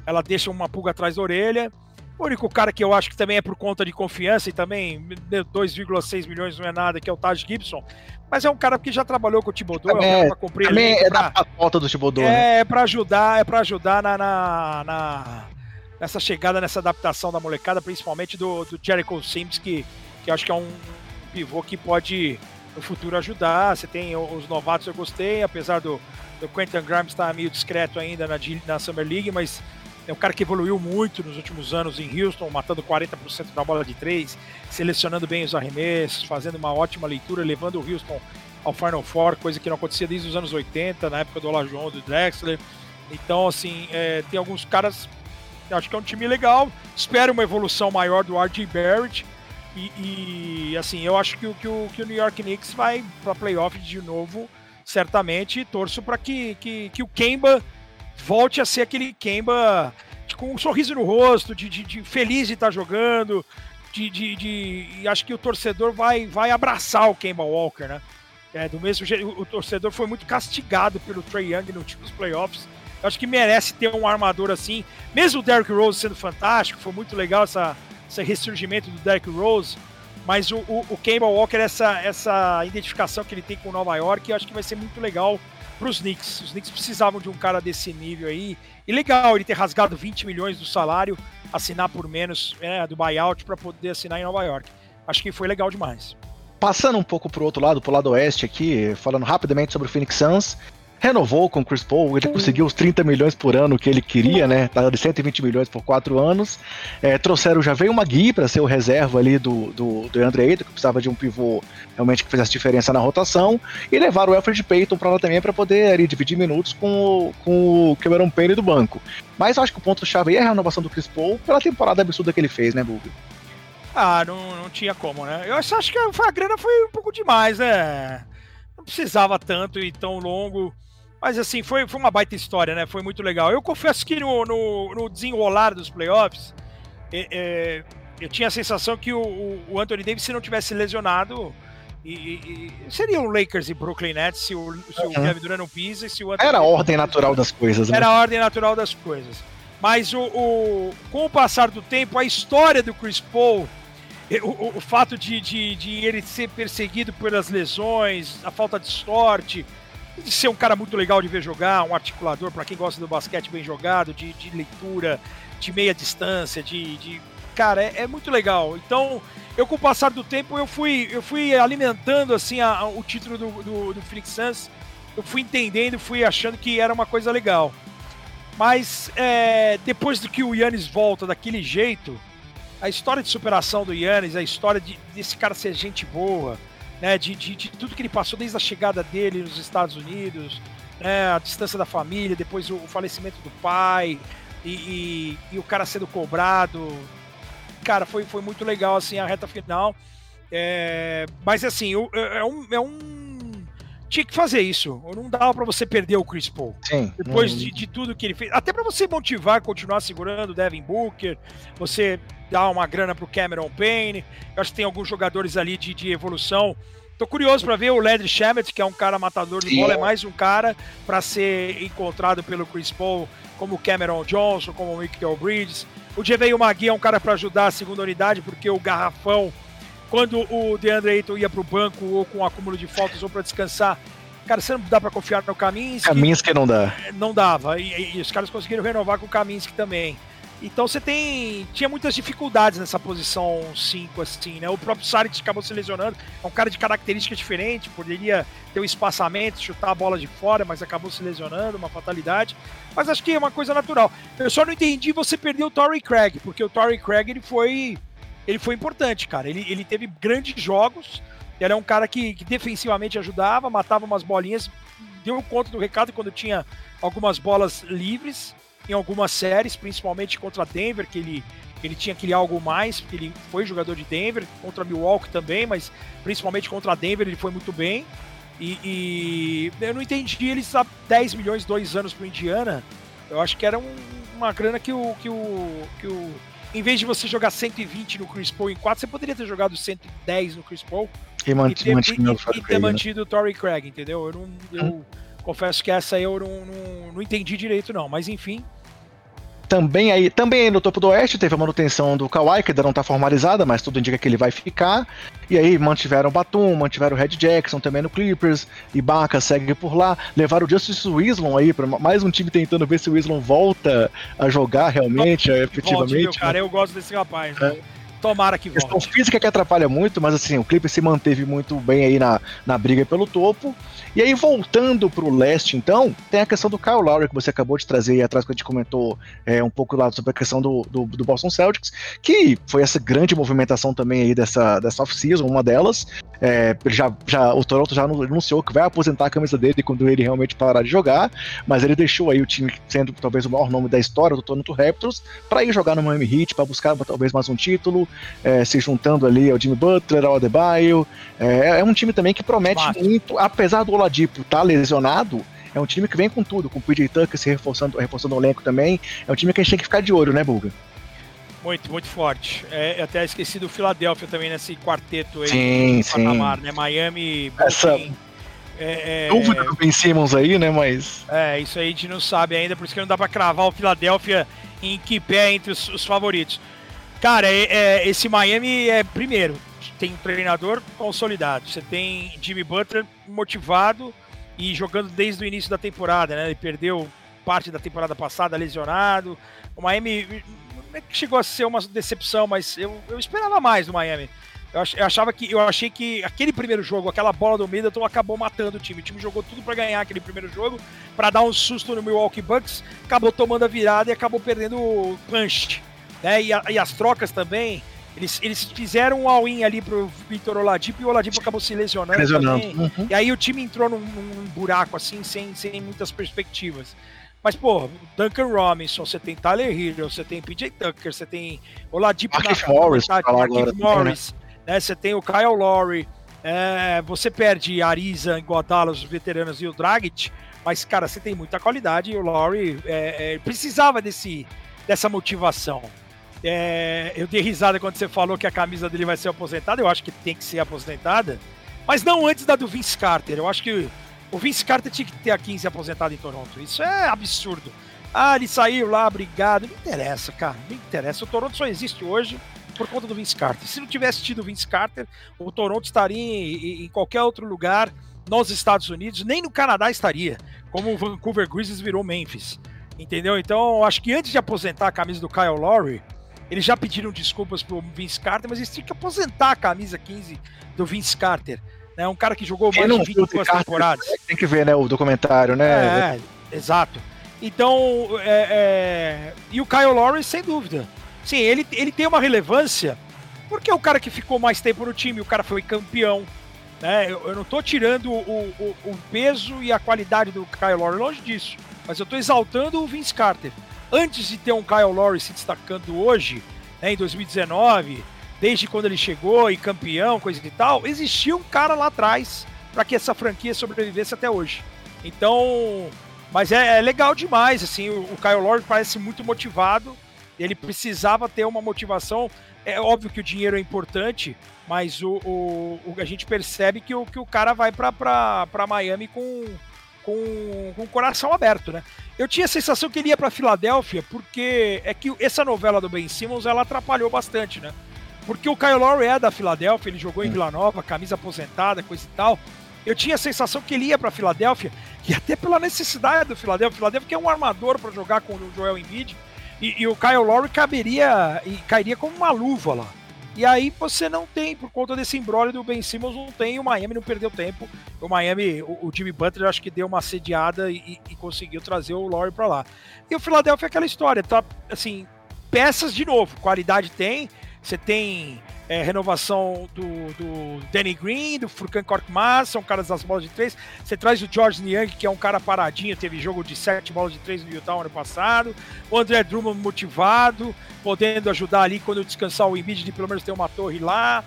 ela deixa uma pulga atrás da orelha. O único cara que eu acho que também é por conta de confiança e também 2,6 milhões não é nada, que é o Taj Gibson. Mas é um cara que já trabalhou com o Thibodeau, é, um pra também é pra, da pauta do Thibodeau, É, né? é para ajudar, é para ajudar na, na, na, nessa chegada, nessa adaptação da molecada, principalmente do, do Jericho Sims, que, que acho que é um pivô que pode no futuro ajudar. Você tem os novatos, eu gostei, apesar do, do Quentin Grimes estar meio discreto ainda na, na Summer League, mas é um cara que evoluiu muito nos últimos anos em Houston, matando 40% da bola de três, selecionando bem os arremessos, fazendo uma ótima leitura, levando o Houston ao Final Four, coisa que não acontecia desde os anos 80, na época do Olajuwon, do Drexler. Então, assim, é, tem alguns caras, acho que é um time legal. Espero uma evolução maior do R.J. Barrett. E, e, assim, eu acho que, que, o, que o New York Knicks vai para playoff de novo, certamente, e torço para que, que, que o Kemba volte a ser aquele Kemba com um sorriso no rosto, de, de, de feliz de estar tá jogando, de, de, de, acho que o torcedor vai, vai abraçar o Kemba Walker, né? É, do mesmo jeito, o, torcedor foi muito castigado pelo Trey Young no tipo dos playoffs. Eu acho que merece ter um armador assim, mesmo o Derrick Rose sendo fantástico, foi muito legal essa, esse ressurgimento do Derrick Rose, mas o, o, o Kemba Walker, essa, essa identificação que ele tem com Nova York, eu acho que vai ser muito legal para os Knicks. Os Knicks precisavam de um cara desse nível aí. E legal ele ter rasgado 20 milhões do salário, assinar por menos né, do buyout para poder assinar em Nova York. Acho que foi legal demais. Passando um pouco para o outro lado, para o lado oeste aqui, falando rapidamente sobre o Phoenix Suns, renovou com o Chris Paul, ele conseguiu os 30 milhões por ano que ele queria, né? Tava de 120 milhões por quatro anos. É, trouxeram, já veio uma Gui para ser o reserva ali do, do, do Andre Ayton, que precisava de um pivô realmente que fizesse diferença na rotação, e levaram o Alfred Payton para lá também para poder ali, dividir minutos com o, com o Cameron Payne do banco. Mas eu acho que o ponto-chave aí é a renovação do Chris Paul pela temporada absurda que ele fez, né, Bug? Ah, não, não tinha como, né? Eu acho que a grana foi um pouco demais, né? Não precisava tanto e tão longo. Mas assim, foi, foi uma baita história, né? Foi muito legal. Eu confesso que no, no, no desenrolar dos playoffs, é, é, eu tinha a sensação que o, o Anthony Davis, se não tivesse lesionado, e, e, seria o Lakers e Brooklyn Nets se o, se uhum. o Kevin Durant não pisa e se o Anthony Era a ordem natural das coisas, né? Era a ordem natural das coisas. Mas o, o, com o passar do tempo, a história do Chris Paul, o, o fato de, de, de ele ser perseguido pelas lesões, a falta de sorte, de ser um cara muito legal de ver jogar, um articulador para quem gosta do basquete bem jogado, de, de leitura, de meia distância, de. de... Cara, é, é, muito legal. Então, eu com o passar do tempo, eu fui, eu fui alimentando assim a, a, o título do, do, do Phoenix Suns. Eu fui entendendo, fui achando que era uma coisa legal. Mas é, depois do que o Yannis volta daquele jeito, a história de superação do Yannis, a história de, desse cara ser gente boa, né, de, de, de, tudo que ele passou desde a chegada dele nos Estados Unidos, né, a distância da família, depois o, o falecimento do pai e, e, e, o cara sendo cobrado. Cara, foi, foi muito legal assim a reta final. É, mas assim, é, é um, é um tinha que fazer isso. Não dava para você perder o Chris Paul. Sim. Depois não... de, de, tudo que ele fez. Até para você motivar, continuar segurando o Devin Booker, você dar uma grana pro Cameron Payne. Eu acho que tem alguns jogadores ali de, de evolução. Tô curioso para ver o Landry Shamet, que é um cara matador de Sim. bola, é mais um cara para ser encontrado pelo Chris Paul, como o Cameron Johnson, como o Michael Bridges. O Jeveio Magui é um cara para ajudar a segunda unidade, porque o garrafão quando o DeAndre Ayton ia para o banco ou com um acúmulo de faltas ou para descansar, cara, você não dá para confiar no Kaminsky. Kaminsky não dá. Não dava. E, e, os caras conseguiram renovar com o Kaminsky também. Então você tem. Tinha muitas dificuldades nessa posição 5, assim, né? O próprio Saric acabou se lesionando. É um cara de característica diferente, poderia ter um espaçamento, chutar a bola de fora, mas acabou se lesionando, uma fatalidade. Mas acho que é uma coisa natural. Eu só não entendi você perder o Torrey Craig, porque o Torrey Craig ele foi ele foi importante, cara. Ele, ele teve grandes jogos. Ele é um cara que, que defensivamente ajudava, matava umas bolinhas, deu conta do recado quando tinha algumas bolas livres em algumas séries, principalmente contra Denver, que ele, ele tinha aquele algo mais, porque ele foi jogador de Denver, contra Milwaukee também, mas principalmente contra Denver ele foi muito bem. E, e eu não entendi eles a 10 milhões, dois anos para Indiana. Eu acho que era um, uma grana que o, que o, que o em vez de você jogar 120 no Chris Paul em 4, você poderia ter jogado 110 no Chris Paul e, ter, e, e, e ter né? mantido o Torrey Craig, entendeu? Eu, não, eu hum. confesso que essa aí eu não, não, não entendi direito, não. Mas enfim, também aí, também aí no topo do oeste teve a manutenção do Kawhi, que ainda não está formalizada, mas tudo indica que ele vai ficar. E aí mantiveram o Batum, mantiveram o Red Jackson também no Clippers, Ibaka segue por lá. Levaram o Justice Wislon aí para mais um time tentando ver se o Wislon volta a jogar realmente, efetivamente. Volte, meu cara, né? eu gosto desse rapaz. Né? É. Tomara que volte. Questão física que atrapalha muito, mas assim, o Clippers se manteve muito bem aí na, na briga pelo topo. E aí, voltando para o leste, então, tem a questão do Kyle Lowry, que você acabou de trazer aí atrás, que a gente comentou é, um pouco lá sobre a questão do, do, do, Boston Celtics, que foi essa grande movimentação também aí dessa, dessa off-season, uma delas. É, já, já, o Toronto já anunciou que vai aposentar a camisa dele quando ele realmente parar de jogar, mas ele deixou aí o time sendo talvez o maior nome da história do Toronto Raptors para ir jogar no Miami Heat, para buscar talvez mais um título, é, se juntando ali ao Jimmy Butler, ao Adebayo. É, é um time também que promete muito, apesar do Oladipo estar tá lesionado, é um time que vem com tudo, com o PJ Tucker se reforçando, reforçando o elenco também. É um time que a gente tem que ficar de olho, né, Bulga? Muito, muito forte. É, até esqueci do Philadelphia também nesse quarteto aí. Sim, sim. Patamar, né? Miami, Essa é, é, dúvida do Ben Simmons aí, né? Mas. É, isso aí a gente não sabe ainda, por isso que não dá pra cravar o Philadelphia em que pé entre os, os favoritos. Cara, é, é, esse Miami é primeiro, tem um treinador consolidado. Você tem Jimmy Butler motivado e jogando desde o início da temporada, né? Ele perdeu parte da temporada passada lesionado. O Miami não é que chegou a ser uma decepção, mas eu, eu esperava mais do Miami. Eu achava que eu achei que aquele primeiro jogo, aquela bola do Middleton acabou matando o time. O time jogou tudo para ganhar aquele primeiro jogo, para dar um susto no Milwaukee Bucks, acabou tomando a virada e acabou perdendo o punch. Né? E, a, e as trocas também, eles, eles fizeram um all-in ali pro Victor Oladipo e o Oladipo acabou se lesionando, lesionando. Uhum. E aí o time entrou num, num, buraco assim, sem, sem muitas perspectivas. Mas, pô, Duncan Robinson, você tem Tyler Hill, você tem PJ Tucker, você tem Oladipo Marcus Morris, Marcus Morris, né? né? Você tem o Kyle Lowry, é, você perde Ariza, Iguodala, os veteranos e o Dragic, mas, cara, você tem muita qualidade e o Lowry é, é, precisava desse, dessa motivação. É, eu dei risada quando você falou que a camisa dele vai ser aposentada, eu acho que tem que ser aposentada, mas não antes da do Vince Carter. Eu acho que o Vince Carter tinha que ter a 15 aposentada em Toronto. Isso é absurdo. Ah, ele saiu lá, obrigado. Não interessa, cara. Não interessa. O Toronto só existe hoje por conta do Vince Carter. Se não tivesse tido o Vince Carter, o Toronto estaria em, em qualquer outro lugar nos Estados Unidos, nem no Canadá estaria, como o Vancouver Grizzlies virou Memphis. Entendeu? Então, acho que antes de aposentar a camisa do Kyle Lowry, eles já pediram desculpas pro Vince Carter, mas eles tinham que aposentar a camisa 15 do Vince Carter. Né? Um cara que jogou mais de 22 temporadas. Tem que ver, né, o documentário, né? É, exato. Então, é, é... e o Kyle Lowry, sem dúvida. Sim, ele, ele tem uma relevância porque é o cara que ficou mais tempo no time, o cara foi campeão. Né? Eu, eu não estou tirando o, o, o, peso e a qualidade do Kyle Lowry, longe disso. Mas eu estou exaltando o Vince Carter. Antes de ter um Kyle Lowry se destacando hoje, né, em 2019, desde quando ele chegou e campeão, coisa e tal, existia um cara lá atrás para que essa franquia sobrevivesse até hoje. Então, mas é, é legal demais, assim, o, o Kyle Lowry parece muito motivado ele precisava ter uma motivação. É óbvio que o dinheiro é importante, mas o, o, o a gente percebe que o, que o cara vai para Miami com, com, com o coração aberto, né? Eu tinha a sensação que ele ia para Filadélfia, porque é que essa novela do Ben Simmons ela atrapalhou bastante, né? Porque o Kyle Lowry é da Filadélfia, ele jogou em Vila Nova, camisa aposentada, coisa e tal. Eu tinha a sensação que ele ia para Filadélfia, e até pela necessidade do Filadélfia. Filadélfia que é um armador para jogar com o Joel Embiid. E, e, o Kyle Lowry caberia e cairia como uma luva lá. E aí você não tem, por conta desse embrólio do Ben Simmons, não tem, o Miami não perdeu tempo. O Miami, o, o Jimmy Butler acho que deu uma sediada e, e conseguiu trazer o Lowry para lá. E o Philadelphia é aquela história, tá assim, peças de novo, qualidade tem, você tem é, renovação do, do Danny Green, do Furkan Korkmaz, são caras das bolas de três. Você traz o George Niang, que é um cara paradinho, teve jogo de sete bolas de três no Utah ano passado. O André Drummond motivado, podendo ajudar ali quando descansar o Embiid de pelo menos ter uma torre lá.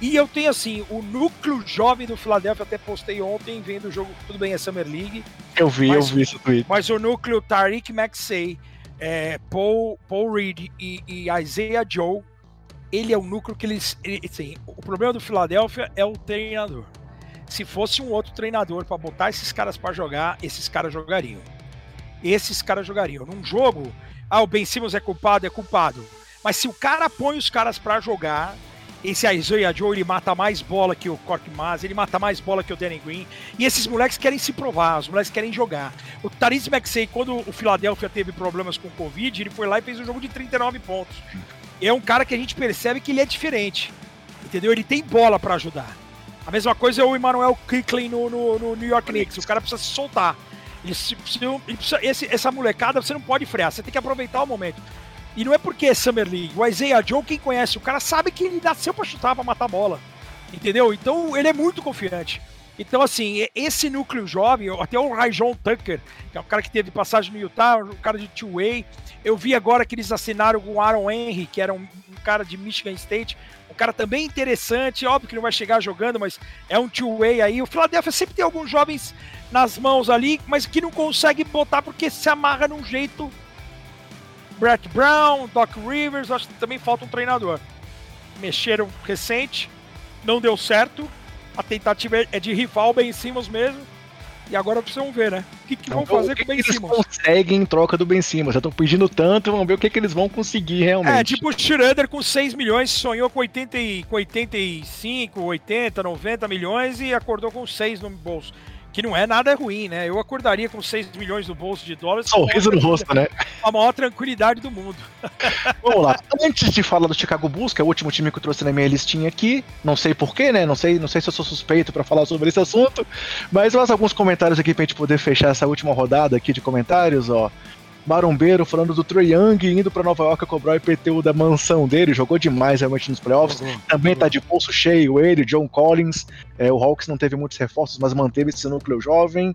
E eu tenho assim, o núcleo jovem do Philadelphia, até postei ontem vendo o jogo, tudo bem, é Summer League. Eu vi, mas, eu vi esse tweet. Mas o núcleo Tariq Maxey, é, Paul, Paul Reed e, e Isaiah Joe ele é o núcleo que eles. Ele, assim, o problema do Philadelphia é o treinador. Se fosse um outro treinador para botar esses caras para jogar, esses caras jogariam. Esses caras jogariam. Num jogo, ah, o Ben Simmons é culpado, é culpado. Mas se o cara põe os caras para jogar, esse Isaiah Joe ele mata mais bola que o Cork Maz, ele mata mais bola que o Danny Green. E esses moleques querem se provar, os moleques querem jogar. O Tariz Maxey, quando o Philadelphia teve problemas com o Covid, ele foi lá e fez um jogo de 39 pontos é um cara que a gente percebe que ele é diferente. Entendeu? Ele tem bola para ajudar. A mesma coisa é o Emmanuel Kicklin no, no, no, New York Knicks. O cara precisa se soltar. Ele, ele precisa, esse, essa molecada você não pode frear, você tem que aproveitar o momento. E não é porque é Summer League. O Isaiah Joe, quem conhece, o cara sabe que ele nasceu pra chutar, pra matar a bola. Entendeu? Então ele é muito confiante. Então, assim, esse núcleo jovem, até o Rajon Tucker, que é um cara que teve passagem no Utah, um cara de two-way. Eu vi agora que eles assinaram com o Aaron Henry, que era um, um, cara de Michigan State, um cara também interessante, óbvio que não vai chegar jogando, mas é um two-way aí. O Philadelphia sempre tem alguns jovens nas mãos ali, mas que não consegue botar porque se amarra num jeito. Brett Brown, Doc Rivers, acho que também falta um treinador. Mexeram recente, não deu certo a tentativa é de rival o Ben Simmons mesmo. E agora precisam ver, né? O que, que vão então, fazer com o Ben Simmons? Eles conseguem em troca do Ben Simmons. Já estão pedindo tanto, vamos ver o que, que eles vão conseguir realmente. É, tipo o Schroeder com 6 milhões, sonhou com, 80, com 85, 80, 90 milhões e acordou com 6 no bolso. Que não é nada ruim, né? Eu acordaria com 6 milhões no bolso de dólares. Sorriso no rosto, né? *laughs* A maior tranquilidade do mundo. *laughs* Vamos lá. Antes de falar do Chicago Bulls, que é o último time que eu trouxe na minha listinha aqui, não sei porquê, né? Não sei, não sei se eu sou suspeito para falar sobre esse assunto, mas mais alguns comentários aqui pra gente poder fechar essa última rodada aqui de comentários, ó. Marombeiro falando do Troy Young indo para Nova York a cobrar o IPTU da mansão dele, jogou demais realmente nos playoffs. Uhum. Também tá de bolso cheio ele, John Collins. É, o Hawks não teve muitos reforços, mas manteve esse núcleo jovem.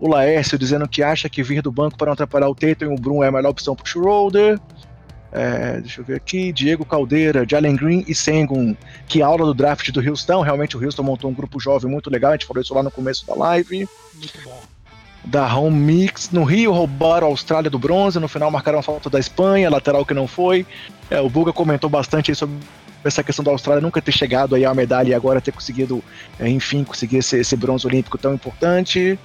O Laércio dizendo que acha que vir do banco para não atrapalhar o Tatum e o Brum é a melhor opção pro Schroeder. É, deixa eu ver aqui, Diego Caldeira, Jalen Green e Sengun, que aula do draft do Houston, realmente o Houston montou um grupo jovem muito legal, a gente falou isso lá no começo da live. Muito bom da Home Mix. No Rio roubaram a Austrália do bronze, no final marcaram a falta da Espanha, lateral que não foi. É, o Buga comentou bastante sobre essa questão da Austrália nunca ter chegado aí à medalha e agora ter conseguido, é, enfim, conseguir esse, esse, bronze olímpico tão importante.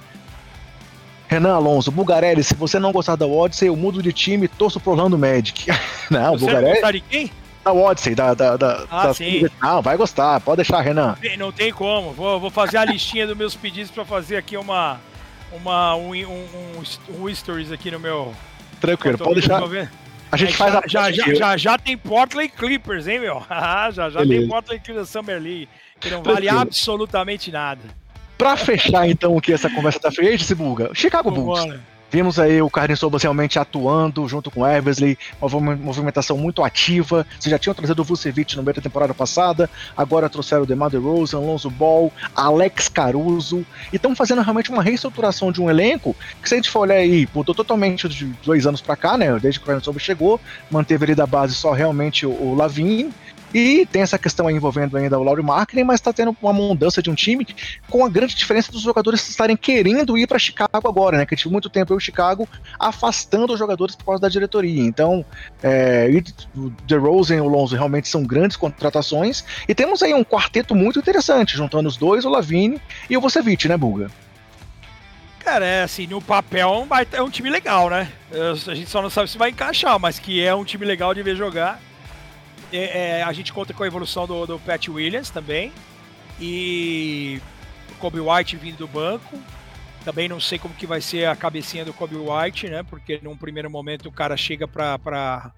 Renan Alonso, Bugarelli, se você não gostar da Odyssey, eu mudo de time e torço pro Orlando Magic. *laughs* não, você Bugarelli. Gostar de quem? Da Odyssey, da. da, da ah, da... sim. Não, vai gostar, pode deixar, Renan. Não tem como. Vou, vou fazer a listinha dos meus pedidos para fazer aqui uma, uma, um, um, um, stories aqui no meu. Tranquilo, pode deixar. A gente é, faz já, a já, já, já, já, tem Portland Clippers, hein, meu? *laughs* já já Beleza. tem Portland Clippers Summer League, que não vale Tranquilo. absolutamente nada. Pra fechar, então, aqui essa conversa da frente, esse buga. Chicago Bulls. Vimos aí o Carden Sobas realmente atuando junto com o Eversley, uma movimentação muito ativa. Vocês já tinham trazido o Vucevic no meio da temporada passada, agora trouxeram o DeMar DeRozan, Alonso Ball, Alex Caruso, e estão fazendo realmente uma reestruturação de um elenco que se a gente for olhar aí, mudou totalmente de dois anos para cá, né, desde que o Carden Sobas chegou, manteve ali da base só realmente o, o Lavin, e tem essa questão envolvendo ainda o Laurie Marketing, mas está tendo uma mudança de um time com a grande diferença dos jogadores estarem querendo ir para Chicago agora, né? Que tive muito tempo o Chicago afastando os jogadores por causa da diretoria. Então, é, o DeRozan e o Lonzo realmente são grandes contratações. E temos aí um quarteto muito interessante, juntando os dois, o Lavine e o Vucevic, né, Buga? Cara, é assim, no papel é um time legal, né? A gente só não sabe se vai encaixar, mas que é um time legal de ver jogar. É, é, a gente conta com a evolução do, do Pat Williams também. E o Kobe White vindo do banco. Também não sei como que vai ser a cabecinha do Kobe White, né? Porque num primeiro momento o cara chega para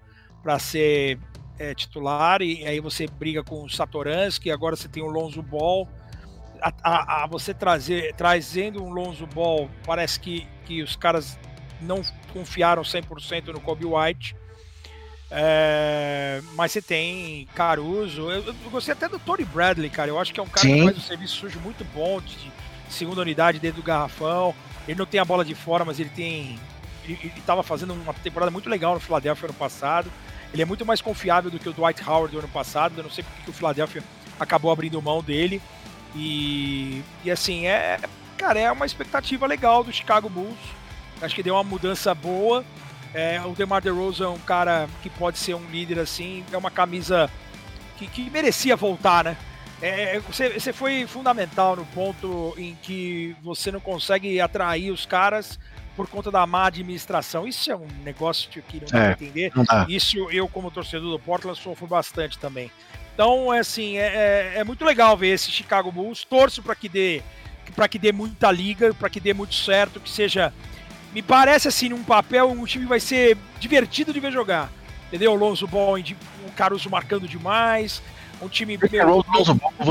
ser é, titular e aí você briga com o Satoransky, agora você tem o Lonzo Ball. A, a, a, você trazer, trazendo um Lonzo Ball, parece que, que os caras não confiaram 100% no Kobe White. É, mas você tem Caruso. Eu, eu, gostei até do Tony Bradley, cara. Eu acho que é um cara Sim. que faz um serviço sujo muito bom de, de, segunda unidade dentro do garrafão. Ele não tem a bola de fora, mas ele tem. Ele estava fazendo uma temporada muito legal no Philadelphia ano passado. Ele é muito mais confiável do que o Dwight Howard do ano passado. Eu não sei porque o Philadelphia acabou abrindo mão dele. E, e assim, é. Cara, é uma expectativa legal do Chicago Bulls. Acho que deu uma mudança boa. É, o DeMar DeRozan é um cara que pode ser um líder assim, é uma camisa que, que merecia voltar, né? É, é, você, você foi fundamental no ponto em que você não consegue atrair os caras por conta da má administração. Isso é um negócio que não dá é, pra entender. Isso eu, como torcedor do Portland, sofro bastante também. Então, é assim, é, é, é muito legal ver esse Chicago Bulls. Torço para que dê para que dê muita liga, para que dê muito certo, que seja me parece assim, num papel, um time vai ser divertido de ver jogar. Entendeu? O Lonzo Ball, o Caruso marcando demais, um time meio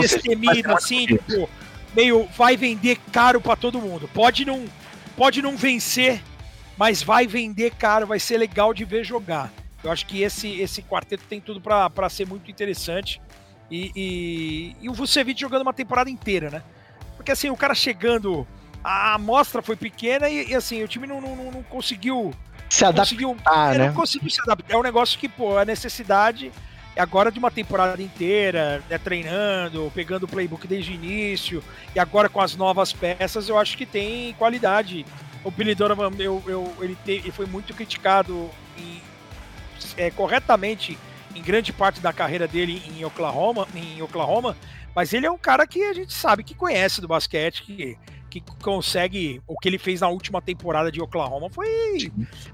destemido, assim, tipo, meio vai vender caro para todo mundo. Pode não, pode não vencer, mas vai vender caro, vai ser legal de ver jogar. Eu acho que esse, esse quarteto tem tudo para ser muito interessante. E, e, e o Vucevic jogando uma temporada inteira, né? Porque assim, o cara chegando a amostra foi pequena e, e assim, o time não, não, não conseguiu se adaptar, conseguiu, né? Não conseguiu se adaptar. É um negócio que, pô, a necessidade é agora de uma temporada inteira, né, treinando, pegando o playbook desde o início, e agora com as novas peças, eu acho que tem qualidade. O Billy Donovan, eu, eu, ele, te, ele foi muito criticado e, é, corretamente em grande parte da carreira dele em Oklahoma, em Oklahoma, mas ele é um cara que a gente sabe que conhece do basquete, que que consegue. O que ele fez na última temporada de Oklahoma foi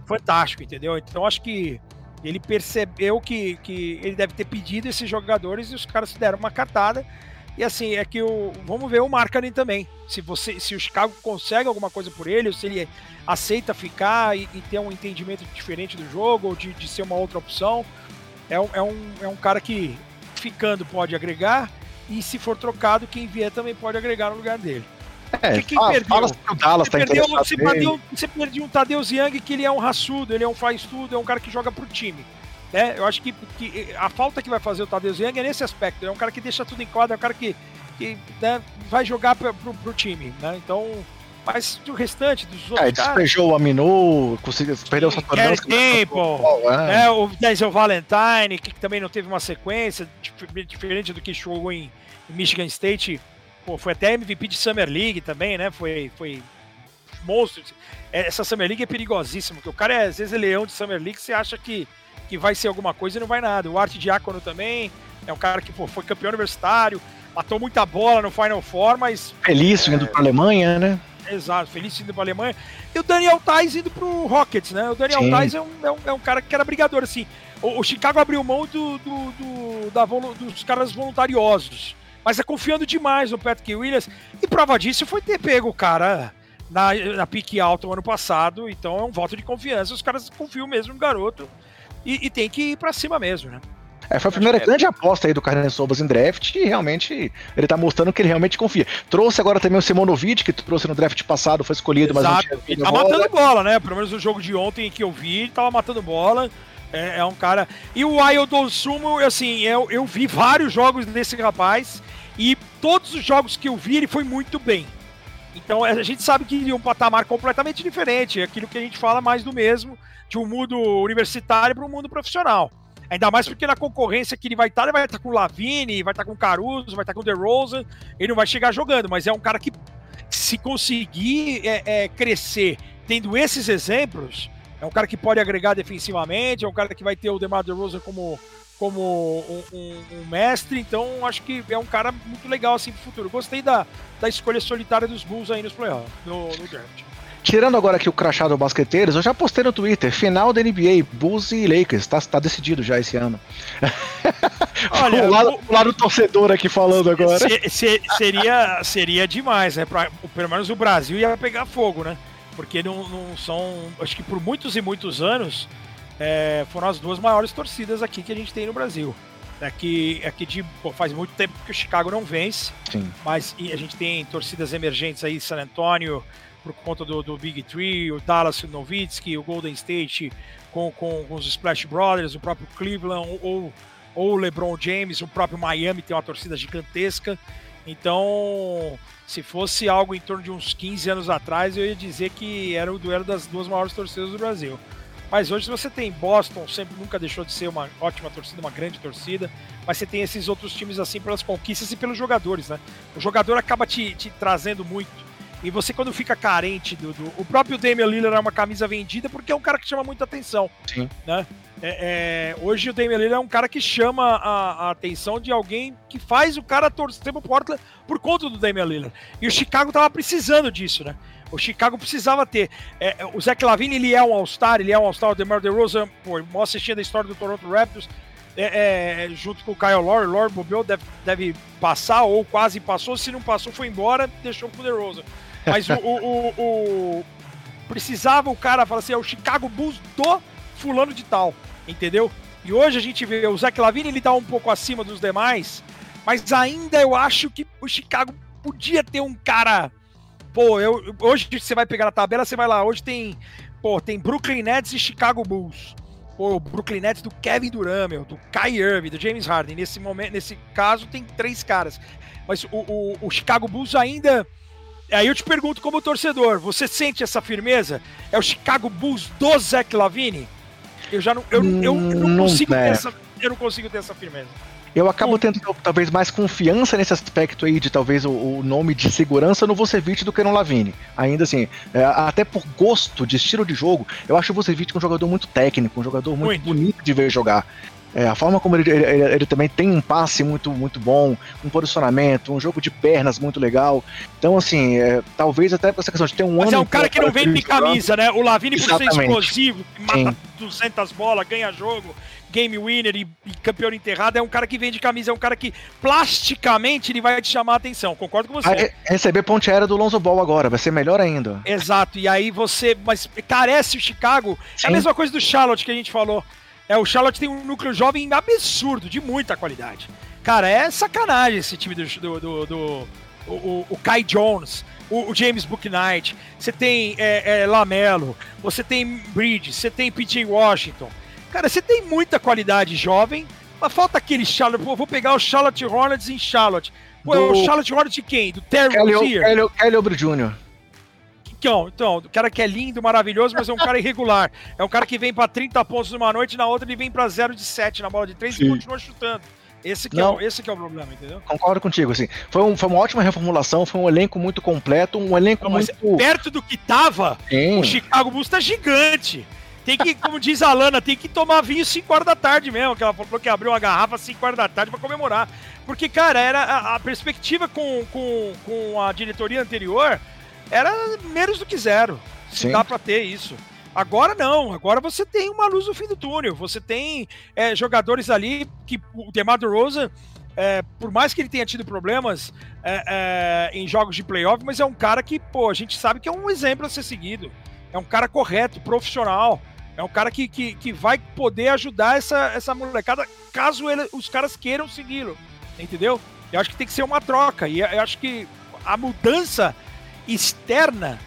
fantástico, entendeu? Então acho que ele percebeu que, que ele deve ter pedido esses jogadores e os caras deram uma cartada. E assim, é que o. Vamos ver o Markkanen também. Se você, se o Chicago consegue alguma coisa por ele, ou se ele aceita ficar e, e ter um entendimento diferente do jogo, ou de, de ser uma outra opção. É um, é, um, é um cara que ficando pode agregar, e se for trocado, quem vier também pode agregar no lugar dele. É, quem fala, perdeu, fala o Dallas você, tá perdeu, você, perdeu, você perdeu um Tadeu Young que ele é um raçudo, ele é um faz tudo, é um cara que joga pro time. Né? Eu acho que, que a falta que vai fazer o Tadeu Young é nesse aspecto. É um cara que deixa tudo em quadra, é um cara que, que né, vai jogar pro, pro, pro time. Né? Então, mas o restante dos outros. É, despejou o Aminu, conseguiu, perdeu o Saturno. Tempo, é. é, o Denzel Valentine, que também não teve uma sequência, diferente do que jogou em Michigan State Pô, foi até MVP de Summer League também, né? Foi, foi monstro. É, essa Summer League é perigosíssima, porque o cara é, às vezes é leão de Summer League, você acha que, que vai ser alguma coisa e não vai nada. O Art Diácono também é um cara que pô, foi campeão universitário, matou muita bola no Final Four, mas. Feliz é, indo para a Alemanha, né? Exato, feliz indo para a Alemanha. E o Daniel Tais indo para o Rockets, né? O Daniel Tais é um, é, um, é um cara que era brigador, assim. O, o Chicago abriu mão do, do, do da, dos caras voluntariosos mas é confiando demais no Patrick Williams. E prova disso foi ter pego o cara na, na pique alta o ano passado. Então é um voto de confiança. Os caras confiam mesmo no garoto e, e tem que ir para cima mesmo, né? É, foi a primeira grande aposta aí do Carlos Sobas em draft e realmente ele tá mostrando que ele realmente confia. Trouxe agora também o Simonovic, que trouxe no draft passado, foi escolhido, Exato. mas não Ele tá bola. matando bola, né? Pelo menos no jogo de ontem que eu vi, ele tava matando bola. É, é um cara. E o Aildon Sumo, assim, eu, eu vi vários jogos desse rapaz e todos os jogos que eu vi, ele foi muito bem. Então a gente sabe que é um patamar completamente diferente, é aquilo que a gente fala mais do mesmo, de um mundo universitário para um mundo profissional. Ainda mais porque na concorrência que ele vai estar, ele vai estar com o Lavini, vai estar com o Caruso, vai estar com o DeRozan, ele não vai chegar jogando, mas é um cara que se conseguir é, é, crescer tendo esses exemplos, é um cara que pode agregar defensivamente, é um cara que vai ter o DeMar DeRozan como como um, um, um, mestre, então acho que é um cara muito legal assim pro futuro. Gostei da, da escolha solitária dos Bulls aí nos playoffs, no, no draft. Tirando agora aqui o crachá do Basqueteiros, eu já postei no Twitter, final da NBA, Bulls e Lakers, tá, tá decidido já esse ano. *laughs* Olha, o, lado, o lado torcedor aqui falando agora. Se, se, seria, seria demais, né? Pra, pelo menos o Brasil ia pegar fogo, né? Porque não, não são. Acho que por muitos e muitos anos é, foram as duas maiores torcidas aqui que a gente tem no Brasil. Aqui, aqui de, pô, faz muito tempo que o Chicago não vence, Sim. mas a gente tem torcidas emergentes aí, San Antonio, por conta do, do Big Three, o Dallas o Nowitzki, o Golden State com, com, com, os Splash Brothers, o próprio Cleveland ou, ou o LeBron James, o próprio Miami tem uma torcida gigantesca. Então, se fosse algo em torno de uns 15 anos atrás, eu ia dizer que era o duelo das duas maiores torcidas do Brasil. Mas hoje você tem Boston, sempre nunca deixou de ser uma ótima torcida, uma grande torcida, mas você tem esses outros times assim pelas conquistas e pelos jogadores, né? O jogador acaba te, te trazendo muito. E você quando fica carente do, do, O próprio Damian Lillard é uma camisa vendida porque é um cara que chama muita atenção. Sim. Né? É, é, hoje o Damian Lillard é um cara que chama a, a, atenção de alguém que faz o cara torcer pro Portland por conta do Damian Lillard. E o Chicago tava precisando disso, né? O Chicago precisava ter. É, é o Zach Lavine, ele é um All-Star, ele é um All-Star. O DeMar DeRozan, pô, mó assistindo a história do Toronto Raptors, é, é, junto com o Kyle Lowry. Lowry bobeou, deve, deve passar, ou quase passou. Se não passou, foi embora, deixou pro DeRozan. Mas o, o, o, o, Precisava o cara falar assim, é o Chicago Bulls do fulano de tal, entendeu? E hoje a gente vê o Zach Lavine, ele tá um pouco acima dos demais, mas ainda eu acho que o Chicago podia ter um cara Pô, eu, hoje você vai pegar na tabela, você vai lá, hoje tem, pô, tem Brooklyn Nets e Chicago Bulls. Pô, o Brooklyn Nets do Kevin Durant, meu, do Kai Irving, do James Harden. Nesse momento, nesse caso, tem três caras. Mas o, o, o Chicago Bulls ainda Aí eu te pergunto como torcedor, você sente essa firmeza? É o Chicago Bulls do Zach Lavine? Eu já não, eu, eu, não, não consigo é. ter essa, eu não consigo ter essa firmeza. Eu acabo tendo talvez mais confiança nesse aspecto aí de talvez o, o nome de segurança no Vucevic do que no Lavine. Ainda assim, é, até por gosto de estilo de jogo, eu acho o Vucevic um jogador muito técnico, um jogador muito, muito. bonito de ver jogar. É, a forma como ele, ele, ele, também tem um passe muito, muito bom, um posicionamento, um jogo de pernas muito legal. Então, assim, é, talvez até essa questão de ter um Mas ano. é um cara que não vem de camisa, né? O Lavini, por ser explosivo, mata Sim. 200 bolas, ganha jogo, game winner e, e campeão enterrado, é um cara que vem de camisa, é um cara que plasticamente ele vai te chamar a atenção. Concordo com você. Receber ponte aérea do Lonzo Ball agora, vai ser melhor ainda. Exato, e aí você. Mas carece o Chicago. É a Sim. mesma coisa do Charlotte que a gente falou. É, o Charlotte tem um núcleo jovem absurdo, de muita qualidade. Cara, é sacanagem esse time do. do, do, do- o, o, o Kai Jones, o, o James Booknight, você tem é, é, Lamelo, você tem Bridges, você tem PJ Washington. Cara, você tem muita qualidade jovem, mas falta aquele Charlotte. Pô, vou pegar o Charlotte Hornets em Charlotte. Pô, é o Do- Charlotte Hornets de quem? Do Terry Kelly, Rozier? Kelly, Kelly Jr. Então, então, o cara que é lindo, maravilhoso, mas é um cara irregular. É um cara que vem pra 30 pontos numa noite, na outra ele vem pra 0 de 7 na bola de 3 e Sim. continua chutando. Esse que, é Não. o, esse que é o problema, entendeu? Concordo contigo, assim. Foi, um- foi uma ótima reformulação, foi um elenco muito completo, um elenco Não, mas muito. perto do que tava, Sim. o Chicago Bulls tá gigante. Tem que, como diz a Lana, tem que tomar vinho 5 horas da tarde mesmo. Que ela falou que abriu uma garrafa 5 horas da tarde pra comemorar. Porque, cara, era a, a perspectiva com, com, com a diretoria anterior era menos do que zero. Sim. dá pra ter isso. Agora não, agora você tem uma luz no fim do túnel. Você tem é, jogadores ali que o DeMar DeRozan, é, por mais que ele tenha tido problemas é, é, em jogos de playoff, mas é um cara que, pô, a gente sabe que é um exemplo a ser seguido. É um cara correto, profissional. É um cara que, que, que vai poder ajudar essa, essa molecada caso ele- os caras queiram segui-lo. Entendeu? Eu acho que tem que ser uma troca. E eu acho que a mudança externa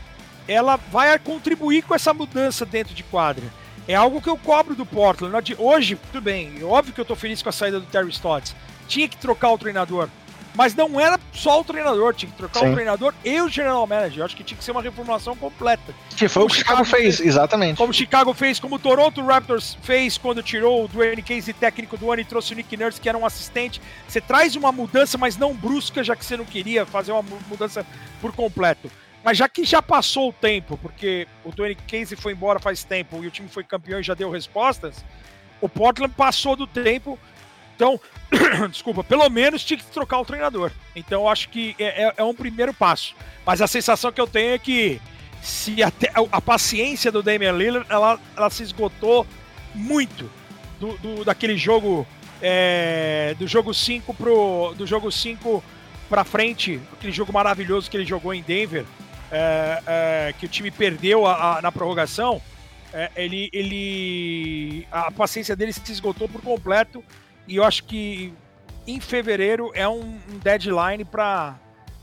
ela vai contribuir com essa mudança dentro de quadra. É algo que eu cobro do Portland. Hoje, tudo bem, óbvio que eu tô feliz com a saída do Terry Stotts. Tinha que trocar o treinador. Mas não era só o treinador, tinha que trocar Sim. o treinador e o general manager. Eu acho que tinha que ser uma reformulação completa. Que foi o que o Chicago fez, exatamente. Como o Chicago fez, como o Toronto Raptors fez quando tirou o Dwayne Casey técnico do ano e trouxe o Nick Nurse, que era um assistente. Você traz uma mudança, mas não brusca, já que você não queria fazer uma mu- mudança por completo. Mas já que já passou o tempo, porque o Dwayne Casey foi embora faz tempo e o time foi campeão e já deu respostas, o Portland passou do tempo. Então, *coughs* desculpa, pelo menos tinha que trocar o treinador. Então, eu acho que é, é- é um primeiro passo. Mas a sensação que eu tenho é que se até a, paciência do Damian Lillard ela, ela se esgotou muito do, do- daquele jogo é, do jogo 5 pro do jogo 5 para frente, aquele jogo maravilhoso que ele jogou em Denver, é, é, que o time perdeu a- a- na prorrogação. é, ele, ele a paciência dele se esgotou por completo e eu acho que em fevereiro é um, um deadline para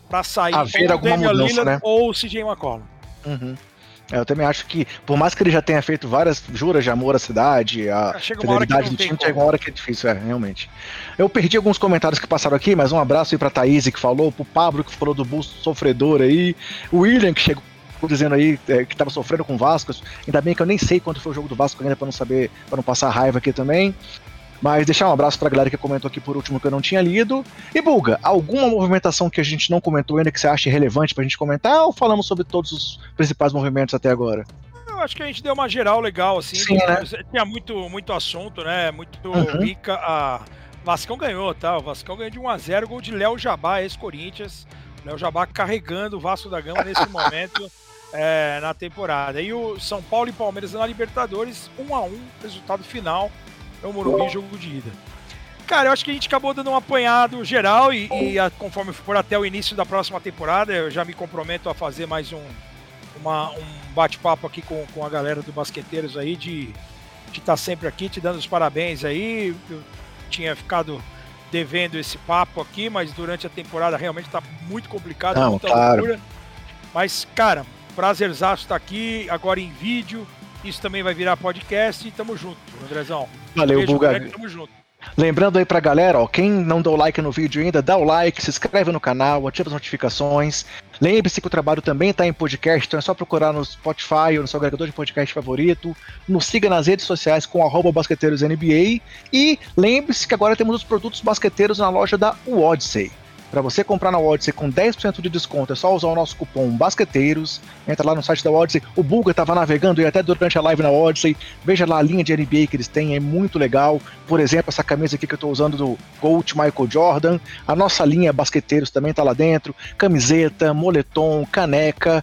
para sair Haver alguma Damian mudança, né? ou o CJ McCollum. Uhum. É, eu também acho que, por mais que ele já tenha feito várias juras de amor à cidade, a fidelidade do time, chega uma hora que é difícil, é, realmente. Eu perdi alguns comentários que passaram aqui, mas um abraço aí pra Thaís que falou, pro Pablo que falou do Bulls sofredor aí, o William que chegou dizendo aí é, que tava sofrendo com o Vasco, ainda bem que eu nem sei quanto foi o jogo do Vasco ainda pra não saber, pra não passar raiva aqui também. Mas deixar um abraço pra galera que comentou aqui por último que eu não tinha lido. E Bulga, alguma movimentação que a gente não comentou ainda que você acha relevante pra gente comentar ou falamos sobre todos os principais movimentos até agora? Eu acho que a gente deu uma geral legal, assim. Sim, né? Tinha muito, muito assunto, né? Muito Uhum. rica. A Vascão ganhou, tá? O Vascão ganhou de 1x0, gol de Léo Jabá, ex-Corinthians. Léo Jabá carregando o Vasco da Gama nesse *laughs* momento é, na temporada. E o São Paulo e Palmeiras na Libertadores, 1x1, resultado final. É o Morumbi, jogo de ida. Cara, eu acho que a gente acabou dando um apanhado geral e, e a- conforme for até o início da próxima temporada, eu já me comprometo a fazer mais um, uma- um bate-papo aqui com, com a galera do Basqueteiros aí, de estar sempre aqui, te dando os parabéns aí. Eu tinha ficado devendo esse papo aqui, mas durante a temporada realmente está muito complicado, Não, muita claro. loucura. Mas, cara, prazerzaço estar aqui, agora em vídeo. Isso também vai virar podcast e tamo junto, Andrezão. Valeu, Beijo grande, tamo junto. Lembrando aí pra galera, ó, quem não deu like no vídeo ainda, dá o like, se inscreve no canal, ativa as notificações. Lembre-se que o trabalho também tá em podcast, então é só procurar no Spotify ou no seu agregador de podcast favorito. Nos siga nas redes sociais com arroba basqueteirosNBA. E lembre-se que agora temos os produtos basqueteiros na loja da Odyssey. Para você comprar na Odyssey com 10% de desconto, é só usar o nosso cupom BASQUETEIROS. Entra lá no site da Odyssey. O Bulga estava navegando e até durante a live na Odyssey. Veja lá a linha de NBA que eles têm, é muito legal. Por exemplo, essa camisa aqui que eu estou usando do Gold Michael Jordan. A nossa linha Basqueteiros também está lá dentro. Camiseta, moletom, caneca.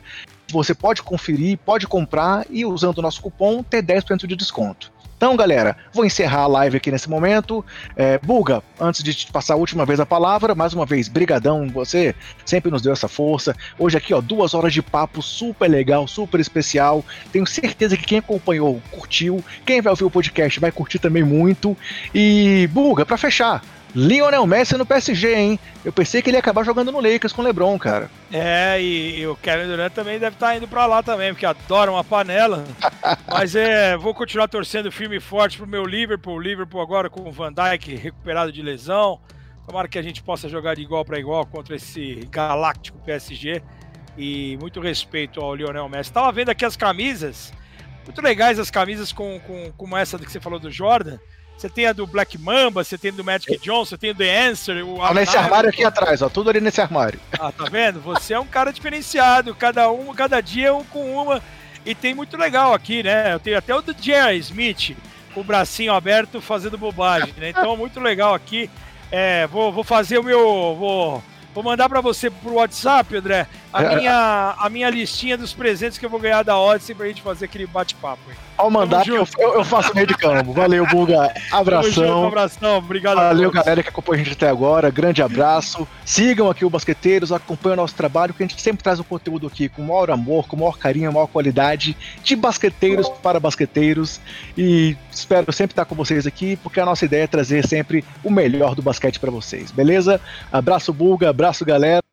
Você pode conferir, pode comprar e usando o nosso cupom ter 10% de desconto. Então, galera, vou encerrar a live aqui nesse momento. É, Buga, antes de te passar a última vez a palavra, mais uma vez, brigadão, você sempre nos deu essa força. Hoje aqui, ó, duas horas de papo super legal, super especial. Tenho certeza que quem acompanhou curtiu, quem vai ouvir o podcast vai curtir também muito. E, Buga, para fechar, Lionel Messi no PSG, hein? Eu pensei que ele ia acabar jogando no Lakers com o LeBron, cara. É, e, e o Kevin Durant também deve estar tá indo para lá também, porque adora uma panela. *laughs* Mas é, vou continuar torcendo firme e forte pro meu Liverpool. Liverpool agora com o Van Dijk recuperado de lesão. Tomara que a gente possa jogar de igual para igual contra esse galáctico PSG. E muito respeito ao Lionel Messi. Tava vendo aqui as camisas. Muito legais as camisas com, com, como essa que você falou do Jordan. Você tem a do Black Mamba, você tem a do Magic Johnson, você tem o The Answer. O tá nesse armário aqui atrás, ó. Tudo ali nesse armário. Ah, tá vendo? Você é um cara diferenciado. Cada um, cada dia um com uma. E tem muito legal aqui, né? Eu tenho até o do Jerry Smith, com o bracinho aberto fazendo bobagem, né? Então, muito legal aqui. É, vou, vou fazer o meu. Vou Vou mandar para você pro WhatsApp, André, a, é, minha, a minha listinha dos presentes que eu vou ganhar da Odyssey pra gente fazer aquele bate-papo. Ao mandar, eu, eu, faço meio de campo. Valeu, Buga. *laughs* Abração. Junto, abração, obrigado. Valeu, galera que acompanha a gente até agora. Grande abraço. Sigam aqui o Basqueteiros, acompanhem o nosso trabalho, que a gente sempre traz um conteúdo aqui com maior amor, com maior carinho, maior qualidade, de basqueteiros para basqueteiros. E espero sempre estar com vocês aqui, porque a nossa ideia é trazer sempre o melhor do basquete para vocês, beleza? Abraço, Buga. Abraço, galera.